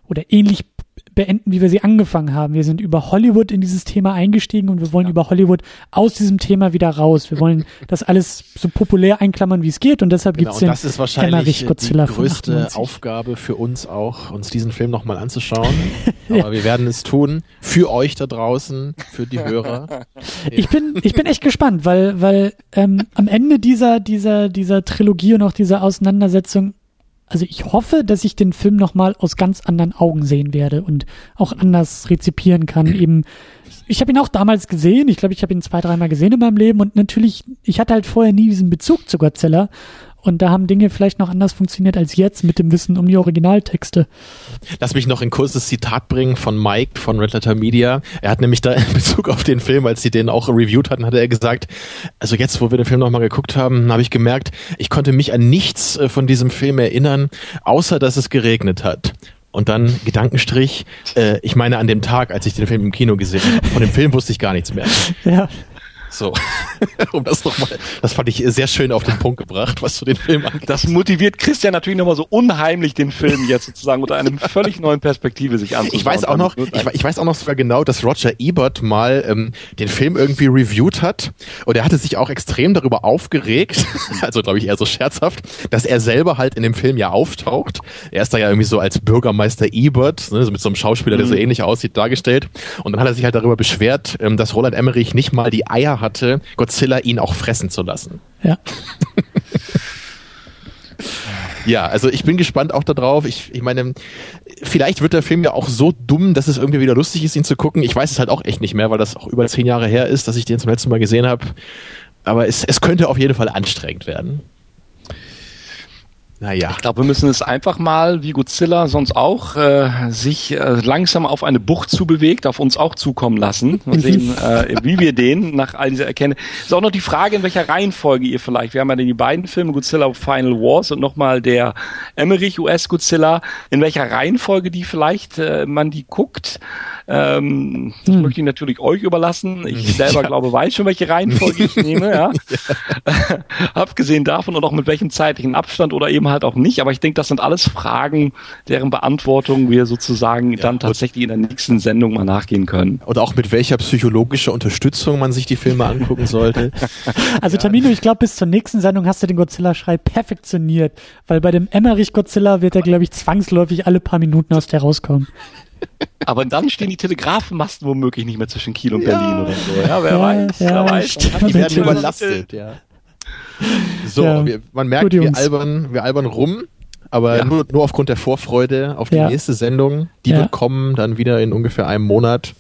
oder ähnlich beenden, wie wir sie angefangen haben. Wir sind über Hollywood in dieses Thema eingestiegen und wir wollen ja. über Hollywood aus diesem Thema wieder raus. Wir wollen das alles so populär einklammern, wie es geht und deshalb genau, gibt es den das ist wahrscheinlich Godzilla die größte Aufgabe für uns auch, uns diesen Film nochmal anzuschauen. Aber ja. wir werden es tun für euch da draußen, für die Hörer. ich bin ich bin echt gespannt, weil weil ähm, am Ende dieser dieser dieser Trilogie und auch dieser Auseinandersetzung also ich hoffe, dass ich den Film nochmal aus ganz anderen Augen sehen werde und auch anders rezipieren kann. Eben, ich habe ihn auch damals gesehen. Ich glaube, ich habe ihn zwei, dreimal gesehen in meinem Leben und natürlich, ich hatte halt vorher nie diesen Bezug zu Godzilla und da haben Dinge vielleicht noch anders funktioniert als jetzt mit dem Wissen um die Originaltexte. Lass mich noch ein kurzes Zitat bringen von Mike von Red Letter Media. Er hat nämlich da in Bezug auf den Film, als sie den auch reviewed hatten, hatte er gesagt, also jetzt, wo wir den Film nochmal geguckt haben, habe ich gemerkt, ich konnte mich an nichts äh, von diesem Film erinnern, außer dass es geregnet hat. Und dann Gedankenstrich, äh, ich meine an dem Tag, als ich den Film im Kino gesehen habe. Von dem Film wusste ich gar nichts mehr. Ja. So, um das nochmal, das fand ich sehr schön auf den Punkt gebracht, was du den Film angeht. Das motiviert Christian natürlich nochmal so unheimlich, den Film jetzt sozusagen unter einem völlig neuen Perspektive sich anzuschauen. Ich weiß auch noch, ich, ich, weiß auch noch sogar genau, dass Roger Ebert mal ähm, den Film irgendwie reviewed hat und er hatte sich auch extrem darüber aufgeregt, also glaube ich eher so scherzhaft, dass er selber halt in dem Film ja auftaucht. Er ist da ja irgendwie so als Bürgermeister Ebert, ne, so mit so einem Schauspieler, der so mhm. ähnlich aussieht, dargestellt. Und dann hat er sich halt darüber beschwert, ähm, dass Roland Emmerich nicht mal die Eier hatte, Godzilla ihn auch fressen zu lassen. Ja. Ja, also ich bin gespannt auch darauf. Ich, ich meine, vielleicht wird der Film ja auch so dumm, dass es irgendwie wieder lustig ist, ihn zu gucken. Ich weiß es halt auch echt nicht mehr, weil das auch über zehn Jahre her ist, dass ich den zum letzten Mal gesehen habe. Aber es, es könnte auf jeden Fall anstrengend werden. Naja. Ich glaube, wir müssen es einfach mal, wie Godzilla sonst auch, äh, sich äh, langsam auf eine Bucht zubewegt, auf uns auch zukommen lassen. Mal sehen, äh, wie wir den nach all dieser Erkennung. Ist auch noch die Frage, in welcher Reihenfolge ihr vielleicht, wir haben ja die beiden Filme, Godzilla Final Wars und nochmal der Emmerich US Godzilla, in welcher Reihenfolge die vielleicht äh, man die guckt. Ähm, das hm. möchte ich natürlich euch überlassen. Ich selber ja. glaube, weiß schon, welche Reihenfolge ich nehme. Ja. Abgesehen davon und auch mit welchem zeitlichen Abstand oder eben halt auch nicht. Aber ich denke, das sind alles Fragen, deren Beantwortung wir sozusagen ja, dann tatsächlich in der nächsten Sendung mal nachgehen können. Und auch mit welcher psychologischer Unterstützung man sich die Filme angucken sollte. Also Tamino, ich glaube, bis zur nächsten Sendung hast du den Godzilla-Schrei perfektioniert, weil bei dem Emmerich Godzilla wird er, glaube ich, zwangsläufig alle paar Minuten aus der rauskommen. Aber dann stehen die Telegrafenmasten womöglich nicht mehr zwischen Kiel und ja. Berlin oder so. Ja, wer ja, weiß, ja, wer weiß. Die werden überlastet, ja. So, wir, man merkt, Gut, wir albern, wir albern rum, aber nur, nur aufgrund der Vorfreude auf die nächste Sendung. Die wird kommen, dann wieder in ungefähr einem Monat.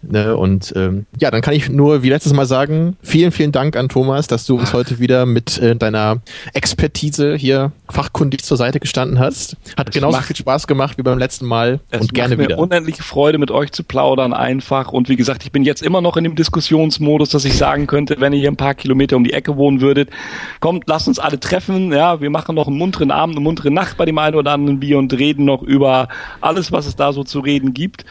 Ne, und ähm, ja, dann kann ich nur wie letztes Mal sagen, vielen, vielen Dank an Thomas, dass du uns heute wieder mit äh, deiner Expertise hier fachkundig zur Seite gestanden hast. Hat es genauso viel Spaß gemacht wie beim letzten Mal es und gerne wieder. unendliche Freude, mit euch zu plaudern einfach. Und wie gesagt, ich bin jetzt immer noch in dem Diskussionsmodus, dass ich sagen könnte, wenn ihr hier ein paar Kilometer um die Ecke wohnen würdet, kommt, lasst uns alle treffen. Ja, wir machen noch einen munteren Abend, eine muntere Nacht bei dem einen oder anderen Bier und reden noch über alles, was es da so zu reden gibt.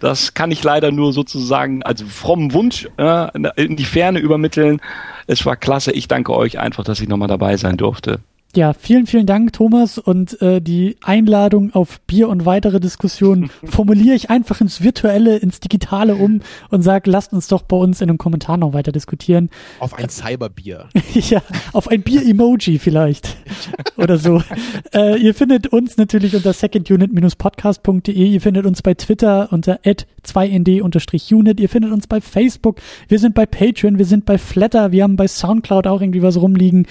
Das kann ich leider nur sozusagen als frommen Wunsch äh, in die Ferne übermitteln. Es war klasse. Ich danke euch einfach, dass ich nochmal dabei sein durfte. Ja, vielen, vielen Dank, Thomas. Und äh, die Einladung auf Bier und weitere Diskussionen formuliere ich einfach ins Virtuelle, ins Digitale um und sage, lasst uns doch bei uns in den Kommentaren noch weiter diskutieren. Auf ein Cyberbier. ja, auf ein Bier-Emoji vielleicht. Oder so. Äh, ihr findet uns natürlich unter secondunit-podcast.de. Ihr findet uns bei Twitter unter 2nd-unit. Ihr findet uns bei Facebook. Wir sind bei Patreon. Wir sind bei Flatter. Wir haben bei Soundcloud auch irgendwie was rumliegen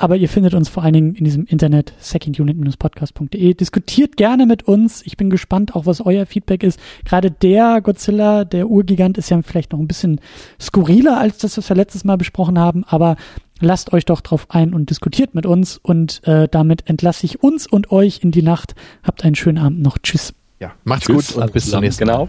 aber ihr findet uns vor allen Dingen in diesem Internet secondunit-podcast.de. Diskutiert gerne mit uns. Ich bin gespannt, auch was euer Feedback ist. Gerade der Godzilla, der Urgigant, ist ja vielleicht noch ein bisschen skurriler als das, was wir letztes Mal besprochen haben, aber lasst euch doch drauf ein und diskutiert mit uns und äh, damit entlasse ich uns und euch in die Nacht. Habt einen schönen Abend noch. Tschüss. Ja, macht's Tschüss, gut und bis zum nächsten Mal. Genau.